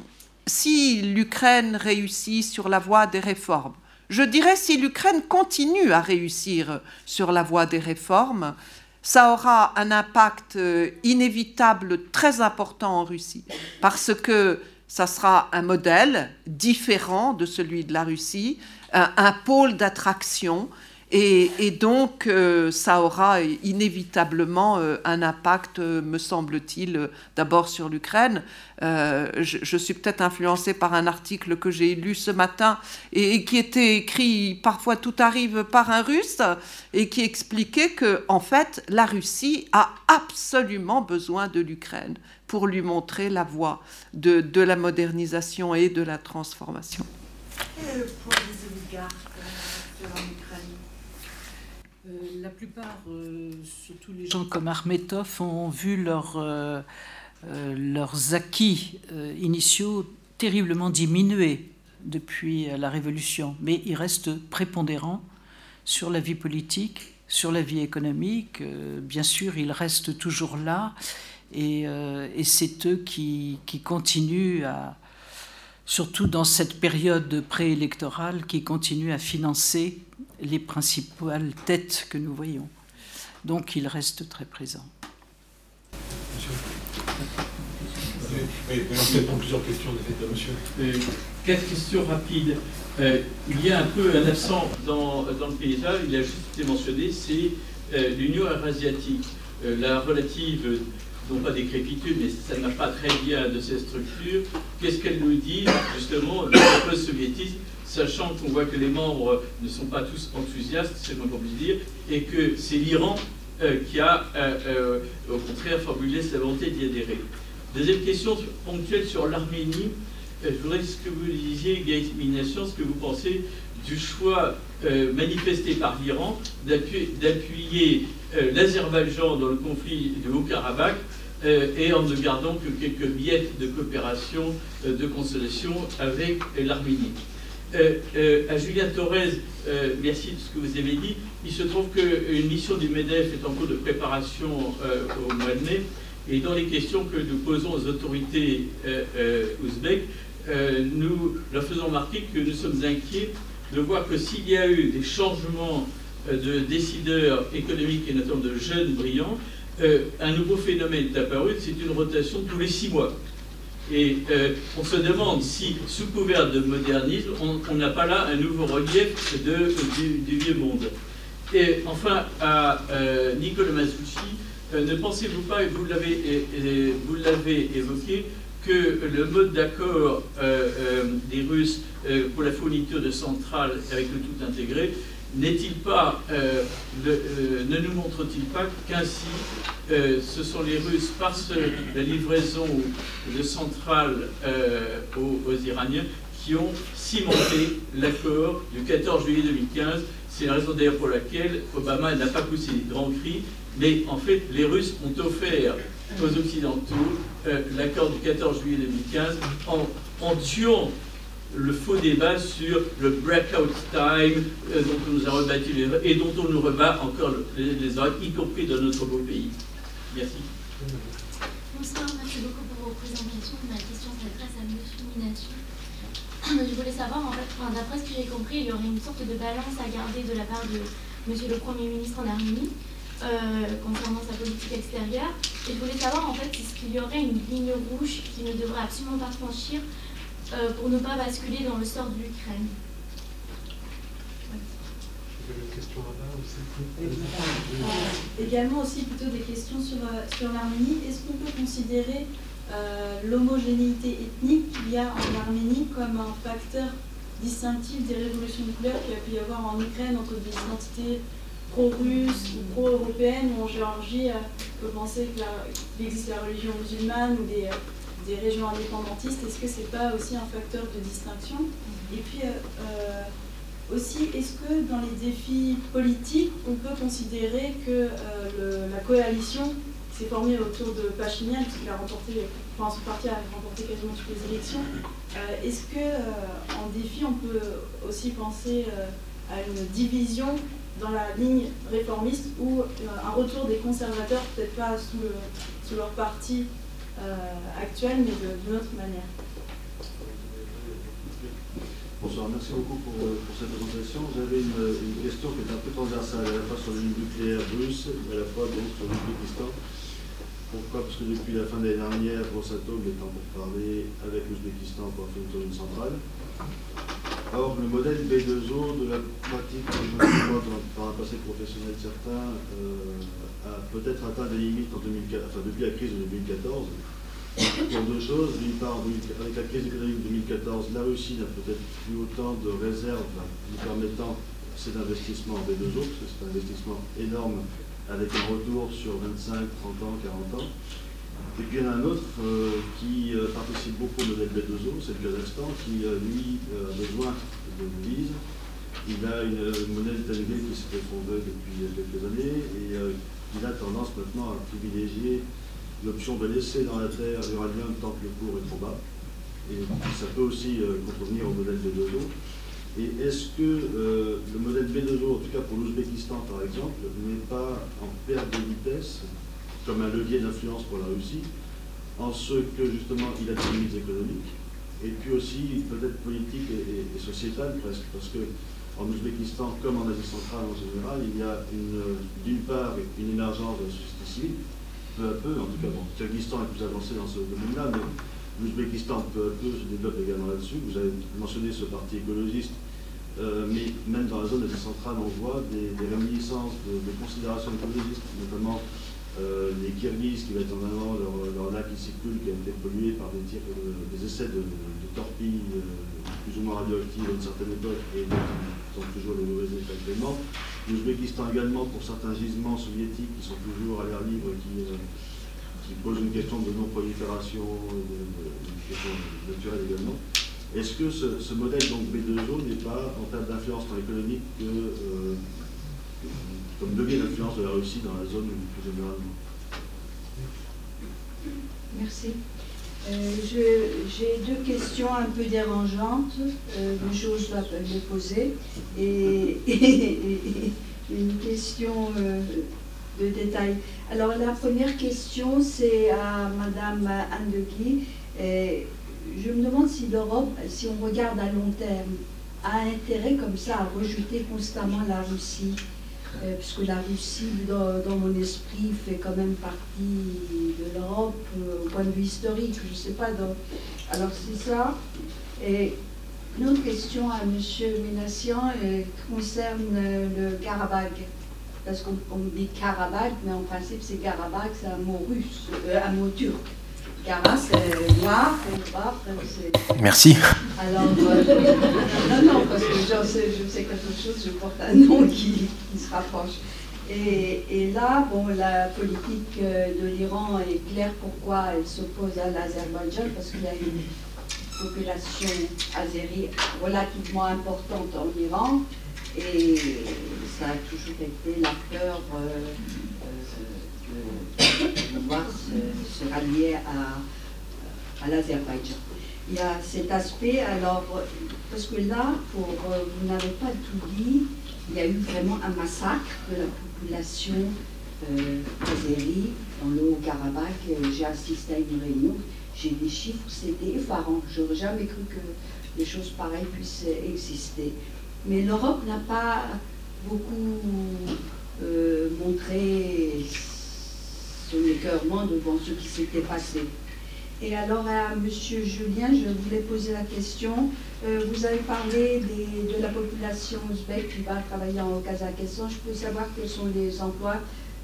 si l'Ukraine réussit sur la voie des réformes, je dirais si l'Ukraine continue à réussir sur la voie des réformes, ça aura un impact euh, inévitable très important en Russie, parce que ça sera un modèle différent de celui de la Russie, un, pôle d'attraction, Et, donc, euh, ça aura inévitablement euh, un impact, euh, me semble-t-il, d'abord sur l'Ukraine. Je, suis peut-être influencée par un article que j'ai lu ce matin et, qui était écrit Parfois tout arrive par un russe et qui expliquait que, en fait, la Russie a absolument besoin de l'Ukraine pour lui montrer la voie de, la modernisation et de la transformation. Et pour les oligarques la plupart, euh, surtout les gens comme Armetov, ont vu euh, leurs acquis initiaux terriblement diminuer depuis la Révolution, mais ils restent prépondérants sur la vie politique, sur la vie économique. bien sûr, ils restent toujours là, et, c'est eux qui, qui continuent à, surtout dans cette période préélectorale, qui continuent à financer les principales têtes que nous voyons. Donc il reste très présent. Oui, peut-être plusieurs questions de monsieur. Euh, quatre questions rapides. Euh, il y a un peu un absent dans, dans le paysage, il a juste été mentionné, c'est euh, l'Union eurasiatique. la relative, non pas décrépitude, mais ça ne marche pas très bien de ces structures. Qu'est-ce qu'elle nous dit justement de post-soviétisme sachant qu'on voit que les membres ne sont pas tous enthousiastes, c'est le moins qu'on puisse dire, et que c'est l'Iran euh, qui a, euh, euh, au contraire, formulé sa volonté d'y adhérer. Deuxième question ponctuelle sur l'Arménie. je voudrais que vous disiez, Gaël Mination, ce que vous pensez du choix manifesté par l'Iran d'appuyer l'Azerbaïdjan dans le conflit de Haut-Karabakh et en ne gardant que quelques miettes de coopération, de consolation avec l'Arménie. Euh, euh, à Julien Torres, euh, merci de ce que vous avez dit. Il se trouve qu'une mission du MEDEF est en cours de préparation au mois de mai. Et dans les questions que nous posons aux autorités ouzbèques, nous leur faisons remarquer que nous sommes inquiets de voir que s'il y a eu des changements de décideurs économiques et notamment de jeunes brillants, un nouveau phénomène est apparu, c'est une rotation tous les six mois. Et euh, on se demande si, sous couvert de modernisme, on n'a pas là un nouveau relief du, vieux monde. Et enfin, à euh, Nicolas Masucci, euh, ne pensez-vous pas, et vous l'avez évoqué, que le mode d'accord des Russes pour la fourniture de centrales avec le tout intégré n'est-il pas, euh, euh, ne nous montre-t-il pas qu'ainsi euh, ce sont les Russes, par la livraison de centrales aux, Iraniens, qui ont cimenté l'accord du 14 juillet 2015 C'est la raison d'ailleurs pour laquelle Obama n'a pas poussé les grands cris, mais en fait les Russes ont offert aux Occidentaux l'accord du 14 juillet 2015 en, en tuant le faux débat sur le breakout time euh, dont on nous a rebattu les et dont on nous rebat encore les, les oreilles, y compris dans notre beau pays. Merci. Bonsoir, merci beaucoup pour vos présentations. Ma question s'adresse à M. Mination. Je voulais savoir, en fait, d'après ce que j'ai compris, il y aurait une sorte de balance à garder de la part de M. le Premier ministre en Arménie. Euh, concernant sa politique extérieure. Et je voulais savoir en fait est-ce qu'il y aurait une ligne rouge qui ne devrait absolument pas franchir euh, pour ne pas basculer dans le sort de l'Ukraine. Euh, également aussi plutôt des questions sur, euh, sur l'Arménie. Est-ce qu'on peut considérer l'homogénéité ethnique qu'il y a en Arménie comme un facteur distinctif des révolutions de couleur qu'il y a pu y avoir en Ukraine entre des identités pro-russes ou pro-européennes ou en Géorgie, on peut penser qu'il existe la religion musulmane ou des des régions indépendantistes, est-ce que c'est pas aussi un facteur de distinction Et puis euh, euh, aussi, est-ce que dans les défis politiques, on peut considérer que euh, la coalition s'est formée autour de Pachinian, qui a remporté, enfin son parti a remporté quasiment toutes les élections. est-ce que en défi, on peut aussi penser à une division dans la ligne réformiste ou un retour des conservateurs, peut-être pas sous, sous leur parti euh, actuelle, mais d'une autre manière. Bonsoir, merci beaucoup pour, euh, pour cette présentation. J'avais une, une, question qui est un peu transversale, à la fois sur le nucléaire russe et à la fois donc, sur l'Ouzbékistan. Pourquoi? Parce que depuis la fin de l'année dernière, Rosatom est en parler avec l'Ouzbékistan pour faire une centrale. Or, le modèle B2O de la pratique par un passé professionnel certain a peut-être atteint des limites en 2004, enfin, depuis la crise de 2014 pour deux choses. D'une part, avec la crise économique de 2014, la Russie n'a peut-être plus autant de réserves lui permettant cet investissement en B2O, parce que c'est un investissement énorme avec un retour sur 25, 30 ans, 40 ans. Et puis il y en a un autre euh, qui euh, participe beaucoup au modèle B2O, c'est le Kazakhstan, qui euh, lui a besoin de devises. Il a une, monnaie tangée qui s'est effondrée depuis quelques années et il a tendance maintenant à privilégier l'option de laisser dans la terre l'uranium tant que le cours est trop bas. Et ça peut aussi euh, contrevenir au modèle B2O. Et est-ce que euh, le modèle B2O, en tout cas pour l'Ouzbékistan par exemple, n'est pas en perte de vitesse comme un levier d'influence pour la Russie, en ce que justement il a des limites économiques, et puis aussi peut-être politique et, et, sociétale presque, parce que en Ouzbékistan, comme en Asie centrale en général, il y a d'une part une émergence de la société civile, peu à peu, en tout cas, bon, Kyrgyzstan est plus avancé dans ce domaine-là, mais l'Ouzbékistan peu à peu se développe également là-dessus. Vous avez mentionné ce parti écologiste, euh, mais même dans la zone d'Asie centrale, on voit des, réminiscences de, considérations écologistes, notamment euh, les Kirghizes qui mettent en avant leur, lac qui circule, qui a été pollué par des, tirs, des essais de, torpilles euh, plus ou moins radioactives à une certaine époque et qui sont toujours les mauvais effets actuellement. L'Ouzbékistan également pour certains gisements soviétiques qui sont toujours à l'air libre, qui, euh, qui posent une question de non-prolifération, une question naturelle également. Est-ce que ce, modèle donc B2O n'est pas, en termes d'influence dans économique, que, euh, comme levier d'influence de la Russie dans la zone plus généralement Merci. Euh, j'ai deux questions un peu dérangeantes, euh, mais les poser, et, une question euh, de détail. Alors la première question, c'est à Madame Anne Guy. je me demande si l'Europe, si on regarde à long terme, a intérêt comme ça à rejeter constamment la Russie euh, puisque la Russie, dans, mon esprit, fait quand même partie de l'Europe euh, au point de vue historique. Je ne sais pas. Alors c'est ça. Et une autre question à M. Ménassian euh, concerne le Karabakh. Parce qu'on dit Karabakh, mais en principe c'est Karabakh, c'est un mot russe, un mot turc. Merci. Alors, non, non, parce que je sais, je sais quelque chose, je porte un nom qui, se rapproche. Et, et, là, bon, la politique euh, de l'Iran est claire pourquoi elle s'oppose à l'Azerbaïdjan, parce qu'il y a une population azérie relativement importante en Iran, et ça a toujours été la peur. Euh, de pouvoir se, rallier à, à l'Azerbaïdjan. Il y a cet aspect, alors, parce que là, euh, vous n'avez pas tout dit, il y a eu vraiment un massacre de la population euh, azérie dans le Haut-Karabakh. J'ai assisté à une réunion, j'ai des chiffres, c'était effarant. Je n'aurais jamais cru que des choses pareilles puissent exister. Mais l'Europe n'a pas beaucoup euh, montré son écœurement devant ce qui s'était passé. Et alors à M. Julien, je voulais poser la question. Euh, vous avez parlé de la population ouzbek qui va travailler en Kazakhstan. Je peux savoir quels sont les emplois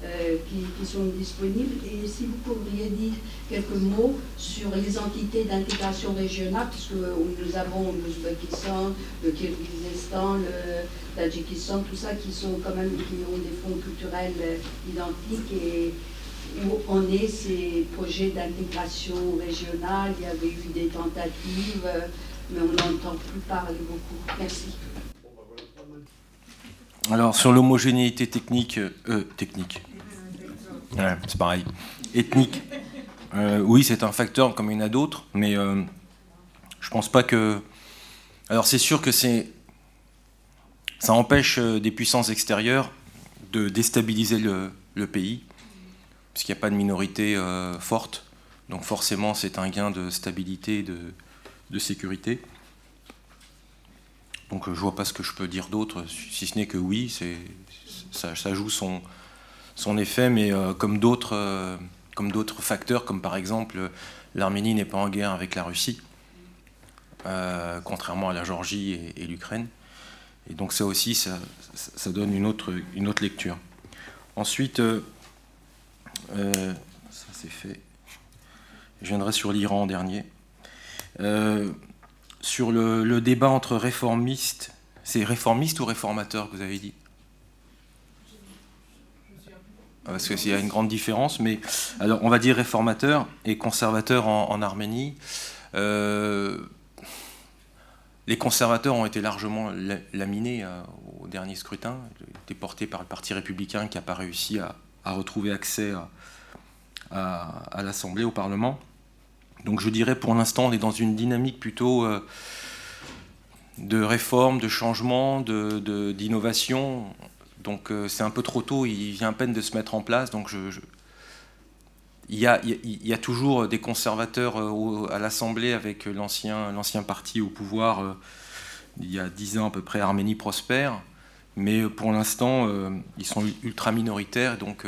euh, qui, sont disponibles et si vous pourriez dire quelques mots sur les entités d'intégration régionale, puisque nous avons l'Ouzbékistan, le Kyrgyzstan, le Tadjikistan, tout ça qui sont quand même qui ont des fonds culturels euh, identiques et où on est ces projets d'intégration régionale. Il y avait eu des tentatives, mais on n'entend plus parler beaucoup. Merci. Alors sur l'homogénéité technique, euh, technique, c'est pareil, ethnique, euh, oui c'est un facteur comme il y en a d'autres, mais euh, je pense pas que... Alors c'est sûr que c'est... Ça empêche euh, des puissances extérieures de déstabiliser le pays puisqu'il n'y a pas de minorité euh, forte. Donc forcément, c'est un gain de stabilité, de, de sécurité. Donc je vois pas ce que je peux dire d'autre, si ce n'est que oui, ça, joue son, effet, mais euh, comme d'autres euh, comme d'autres facteurs, comme par exemple l'Arménie n'est pas en guerre avec la Russie. contrairement à la Géorgie et, l'Ukraine. Et donc ça aussi, ça, donne une autre, une autre lecture. Ensuite, ça c'est fait. Je viendrai sur l'Iran en dernier. sur le, débat entre réformistes, c'est réformistes ou réformateurs que vous avez dit? Parce qu'il y a une grande différence, mais alors on va dire réformateur et conservateur en, Arménie. Euh, les conservateurs ont été largement laminés euh, au dernier scrutin, été portés par le Parti républicain qui n'a pas réussi à, retrouver accès à, l'Assemblée, au Parlement. Donc je dirais pour l'instant on est dans une dynamique plutôt euh, de réforme, de changement, d'innovation. De, donc euh, c'est un peu trop tôt, il vient à peine de se mettre en place. Donc Il, y a, toujours des conservateurs euh, à l'Assemblée avec l'ancien parti au pouvoir, il y a dix ans à peu près, Arménie prospère. Mais pour l'instant, ils sont ultra minoritaires. Donc,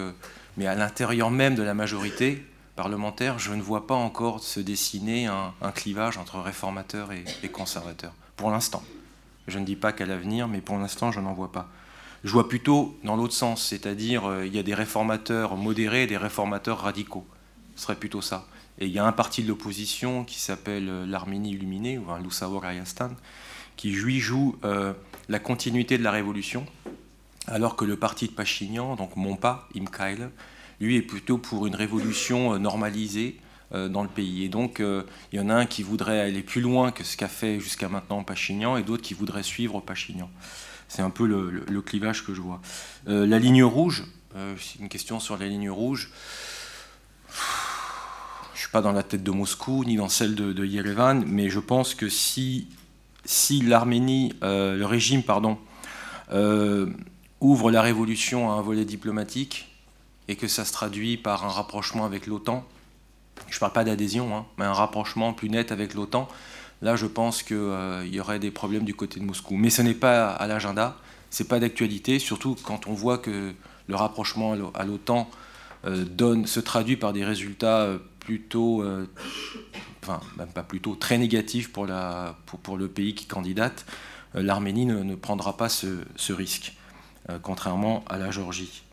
mais à l'intérieur même de la majorité parlementaire, je ne vois pas encore se dessiner un, clivage entre réformateurs et conservateurs. Pour l'instant. Je ne dis pas qu'à l'avenir, mais pour l'instant, je n'en vois pas. Je vois plutôt dans l'autre sens, c'est-à-dire euh, il y a des réformateurs modérés et des réformateurs radicaux. Ce serait plutôt ça. Et il y a un parti de l'opposition qui s'appelle euh, l'Arménie illuminée, ou un Lusawar Ayastan, qui lui joue euh, la continuité de la révolution, alors que le parti de Pachinian, donc Monpa, Imkail, lui est plutôt pour une révolution normalisée dans le pays. Et donc, il y en a un qui voudrait aller plus loin que ce qu'a fait jusqu'à maintenant Pachinian, et d'autres qui voudraient suivre Pachinian. C'est un peu le, clivage que je vois. Euh, la ligne rouge, euh, une question sur la ligne rouge. Je ne suis pas dans la tête de Moscou ni dans celle de, Yerevan, mais je pense que si, si l'Arménie, euh, le régime, pardon, ouvre la révolution à un volet diplomatique et que ça se traduit par un rapprochement avec l'OTAN, je ne parle pas d'adhésion, hein, mais un rapprochement plus net avec l'OTAN, Là, je pense qu'il euh, y aurait des problèmes du côté de Moscou. Mais ce n'est pas à l'agenda, ce n'est pas d'actualité, surtout quand on voit que le rapprochement à l'OTAN euh, se traduit par des résultats euh, plutôt, enfin, même pas plutôt, très négatifs pour, le pays qui candidate. L'Arménie ne, prendra pas ce, risque, contrairement à la Géorgie.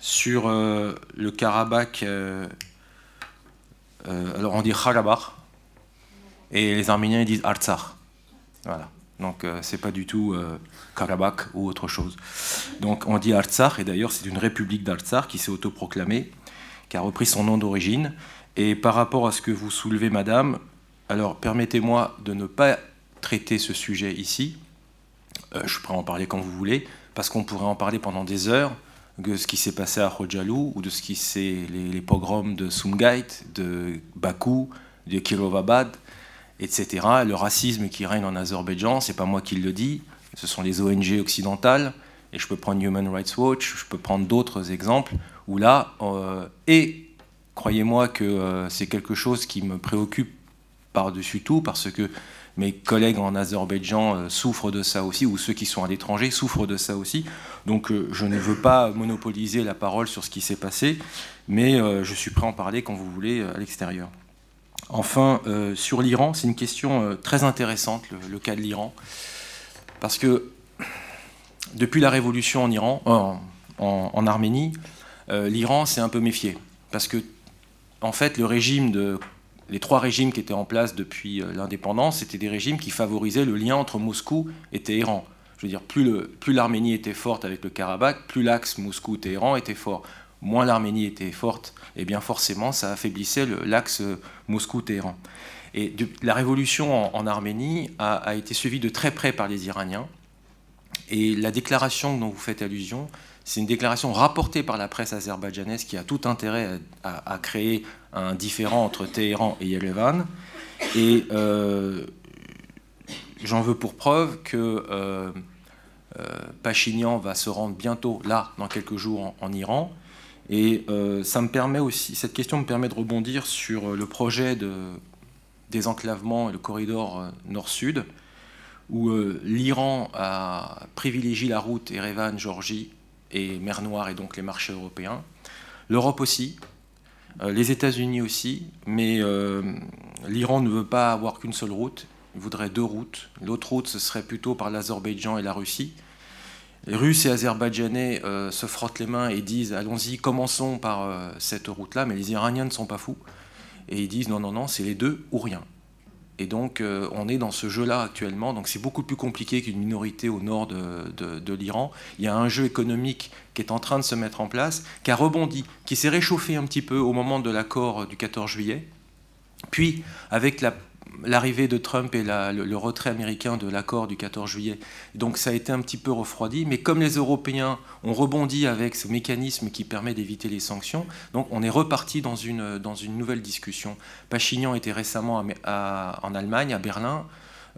sur le Karabakh euh, alors on dit Karabakh, et les Arméniens ils disent Artsakh. Voilà. Donc euh, c'est pas du tout euh, Karabakh ou autre chose. Donc on dit Artsakh, et d'ailleurs c'est une république d'Artsakh qui s'est autoproclamée, qui a repris son nom d'origine. Et par rapport à ce que vous soulevez, madame, alors permettez-moi de ne pas traiter ce sujet ici. je suis prêt à en parler quand vous voulez, parce qu'on pourrait en parler pendant des heures de ce qui s'est passé à Khojalou ou de ce qui s'est les, pogroms de Sumgait, de Bakou, de Kirovabad, etc. Le racisme qui règne en Azerbaïdjan, c'est pas moi qui le dis, ce sont les ONG occidentales. Et je peux prendre Human Rights Watch, je peux prendre d'autres exemples où là, euh, et croyez-moi que euh, c'est quelque chose qui me préoccupe par-dessus tout parce que mes collègues en Azerbaïdjan euh, souffrent de ça aussi, ou ceux qui sont à l'étranger souffrent de ça aussi. Donc je ne veux pas monopoliser la parole sur ce qui s'est passé, mais je suis prêt à en parler quand vous voulez à l'extérieur. Enfin, sur l'Iran, c'est une question très intéressante, le, cas de l'Iran, parce que depuis la révolution en Iran, en, en Arménie, l'Iran s'est un peu méfié, parce que en fait, le régime de les trois régimes qui étaient en place depuis euh, l'indépendance, c'était des régimes qui favorisaient le lien entre Moscou et Téhéran. Je veux dire, plus l'Arménie était forte avec le Karabakh, plus l'axe Moscou-Téhéran était fort. Moins l'Arménie était forte, et eh bien forcément, ça affaiblissait l'axe euh, Moscou-Téhéran. Et la révolution en, Arménie a, été suivie de très près par les Iraniens. Et la déclaration dont vous faites allusion, c'est une déclaration rapportée par la presse azerbaïdjanaise qui a tout intérêt à, créer un différent entre Téhéran et Yerevan. Et euh, j'en veux pour preuve que euh, euh, Pachinian va se rendre bientôt là, dans quelques jours, en, Iran. Et aussi, cette question me permet de rebondir sur le projet de désenclavement et le corridor nord-sud, où l'Iran a privilégié la route Erevan-Georgie et mer Noire et donc les marchés européens. L'Europe aussi. les États-Unis aussi, mais l'Iran ne veut pas avoir qu'une seule route, il voudrait deux routes. L'autre route, ce serait plutôt par l'Azerbaïdjan et la Russie. Les Russes et Azerbaïdjanais se frottent les mains et disent allons-y, commençons par cette route-là, mais les Iraniens ne sont pas fous. Et ils disent non, non, non, c'est les deux ou rien. Et donc, euh, on est dans ce jeu-là actuellement. Donc, c'est beaucoup plus compliqué qu'une minorité au nord de, l'Iran. Il y a un jeu économique qui est en train de se mettre en place, qui a rebondi, qui s'est réchauffé un petit peu au moment de l'accord du 14 juillet. Puis, avec la l'arrivée de Trump et le, retrait américain de l'accord du 14 juillet. Donc ça a été un petit peu refroidi, mais comme les Européens ont rebondi avec ce mécanisme qui permet d'éviter les sanctions, donc on est reparti dans une, dans une nouvelle discussion. Pachignan était récemment en Allemagne, à Berlin.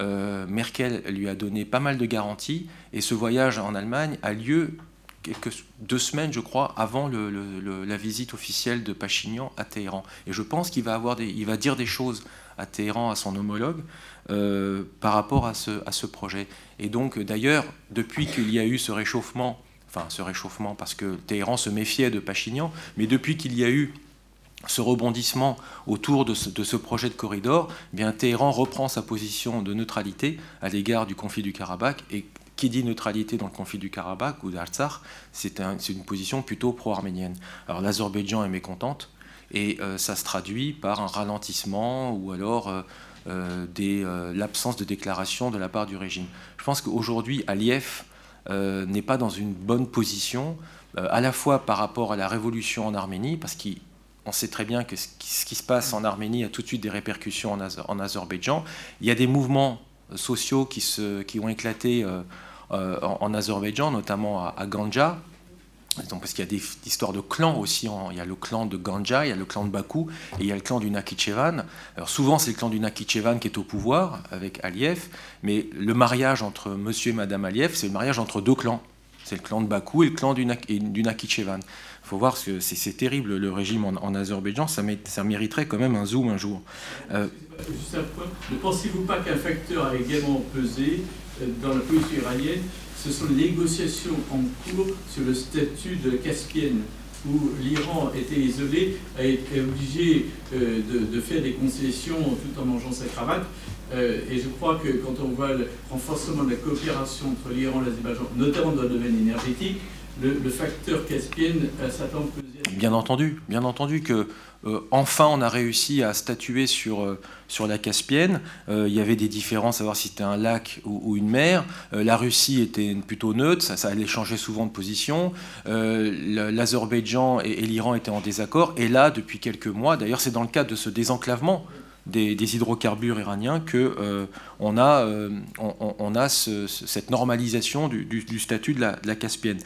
Euh, Merkel lui a donné pas mal de garanties et ce voyage en Allemagne a lieu quelques, deux semaines, je crois, avant la visite officielle de Pachignan à Téhéran. Et je pense qu'il va, va dire des choses à Téhéran, à son homologue, euh, par rapport à ce, à ce projet. Et donc, d'ailleurs, depuis qu'il y a eu ce réchauffement, enfin ce réchauffement parce que Téhéran se méfiait de Pachignan, mais depuis qu'il y a eu ce rebondissement autour de ce, projet de corridor, eh bien Téhéran reprend sa position de neutralité à l'égard du conflit du Karabakh et qui dit neutralité dans le conflit du Karabakh ou d'Artsakh, c'est une position plutôt pro-arménienne. Alors l'Azerbaïdjan est mécontente, et euh, ça se traduit par un ralentissement ou alors euh, euh, l'absence de déclaration de la part du régime. Je pense qu'aujourd'hui, Aliyev n'est pas dans une bonne position, à la fois par rapport à la révolution en Arménie, parce qu'on sait très bien que ce qui, se passe en Arménie a tout de suite des répercussions en, Azerbaïdjan. Il y a des mouvements sociaux qui ont éclaté en, Azerbaïdjan, notamment à Ganja, parce qu'il y a des histoires de clans aussi. Il y a le clan de Ganja, il y a le clan de Bakou et il y a le clan du Nakhichevan. Alors souvent, c'est le clan du Nakhichevan qui est au pouvoir avec Aliyev, mais le mariage entre monsieur et madame Aliyev, c'est le mariage entre deux clans. C'est le clan de Bakou et le clan du, Nakhichevan. Il faut voir que c'est terrible le régime en, Azerbaïdjan, ça, mériterait quand même un zoom un jour. Euh, ne pensez-vous pas qu'un facteur a également pesé dans la politique iranienne ce sont les négociations en cours sur le statut de la Caspienne, où l'Iran était isolé, a été obligé euh, de, faire des concessions tout en mangeant sa cravate. Euh, et je crois que quand on voit le renforcement de la coopération entre l'Iran et l'Azerbaïdjan, notamment dans le domaine énergétique, le, facteur Caspienne s'attend peser. Bien entendu, bien entendu que euh, enfin, on a réussi à statuer sur, euh, sur la Caspienne. Euh, il y avait des différences à savoir si c'était un lac ou, une mer. la Russie était plutôt neutre, ça, allait changer souvent de position. L'Azerbaïdjan et, l'Iran étaient en désaccord. Et là, depuis quelques mois, d'ailleurs, c'est dans le cadre de ce désenclavement des, hydrocarbures iraniens que on a, on, a cette normalisation du, statut de la Caspienne.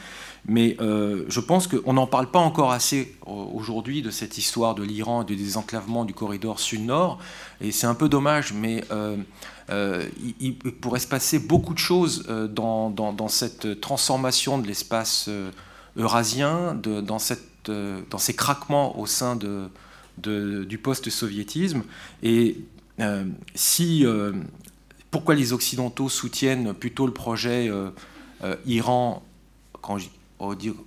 Mais euh, je pense qu'on n'en parle pas encore assez euh, aujourd'hui de cette histoire de l'Iran et du désenclavement du corridor sud-nord. Et c'est un peu dommage, mais euh, il, pourrait se passer beaucoup de choses dans, cette transformation de l'espace eurasien, dans, ces craquements au sein du post-soviétisme. Et si, pourquoi les Occidentaux soutiennent plutôt le projet Iran quand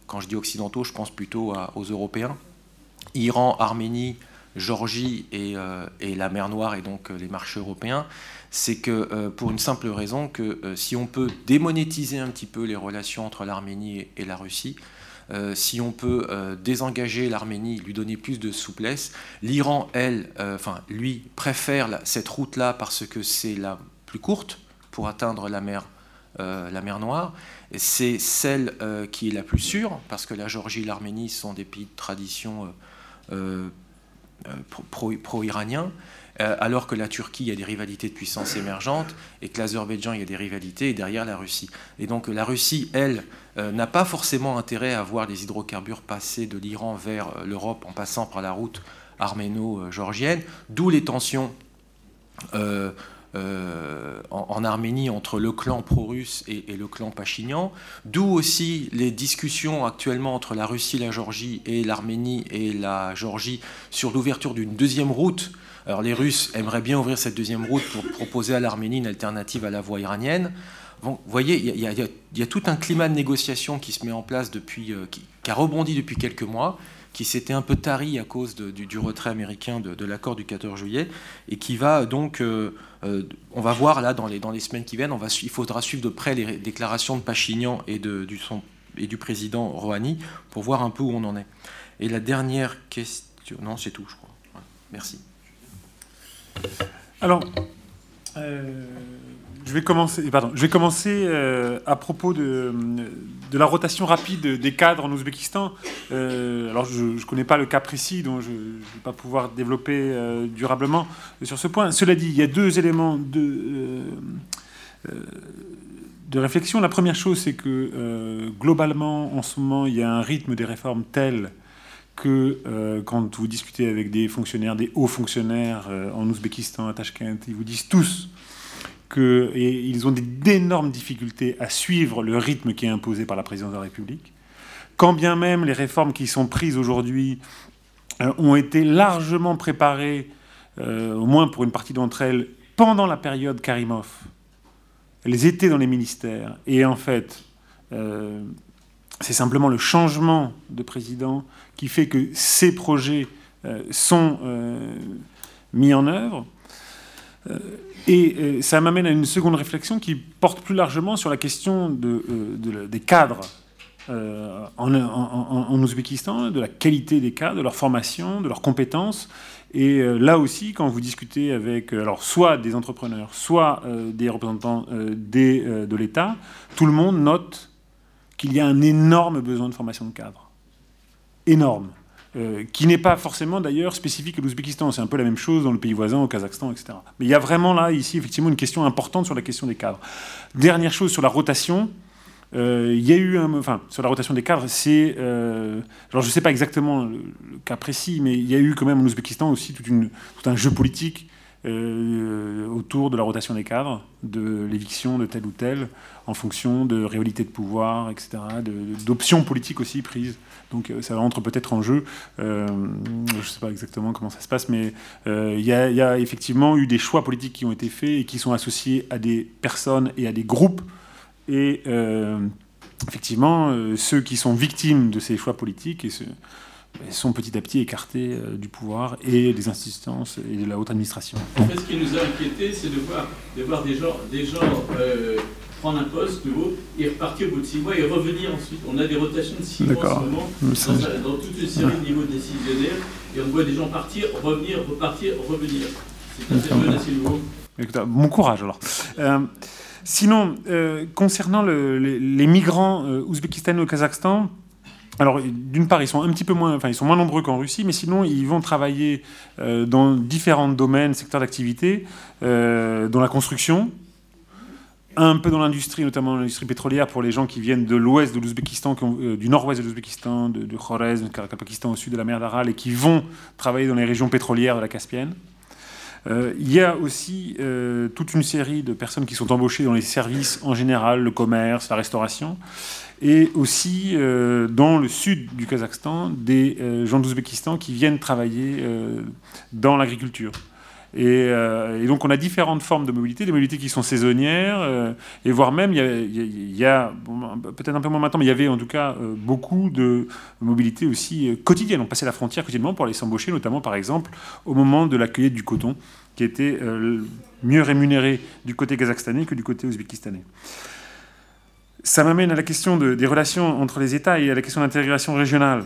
quand je dis occidentaux, je pense plutôt aux Européens. Iran, Arménie, Géorgie euh, et, la mer Noire et donc euh, les marchés européens, c'est que euh, pour une simple raison que si on peut démonétiser un petit peu les relations entre l'Arménie et, la Russie, si on peut désengager l'Arménie, lui donner plus de souplesse, l'Iran, lui, préfère cette route-là parce que c'est la plus courte pour atteindre la mer Noire c'est celle euh, qui est la plus sûre, parce que la Géorgie et l'Arménie sont des pays de tradition euh, euh, pro-iraniens, alors que la Turquie, a des rivalités de puissance émergentes, et que l'Azerbaïdjan, a des rivalités, et derrière la Russie. Et donc la Russie, elle, n'a pas forcément intérêt à voir les hydrocarbures passer de l'Iran vers l'Europe en passant par la route arméno-géorgienne, d'où les tensions en, Arménie entre le clan pro-russe et, le clan Pachinian, d'où aussi les discussions actuellement entre la Russie, la Géorgie et l'Arménie et la Géorgie sur l'ouverture d'une deuxième route. Alors les Russes aimeraient bien ouvrir cette deuxième route pour proposer à l'Arménie une alternative à la voie iranienne. vous voyez, il y, a tout un climat de négociation qui se met en place depuis, euh, qui, a rebondi depuis quelques mois, qui s'était un peu tari à cause du, retrait américain de, l'accord du 14 juillet, et qui va donc, euh, euh, on va voir là dans les, dans les semaines qui viennent, il faudra suivre de près les déclarations de Pachignan et, de, du, président Rouhani pour voir un peu où on en est. Et la dernière question, non c'est tout je crois. Merci. Alors, euh, je vais commencer, pardon, je vais commencer euh, à propos de, la rotation rapide des cadres en Ouzbékistan. Euh, alors, je ne connais pas le cas précis, donc je ne vais pas pouvoir développer euh, durablement sur ce point. Cela dit, il y a deux éléments de réflexion. La première chose, c'est que globalement, en ce moment, il y a un rythme des réformes tel que quand vous discutez avec des fonctionnaires, des hauts fonctionnaires en Ouzbékistan, à Tashkent, ils vous disent tous et ils ont d'énormes difficultés à suivre le rythme qui est imposé par la présidence de la République. Quand bien même les réformes qui sont prises aujourd'hui euh, ont été largement préparées, euh, au moins pour une partie d'entre elles, pendant la période Karimov. Elles étaient dans les ministères. Et en fait, euh, c'est simplement le changement de président qui fait que ces projets sont mis en œuvre. Et euh, ça m'amène à une seconde réflexion qui porte plus largement sur la question euh, des cadres euh, en, Ouzbékistan, de la qualité des cadres, de leur formation, de leurs compétences. Et là aussi, quand vous discutez avec soit des entrepreneurs, soit des représentants de l'État, tout le monde note qu'il y a un énorme besoin de formation de cadres. Énorme. Euh, qui n'est pas forcément d'ailleurs spécifique à l'Ouzbékistan. C'est un peu la même chose dans le pays voisin, au Kazakhstan, etc. Mais il y a vraiment là, ici, effectivement, une question importante sur la question des cadres. Dernière chose sur la rotation. Euh, il y a eu un, enfin, sur la rotation des cadres, c'est, euh, alors je ne sais pas exactement le, cas précis, mais il y a eu quand même en Ouzbékistan aussi tout, un jeu politique euh, autour de la rotation des cadres, de l'éviction de tel ou tel, en fonction de réalité de pouvoir, etc., d'options politiques aussi prises. Donc euh, ça rentre peut-être en jeu. Euh, je ne sais pas exactement comment ça se passe, mais il y, y, a effectivement eu des choix politiques qui ont été faits et qui sont associés à des personnes et à des groupes. Et effectivement, ceux qui sont victimes de ces choix politiques et ceux, sont petit à petit écartés euh, du pouvoir et des instances et de la haute administration. En fait, ce qui nous a inquiété, c'est de voir, de voir des gens, des gens euh, prendre un poste nouveau et repartir au bout de six mois et revenir ensuite. On a des rotations de six mois en ce moment dans, dans, toute une série de niveaux décisionnaires et on voit des gens partir, revenir, repartir, revenir. C'est assez jeune, assez nouveau. Bon courage alors. Euh, sinon, concernant le, les, les, migrants ouzbékistanais au Kazakhstan, alors, d'une part, ils sont un petit peu moins, enfin, ils sont moins nombreux qu'en Russie, mais sinon, ils vont travailler euh, dans différents domaines, secteurs d'activité, euh, dans la construction, un peu dans l'industrie, notamment l'industrie pétrolière pour les gens qui viennent de l'ouest de l'Ouzbékistan, euh, du nord-ouest de l'Ouzbékistan, de, de Khorezm, de Pakistan au sud de la mer d'Aral, et qui vont travailler dans les régions pétrolières de la Caspienne. il y a aussi toute une série de personnes qui sont embauchées dans les services en général, le commerce, la restauration et aussi euh, dans le sud du Kazakhstan, des euh, gens d'Ouzbékistan qui viennent travailler euh, dans l'agriculture. Et, donc on a différentes formes de mobilité, des mobilités qui sont saisonnières, et voire même, il y a, peut-être un peu moins maintenant, mais il y avait en tout cas beaucoup de mobilité aussi quotidienne. On passait la frontière quotidiennement pour aller s'embaucher, notamment par exemple au moment de la cueillette du coton, qui était mieux rémunéré du côté kazakhstanais que du côté ouzbékistanais. Ça m'amène à la question des relations entre les États et à la question d'intégration régionale.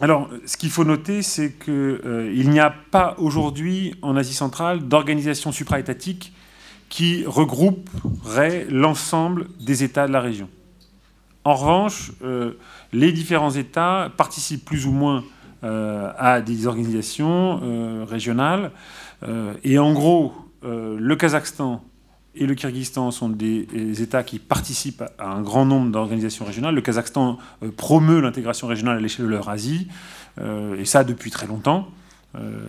Alors, ce qu'il faut noter, c'est qu'il euh, n'y a pas aujourd'hui en Asie centrale d'organisation supra-étatique qui regrouperait l'ensemble des États de la région. En revanche, euh, les différents États participent plus ou moins euh, à des organisations régionales. et en gros, le Kazakhstan et le Kyrgyzstan sont des, États qui participent à un grand nombre d'organisations régionales. Le Kazakhstan euh, promeut l'intégration régionale à l'échelle de l'Eurasie, euh, et ça depuis très longtemps. Euh,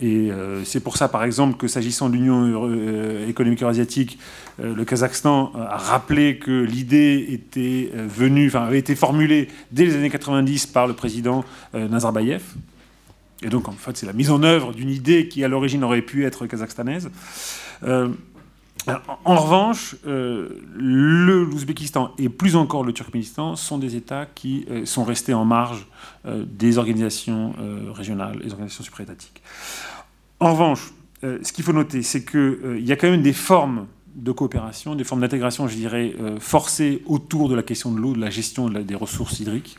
et c'est pour ça, par exemple, que s'agissant de l'Union économique eurasiatique, le Kazakhstan a rappelé que l'idée était venue, enfin, avait été formulée dès les années 90 par le président Nazarbayev. Et donc, en fait, c'est la mise en œuvre d'une idée qui, à l'origine, aurait pu être kazakhstanaise. En revanche, l'Ouzbékistan et plus encore le Turkménistan sont des États qui sont restés en marge des organisations régionales, des organisations supraétatiques. En revanche, ce qu'il faut noter, c'est qu'il y a quand même des formes de coopération, des formes d'intégration, je dirais, euh, forcées autour de la question de l'eau, de la gestion des ressources hydriques.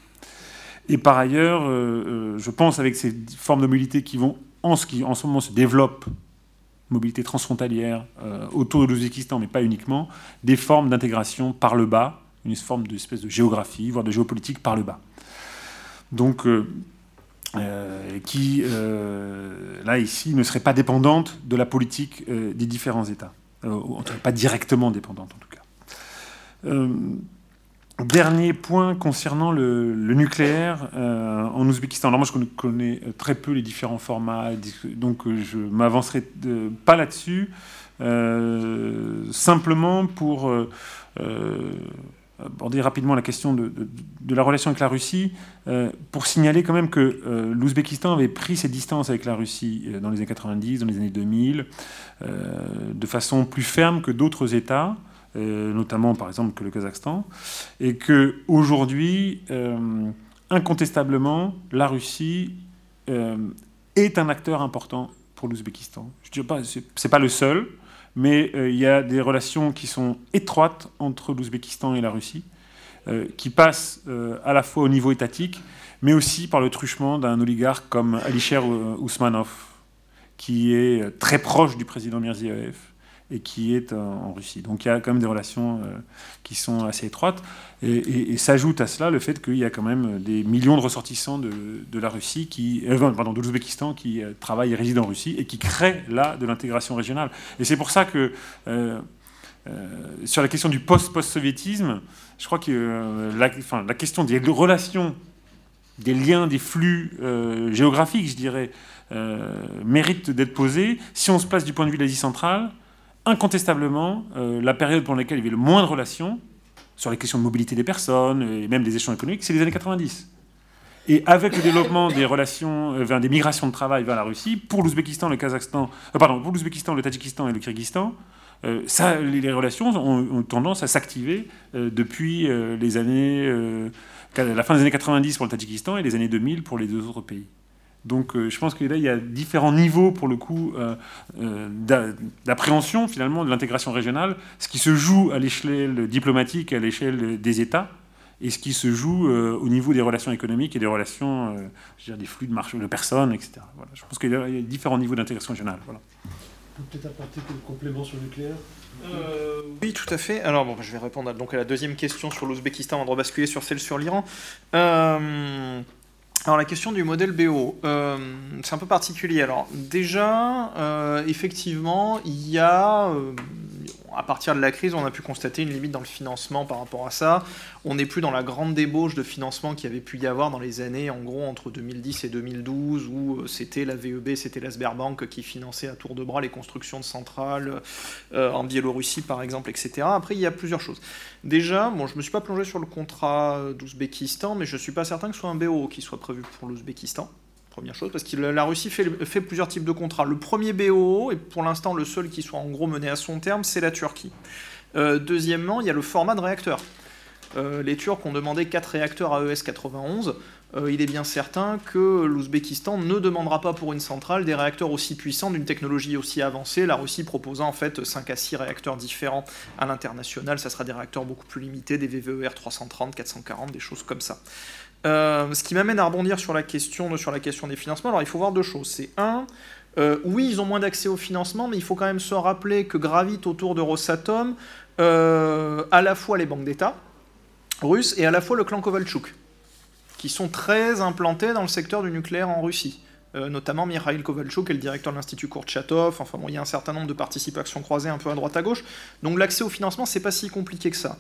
Et par ailleurs, euh, euh, je pense avec ces formes de mobilité qui vont, en ce en ce moment se développent, mobilité transfrontalière autour de l'Ouzbékistan, mais pas uniquement, des formes d'intégration par le bas, une forme d'espèce de géographie, voire de géopolitique par le bas. Donc, qui, là, ici, ne serait pas dépendante de la politique des différents États. Euh, pas directement dépendante en tout cas. Euh, dernier point concernant le, nucléaire euh, en Ouzbékistan. Alors moi je connais très peu les différents formats, donc je m'avancerai pas là-dessus. simplement pour aborder rapidement la question de, la relation avec la Russie, pour signaler quand même que l'Ouzbékistan avait pris ses distances avec la Russie dans les années 90, dans les années 2000, euh, de façon plus ferme que d'autres États, euh, notamment par exemple que le Kazakhstan, et que aujourd'hui, euh, incontestablement, la Russie est un acteur important pour l'Ouzbékistan. Je dis pas, c'est pas le seul, mais il y a des relations qui sont étroites entre l'Ouzbékistan et la Russie, qui passent à la fois au niveau étatique, mais aussi par le truchement d'un oligarque comme Alisher Ousmanov, qui est très proche du président Mirziyoyev et qui est en Russie. Donc il y a quand même des relations euh, qui sont assez étroites. Et, s'ajoute à cela le fait qu'il y a quand même des millions de ressortissants de, la Russie, qui, euh, pardon, de l'Ouzbékistan, qui euh, travaillent et résident en Russie et qui créent là de l'intégration régionale. Et c'est pour ça que sur la question du post-post-soviétisme, je crois que la, question des relations, des liens, des flux géographiques, je dirais, euh, mérite d'être posé. Si on se place du point de vue de l'Asie centrale, incontestablement, euh, la période pendant laquelle il y avait le moins de relations sur les questions de mobilité des personnes et même des échanges économiques, c'est les années 90. Et avec le développement des relations, euh, des migrations de travail vers la Russie, pour l'Ouzbékistan, le Kazakhstan, pardon, pour l'Ouzbékistan, le Tadjikistan et le Kyrgyzstan, les, relations ont, tendance à s'activer depuis les années, la fin des années 90 pour le Tadjikistan et les années 2000 pour les deux autres pays. Donc euh, je pense que là, il y a différents niveaux, pour le coup, euh, euh, d'appréhension, finalement, de l'intégration régionale, ce qui se joue à l'échelle diplomatique, à l'échelle des États, et ce qui se joue au niveau des relations économiques et des relations, je veux dire, des flux de, marché, de personnes, etc. Voilà. Je pense qu'il y a différents niveaux d'intégration régionale. Voilà. Peut-être apporter quelques compléments sur le nucléaire? Oui, tout à fait. Alors, bon, je vais répondre donc à la deuxième question sur l'Ouzbékistan avant de rebasculer sur celle sur l'Iran. Euh, alors la question du modèle BO, euh, c'est un peu particulier. Alors déjà, euh, effectivement, il y a, euh, à partir de la crise, on a pu constater une limite dans le financement par rapport à ça. On n'est plus dans la grande débauche de financement qu'il y avait pu y avoir dans les années, en gros, entre 2010 et 2012, où c'était la VEB, c'était la Sberbank qui finançait à tour de bras les constructions de centrales en Biélorussie, par exemple, etc. Après, il y a plusieurs choses. Déjà, je ne me suis pas plongé sur le contrat d'Ouzbékistan, mais je ne suis pas certain que ce soit un BO qui soit prévu pour l'Ouzbékistan. Première chose, parce que la Russie fait, plusieurs types de contrats. Le premier BO, et pour l'instant le seul qui soit en gros mené à son terme, c'est la Turquie. Euh, deuxièmement, il y a le format de réacteur. Euh, les Turcs ont demandé 4 réacteurs AES 91. Euh, il est bien certain que l'Ouzbékistan ne demandera pas pour une centrale des réacteurs aussi puissants, d'une technologie aussi avancée. La Russie proposant en fait 5 à 6 réacteurs différents à l'international. Ça sera des réacteurs beaucoup plus limités, des VVER 330, 440, des choses comme ça. Euh, ce qui m'amène à rebondir sur la, question, sur la question des financements. Alors il faut voir deux choses. C'est un, oui, ils ont moins d'accès au financement, mais il faut quand même se rappeler que gravitent autour de Rosatom à la fois les banques d'État, russe et à la fois le clan Kovalchuk, qui sont très implantés dans le secteur du nucléaire en Russie. Euh, notamment Mikhail Kovalchuk, est le directeur de l'Institut Kurchatov. Enfin bon, il y a un certain nombre de participations croisées un peu à droite à gauche. Donc l'accès au financement, c'est pas si compliqué que ça.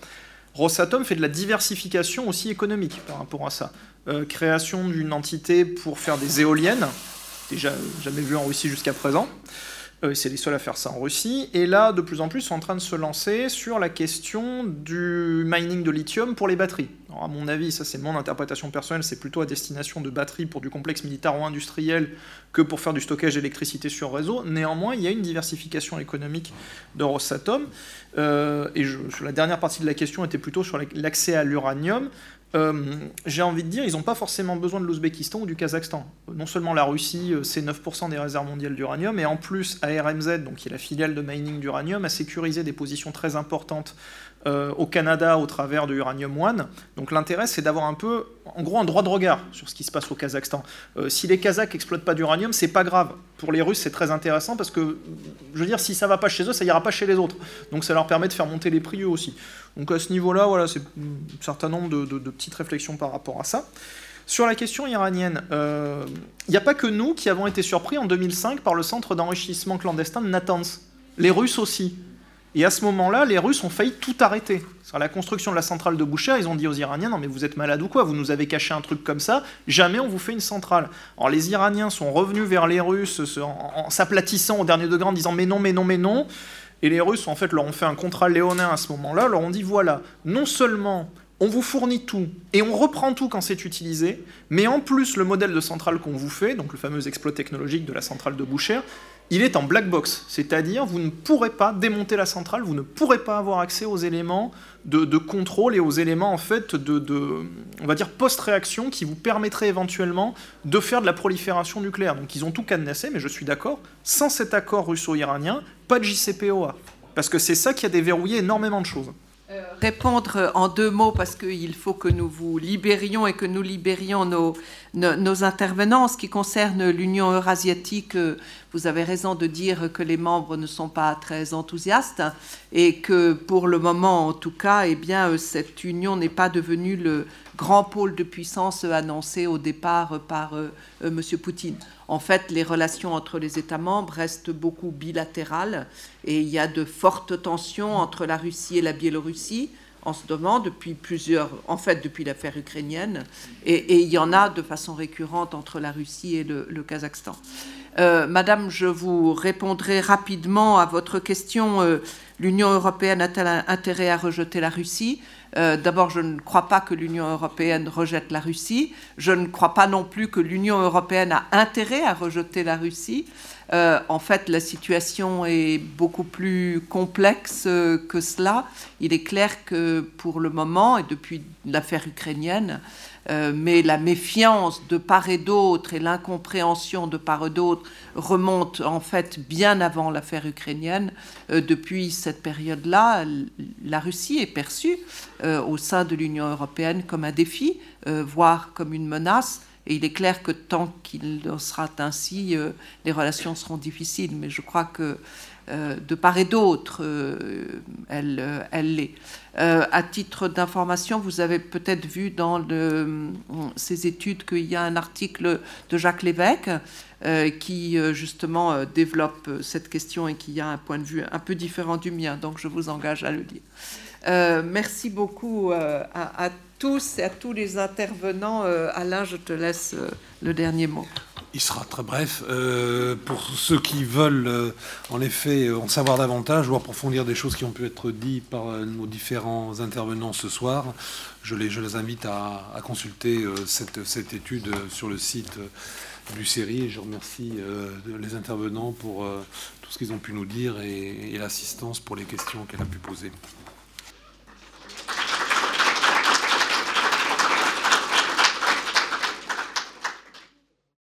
Rosatom fait de la diversification aussi économique par rapport à ça. Euh, création d'une entité pour faire des éoliennes, déjà jamais vu en Russie jusqu'à présent. Euh, c'est les seuls à faire ça en Russie. Et là, de plus en plus, sont en train de se lancer sur la question du mining de lithium pour les batteries. À mon avis, ça c'est mon interprétation personnelle, c'est plutôt à destination de batteries pour du complexe militaire ou industriel que pour faire du stockage d'électricité sur réseau. Néanmoins, il y a une diversification économique de Rosatom. Euh, et sur la dernière partie de la question était plutôt sur l'accès à l'uranium. Euh, j'ai envie de dire, ils n'ont pas forcément besoin de l'Ouzbékistan ou du Kazakhstan. Non seulement la Russie, euh, c'est 9% des réserves mondiales d'uranium, et en plus, ARMZ, donc qui est la filiale de mining d'uranium, a sécurisé des positions très importantes euh, au Canada au travers de Uranium One. Donc l'intérêt, c'est d'avoir un peu, en gros, un droit de regard sur ce qui se passe au Kazakhstan. Euh, si les Kazakhs exploitent pas d'uranium, c'est pas grave. Pour les Russes, c'est très intéressant parce que, je veux dire, si ça va pas chez eux, ça ira pas chez les autres. Donc ça leur permet de faire monter les prix eux aussi. Donc à ce niveau-là, voilà, c'est un certain nombre de, petites réflexions par rapport à ça. Sur la question iranienne, il euh, n'y a pas que nous qui avons été surpris en 2005 par le centre d'enrichissement clandestin de Natanz. Les Russes aussi. Et à ce moment-là, les Russes ont failli tout arrêter. Sur la construction de la centrale de Boucher, ils ont dit aux Iraniens Non, mais vous êtes malade ou quoi? Vous nous avez caché un truc comme ça, jamais on vous fait une centrale. Alors les Iraniens sont revenus vers les Russes en, s'aplatissant au dernier degré en disant Mais non, mais non, mais non. Et les Russes, en fait, leur ont fait un contrat léonin à ce moment-là, leur ont dit Voilà, non seulement on vous fournit tout et on reprend tout quand c'est utilisé, mais en plus, le modèle de centrale qu'on vous fait, donc le fameux exploit technologique de la centrale de Boucher, il est en black box, c'est-à-dire vous ne pourrez pas démonter la centrale, vous ne pourrez pas avoir accès aux éléments de, contrôle et aux éléments en fait de, on va dire post-réaction qui vous permettraient éventuellement de faire de la prolifération nucléaire. Donc ils ont tout cadenassé, mais je suis d'accord, sans cet accord russo-iranien, pas de JCPOA, parce que c'est ça qui a déverrouillé énormément de choses. Euh, répondre en deux mots parce qu'il faut que nous vous libérions et que nous libérions nos, nos, intervenants. En ce qui concerne l'Union eurasiatique, euh, vous avez raison de dire que les membres ne sont pas très enthousiastes et que pour le moment, en tout cas, eh bien, euh, cette union n'est pas devenue le grand pôle de puissance annoncé au départ par M. Poutine. En fait, les relations entre les États membres restent beaucoup bilatérales et il y a de fortes tensions entre la Russie et la Biélorussie en ce moment depuis plusieurs, en fait depuis l'affaire ukrainienne, et, il y en a de façon récurrente entre la Russie et le, Kazakhstan. Euh, Madame, je vous répondrai rapidement à votre question. Euh, L'Union européenne a-t-elle intérêt à rejeter la Russie? Euh, D'abord, je ne crois pas que l'Union européenne rejette la Russie. Je ne crois pas non plus que l'Union européenne a intérêt à rejeter la Russie. En fait, la situation est beaucoup plus complexe que cela. Il est clair que pour le moment, et depuis l'affaire ukrainienne, euh, mais la méfiance de part et d'autre et l'incompréhension de part et d'autre remontent en fait bien avant l'affaire ukrainienne. Euh, depuis cette période-là, la Russie est perçue euh, au sein de l'Union européenne comme un défi, voire comme une menace. Et il est clair que tant qu'il sera ainsi, les relations seront difficiles. Mais je crois que de part et d'autre, euh, elle, euh, elle l'est. à titre d'information, vous avez peut-être vu dans ces études qu'il y a un article de Jacques Lévesque qui justement développe cette question et qui a un point de vue un peu différent du mien. Donc je vous engage à le lire. merci beaucoup à, à, tous et à tous les intervenants. Alain, je te laisse le dernier mot. Il sera très bref. Euh, pour ceux qui veulent, euh, en effet, en savoir davantage ou approfondir des choses qui ont pu être dites par euh, nos différents intervenants ce soir, je les, invite à, consulter cette, étude sur le site du série. Je remercie les intervenants pour tout ce qu'ils ont pu nous dire et l'assistance pour les questions qu'elle a pu poser.